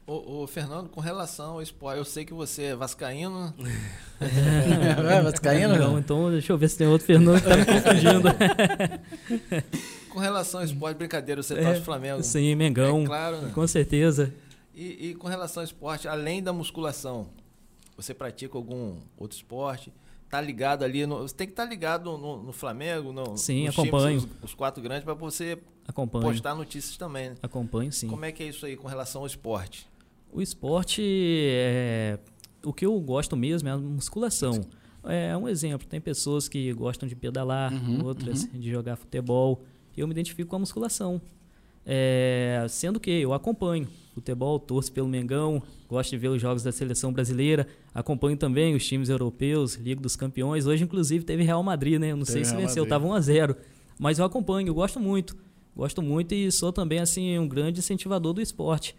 Ô, ô, Fernando, com relação ao esporte, eu sei que você é vascaíno. Vai, Vascaíno? Não, então deixa eu ver se tem outro Fernando que tá me confundindo. Com relação ao esporte, brincadeira, você É, torce Flamengo. Sim, Mengão. É claro, né? Com certeza. E, e com relação ao esporte, além da musculação, você pratica algum outro esporte? Tá ligado ali, no, você tem que estar ligado no, no Flamengo, no, Sim, nos acompanho. times, os, os quatro grandes, para você Acompanho. postar notícias também. Né? Acompanho, sim. Como é que é isso aí com relação ao esporte? O esporte, é... o que eu gosto mesmo é a musculação. É um exemplo, tem pessoas que gostam de pedalar, Uhum, outras de jogar futebol. Eu me identifico com a musculação. É, Sendo que eu acompanho futebol, torço pelo Mengão, gosto de ver os jogos da seleção brasileira, acompanho também os times europeus, Liga dos Campeões. Hoje, inclusive, teve Real Madrid, né? Eu não Teve sei se Real venceu, estava 1 a 0 Mas eu acompanho, eu gosto muito. Gosto muito e sou também, assim, um grande incentivador do esporte.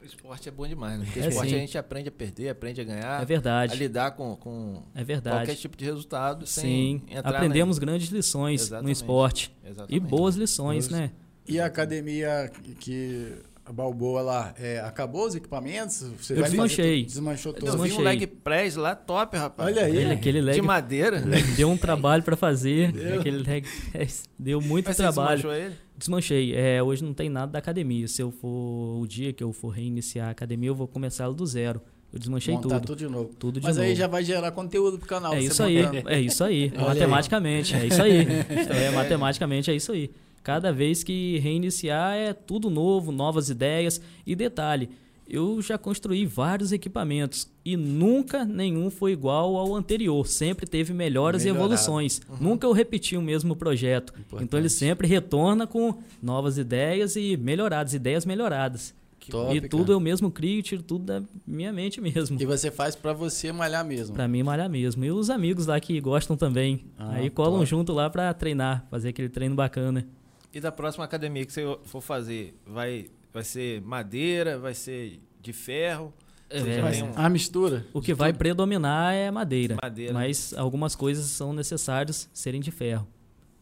O esporte é bom demais, né? Porque É, esporte sim. a gente aprende a perder, aprende a ganhar, É a verdade. lidar com, com É verdade. qualquer tipo de resultado Sim, sem entrar na- aprendemos grandes lições no Exatamente. esporte. E Exatamente. boas lições, né? E a academia que a Balboa lá, é, acabou os equipamentos? Você Eu desmanchei. Desmanchou Eu tudo. vi um leg press lá top, rapaz. Olha aí. Aquele, aquele leg De madeira. deu um trabalho para fazer. Aquele leg press deu muito Mas você trabalho. desmanchou ele? Desmanchei. É, hoje não tem nada da academia. Se eu for o dia que eu for reiniciar a academia, eu vou começar do zero. Eu desmanchei Montar tudo. tudo de novo. Tudo de Mas aí novo. já vai gerar conteúdo pro canal. É você isso aí, é isso aí. Olha aí. matematicamente, é isso aí. É, matematicamente é isso aí. Cada vez que reiniciar é tudo novo, novas ideias. E detalhe, eu já construí vários equipamentos e nunca nenhum foi igual ao anterior. Sempre teve melhoras e Melhorado. evoluções. Nunca eu repeti o mesmo projeto. Importante. Então ele sempre retorna com novas ideias e melhoradas, ideias melhoradas. Top, e cara. tudo eu mesmo crio, tiro tudo da minha mente mesmo. E você faz pra você malhar mesmo. Pra mim, malhar mesmo. E os amigos lá que gostam também. Ah, Aí colam top. junto lá pra treinar, fazer aquele treino bacana. E da próxima academia que você for fazer, vai, vai ser madeira, vai ser de ferro? É, um- a mistura? O que vai predominar é madeira. Madeira. Mas algumas coisas são necessárias serem de ferro.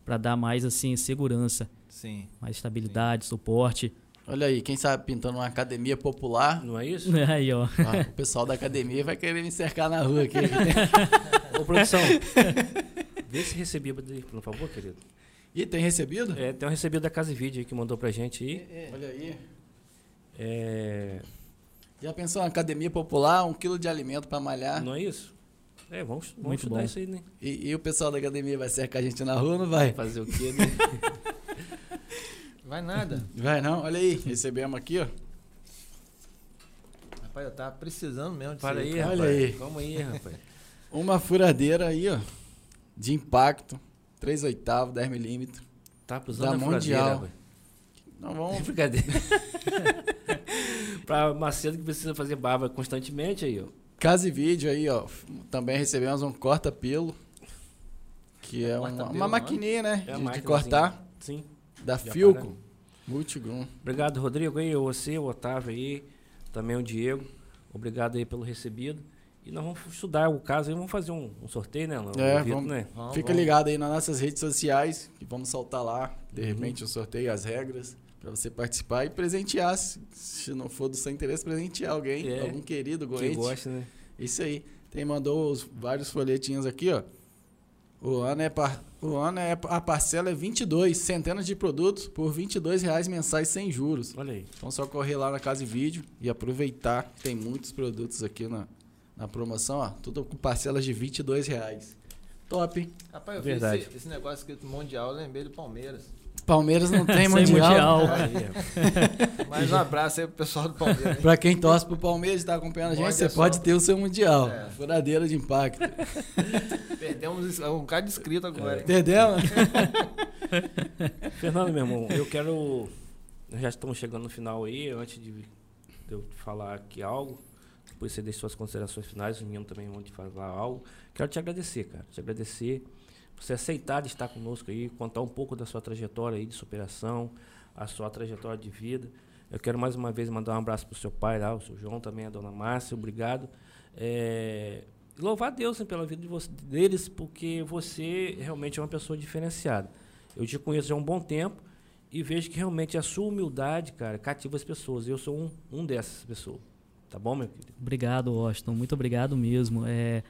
Pra dar mais, assim, segurança, Sim. mais estabilidade, suporte. Olha aí, quem sabe pintando uma academia popular, Não é isso? Aí, ó. ah, o pessoal da academia vai querer me cercar na rua aqui. Ô, produção, vê esse recebido aí, por favor, querido. E tem recebido? É, tem um recebido da Casa e Vídeo aí que mandou pra gente aí. Olha aí. É, Já pensou uma academia popular, um quilo de alimento pra malhar? não é isso? É, vamos, vamos Muito estudar bom. isso aí, né? E, e o pessoal da academia vai cercar a gente na rua ou não vai? Fazer o quê, né? Vai nada. Vai não? Olha aí, recebemos aqui, ó. Rapaz, eu tava precisando mesmo de Para aí, Olha rapaz. aí. Calma aí, rapaz. Uma furadeira aí, ó. De impacto. 3 oitavos, 10 milímetros. Tá usando Da Mundial. Não vamos. Brincadeira. pra Macedo que precisa fazer barba constantemente aí, ó. Casa e vídeo aí, ó. Também recebemos um corta-pelo. Que é uma, Corta-pelo, uma né? maquininha, né? É de, de cortar. Sim. Da Já Filco. para. Multigrum. Obrigado, Rodrigo, aí, você, o Otávio aí, também o Diego. Obrigado aí pelo recebido. E nós vamos estudar o caso aí, vamos fazer um, um sorteio, né? Lão? É, Vitor, vamos- né? Vamos, Fica vamos. ligado aí nas nossas redes sociais, que vamos soltar lá, de Uhum. repente, o sorteio, as regras, para você participar e presentear. Se, se não for do seu interesse, presentear alguém, É. algum querido, Que goente. gosta, né? Isso aí. Tem mandou os vários folhetinhos aqui, ó. O ano é par... o ano é a parcela é 22, centenas de produtos por 22 reais mensais sem juros. Olha aí. Então só correr lá na Casa e Vídeo e aproveitar. Tem muitos produtos aqui na, na promoção, ó. Tudo com parcelas de 22 reais. Top, hein? Rapaz, eu Verdade. vi esse, esse negócio escrito Mundial, eu lembrei do Palmeiras. Palmeiras não tem mundial. mundial. Aí, Mais um abraço aí pro pessoal do Palmeiras. hein? Pra quem torce pro Palmeiras e tá acompanhando a gente, Olha você só. pode ter o seu mundial. É. Furadeira de impacto. Perdemos um cara de inscrito agora. hein? Entendeu? Fernando, meu irmão, eu quero. Nós já estamos chegando no final aí, antes de, de eu falar aqui algo. Depois você deixa suas considerações finais, o menino também vão te falar algo. Quero te agradecer, cara. Te agradecer por você aceitar de estar conosco aí, contar um pouco da sua trajetória aí de superação, a sua trajetória de vida. Eu quero mais uma vez mandar um abraço pro seu pai lá, o seu João também, a dona Márcia, obrigado. É, louvar a Deus né, pela vida de você- deles, porque você realmente é uma pessoa diferenciada. Eu te conheço há um bom tempo e vejo que realmente a sua humildade, cara, cativa as pessoas. Eu sou um, um dessas pessoas. Tá bom, meu querido? Obrigado, Washington. Muito obrigado mesmo. É,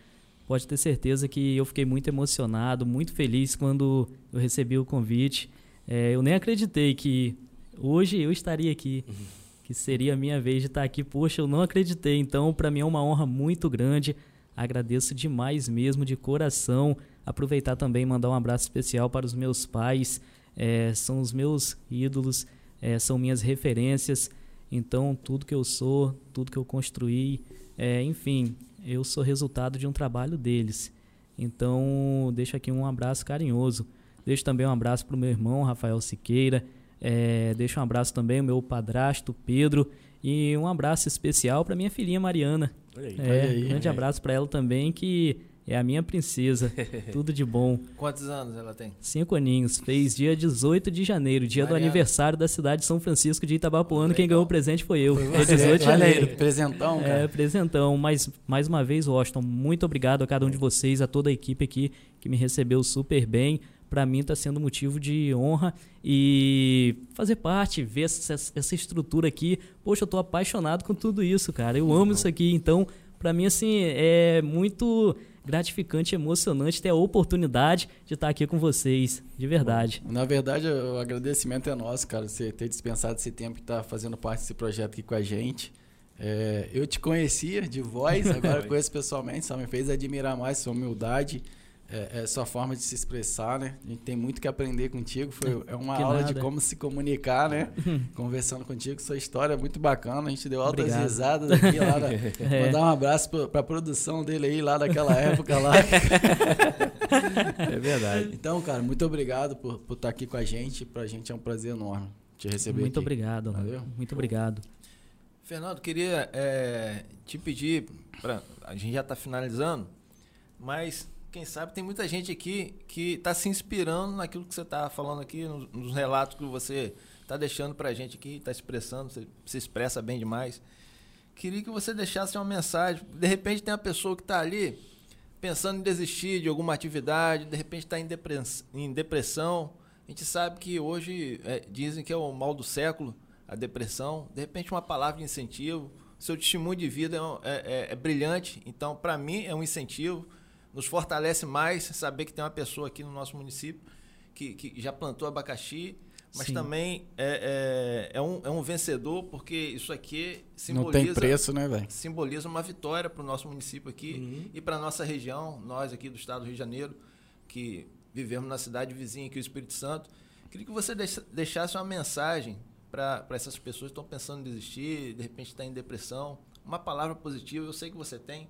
pode ter certeza que eu fiquei muito emocionado, muito feliz quando eu recebi o convite. É, eu nem acreditei que hoje eu estaria aqui, que seria a minha vez de estar aqui. Poxa, eu não acreditei. Então, para mim é uma honra muito grande. Agradeço demais mesmo, de coração. Aproveitar também e mandar um abraço especial para os meus pais. É, são os meus ídolos, é, são minhas referências. Então, tudo que eu sou, tudo que eu construí, é, enfim, eu sou resultado de um trabalho deles. Então, deixo aqui um abraço carinhoso. Deixo também um abraço para o meu irmão, Rafael Siqueira. É, deixo um abraço também ao meu padrasto, Pedro. E um abraço especial para minha filhinha Mariana. Olha aí. É, Olha aí. grande abraço para ela também, que é a minha princesa. Tudo de bom. Quantos anos ela tem? Cinco aninhos. Fez dia 18 de janeiro, dia do Mariana. aniversário da cidade de São Francisco de Itabapuana. Quem ganhou o presente foi eu. Dia Você, 18 de olha aí, janeiro. presentão, É, cara. presentão. Mas, mais uma vez, Washington, muito obrigado a cada um de vocês, a toda a equipe aqui que me recebeu super bem. Para mim está sendo motivo de honra e fazer parte, ver essa, essa estrutura aqui. Poxa, eu tô apaixonado com tudo isso, cara. Eu amo isso aqui. Então, para mim, assim, é muito gratificante, emocionante ter a oportunidade de estar aqui com vocês, de verdade. Na verdade, o agradecimento é nosso, cara, você ter dispensado esse tempo e estar fazendo parte desse projeto aqui com a gente. É, eu te conhecia de voz, agora conheço pessoalmente, só me fez admirar mais sua humildade, é, é, sua forma de se expressar, né? A gente tem muito que aprender contigo. Foi, é uma Que aula nada. de como se comunicar, né? Conversando contigo, sua história é muito bacana. A gente deu altas Obrigado. risadas aqui lá. na- É. Mandar um abraço pra, pra produção dele aí lá daquela época lá. É verdade. Então, cara, muito obrigado por, por estar aqui com a gente. Pra gente é um prazer enorme te receber Muito aqui. obrigado. Valeu. Muito obrigado. Fernando, queria é, te pedir, pra, a gente já está finalizando, mas quem sabe tem muita gente aqui que está se inspirando naquilo que você está falando aqui, nos, relatos que você está deixando para a gente aqui, está expressando, você se expressa bem demais. Queria que você deixasse uma mensagem. De repente tem uma pessoa que está ali pensando em desistir de alguma atividade, de repente está em, em depressão. A gente sabe que hoje é, dizem que é o mal do século, a depressão. De repente uma palavra de incentivo. Seu testemunho de vida é, é- é- é brilhante, então para mim é um incentivo. Nos fortalece mais saber que tem uma pessoa aqui no nosso município que, que já plantou abacaxi, mas Sim. também é, é, é um, é um vencedor, porque isso aqui Não simboliza tem preço, né, velho? simboliza uma vitória para o nosso município aqui e para a nossa região, nós aqui do estado do Rio de Janeiro, que vivemos na cidade vizinha aqui, o Espírito Santo. Queria que você deixa- deixasse uma mensagem para essas pessoas que estão pensando em desistir, de repente está em depressão. Uma palavra positiva, eu sei que você tem.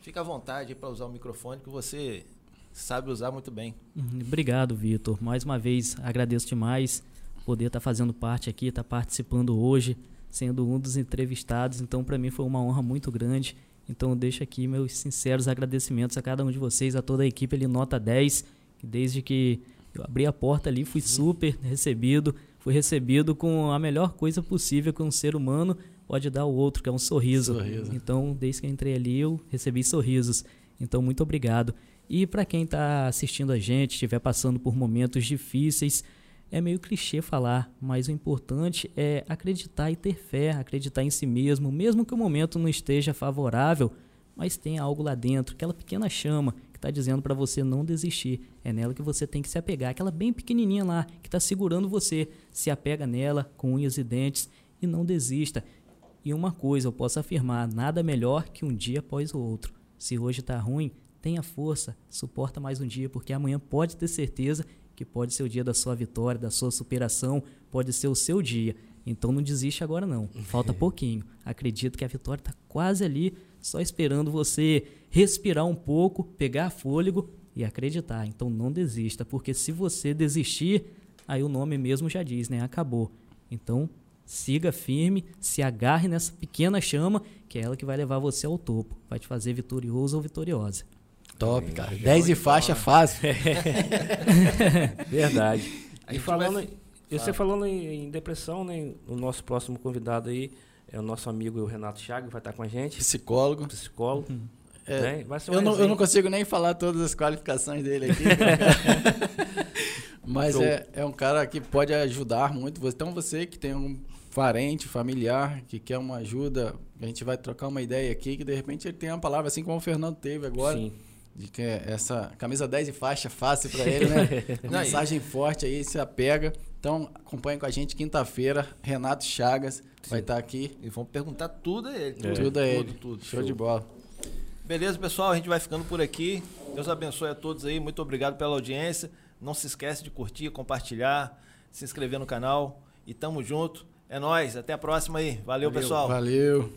Fica à vontade para usar o microfone, que você sabe usar muito bem. Uhum, Obrigado, Vitor. Mais uma vez, agradeço demais poder estar fazendo parte aqui, estar participando hoje, sendo um dos entrevistados. Então, para mim foi uma honra muito grande. Então, deixo aqui meus sinceros agradecimentos a cada um de vocês, a toda a equipe ali, nota 10, que desde que eu abri a porta ali, fui super recebido. Fui recebido com a melhor coisa possível que um ser humano pode dar ao outro, que é um sorriso. Sorriso. Então, desde que entrei ali, eu recebi sorrisos. Então, muito obrigado. E para quem está assistindo a gente, estiver passando por momentos difíceis, é meio clichê falar, mas o importante é acreditar e ter fé, acreditar em si mesmo, mesmo que o momento não esteja favorável, mas tem algo lá dentro, aquela pequena chama que que está dizendo para você não desistir. É nela que você tem que se apegar. Aquela bem pequenininha lá que está segurando você. Se apega nela com unhas e dentes e não desista. E uma coisa eu posso afirmar: nada melhor que um dia após o outro. Se hoje está ruim, tenha força, suporta mais um dia, porque amanhã pode ter certeza que pode ser o dia da sua vitória, da sua superação, pode ser o seu dia. Então não desiste agora não. Falta pouquinho. Acredito que a vitória está quase ali, só esperando você respirar um pouco, pegar fôlego e acreditar. Então não desista, porque se você desistir, aí o nome mesmo já diz, né? Acabou. Então siga firme, se agarre nessa pequena chama, que é ela que vai levar você ao topo, vai te fazer vitorioso ou vitoriosa. Top, cara. 10 e faixa fácil. Verdade. E falando, vai- e você falando em, em depressão, né? O nosso próximo convidado aí é o nosso amigo Renato Chagas, vai estar com a gente, Psicólogo. psicólogo. É, né? Vai ser uma Eu não, eu não consigo nem falar todas as qualificações dele aqui. Mas é, é um cara que pode ajudar muito. Então você que tem um parente, familiar, que quer uma ajuda, a gente vai trocar uma ideia aqui, que de repente ele tem uma palavra assim como o Fernando teve agora. Sim. De que é essa camisa 10 e faixa fácil pra ele, né? Mensagem forte aí, se apega. Então, acompanhe com a gente quinta-feira. Renato Chagas vai estar aqui. E vamos perguntar tudo a ele. É. Tudo a ele. Tudo, tudo. Show de bola. Beleza, pessoal? A gente vai ficando por aqui. Deus abençoe a todos aí. Muito obrigado pela audiência. Não se esquece de curtir, compartilhar, se inscrever no canal. E tamo junto. É nóis. Até a próxima aí. Valeu, pessoal. Valeu.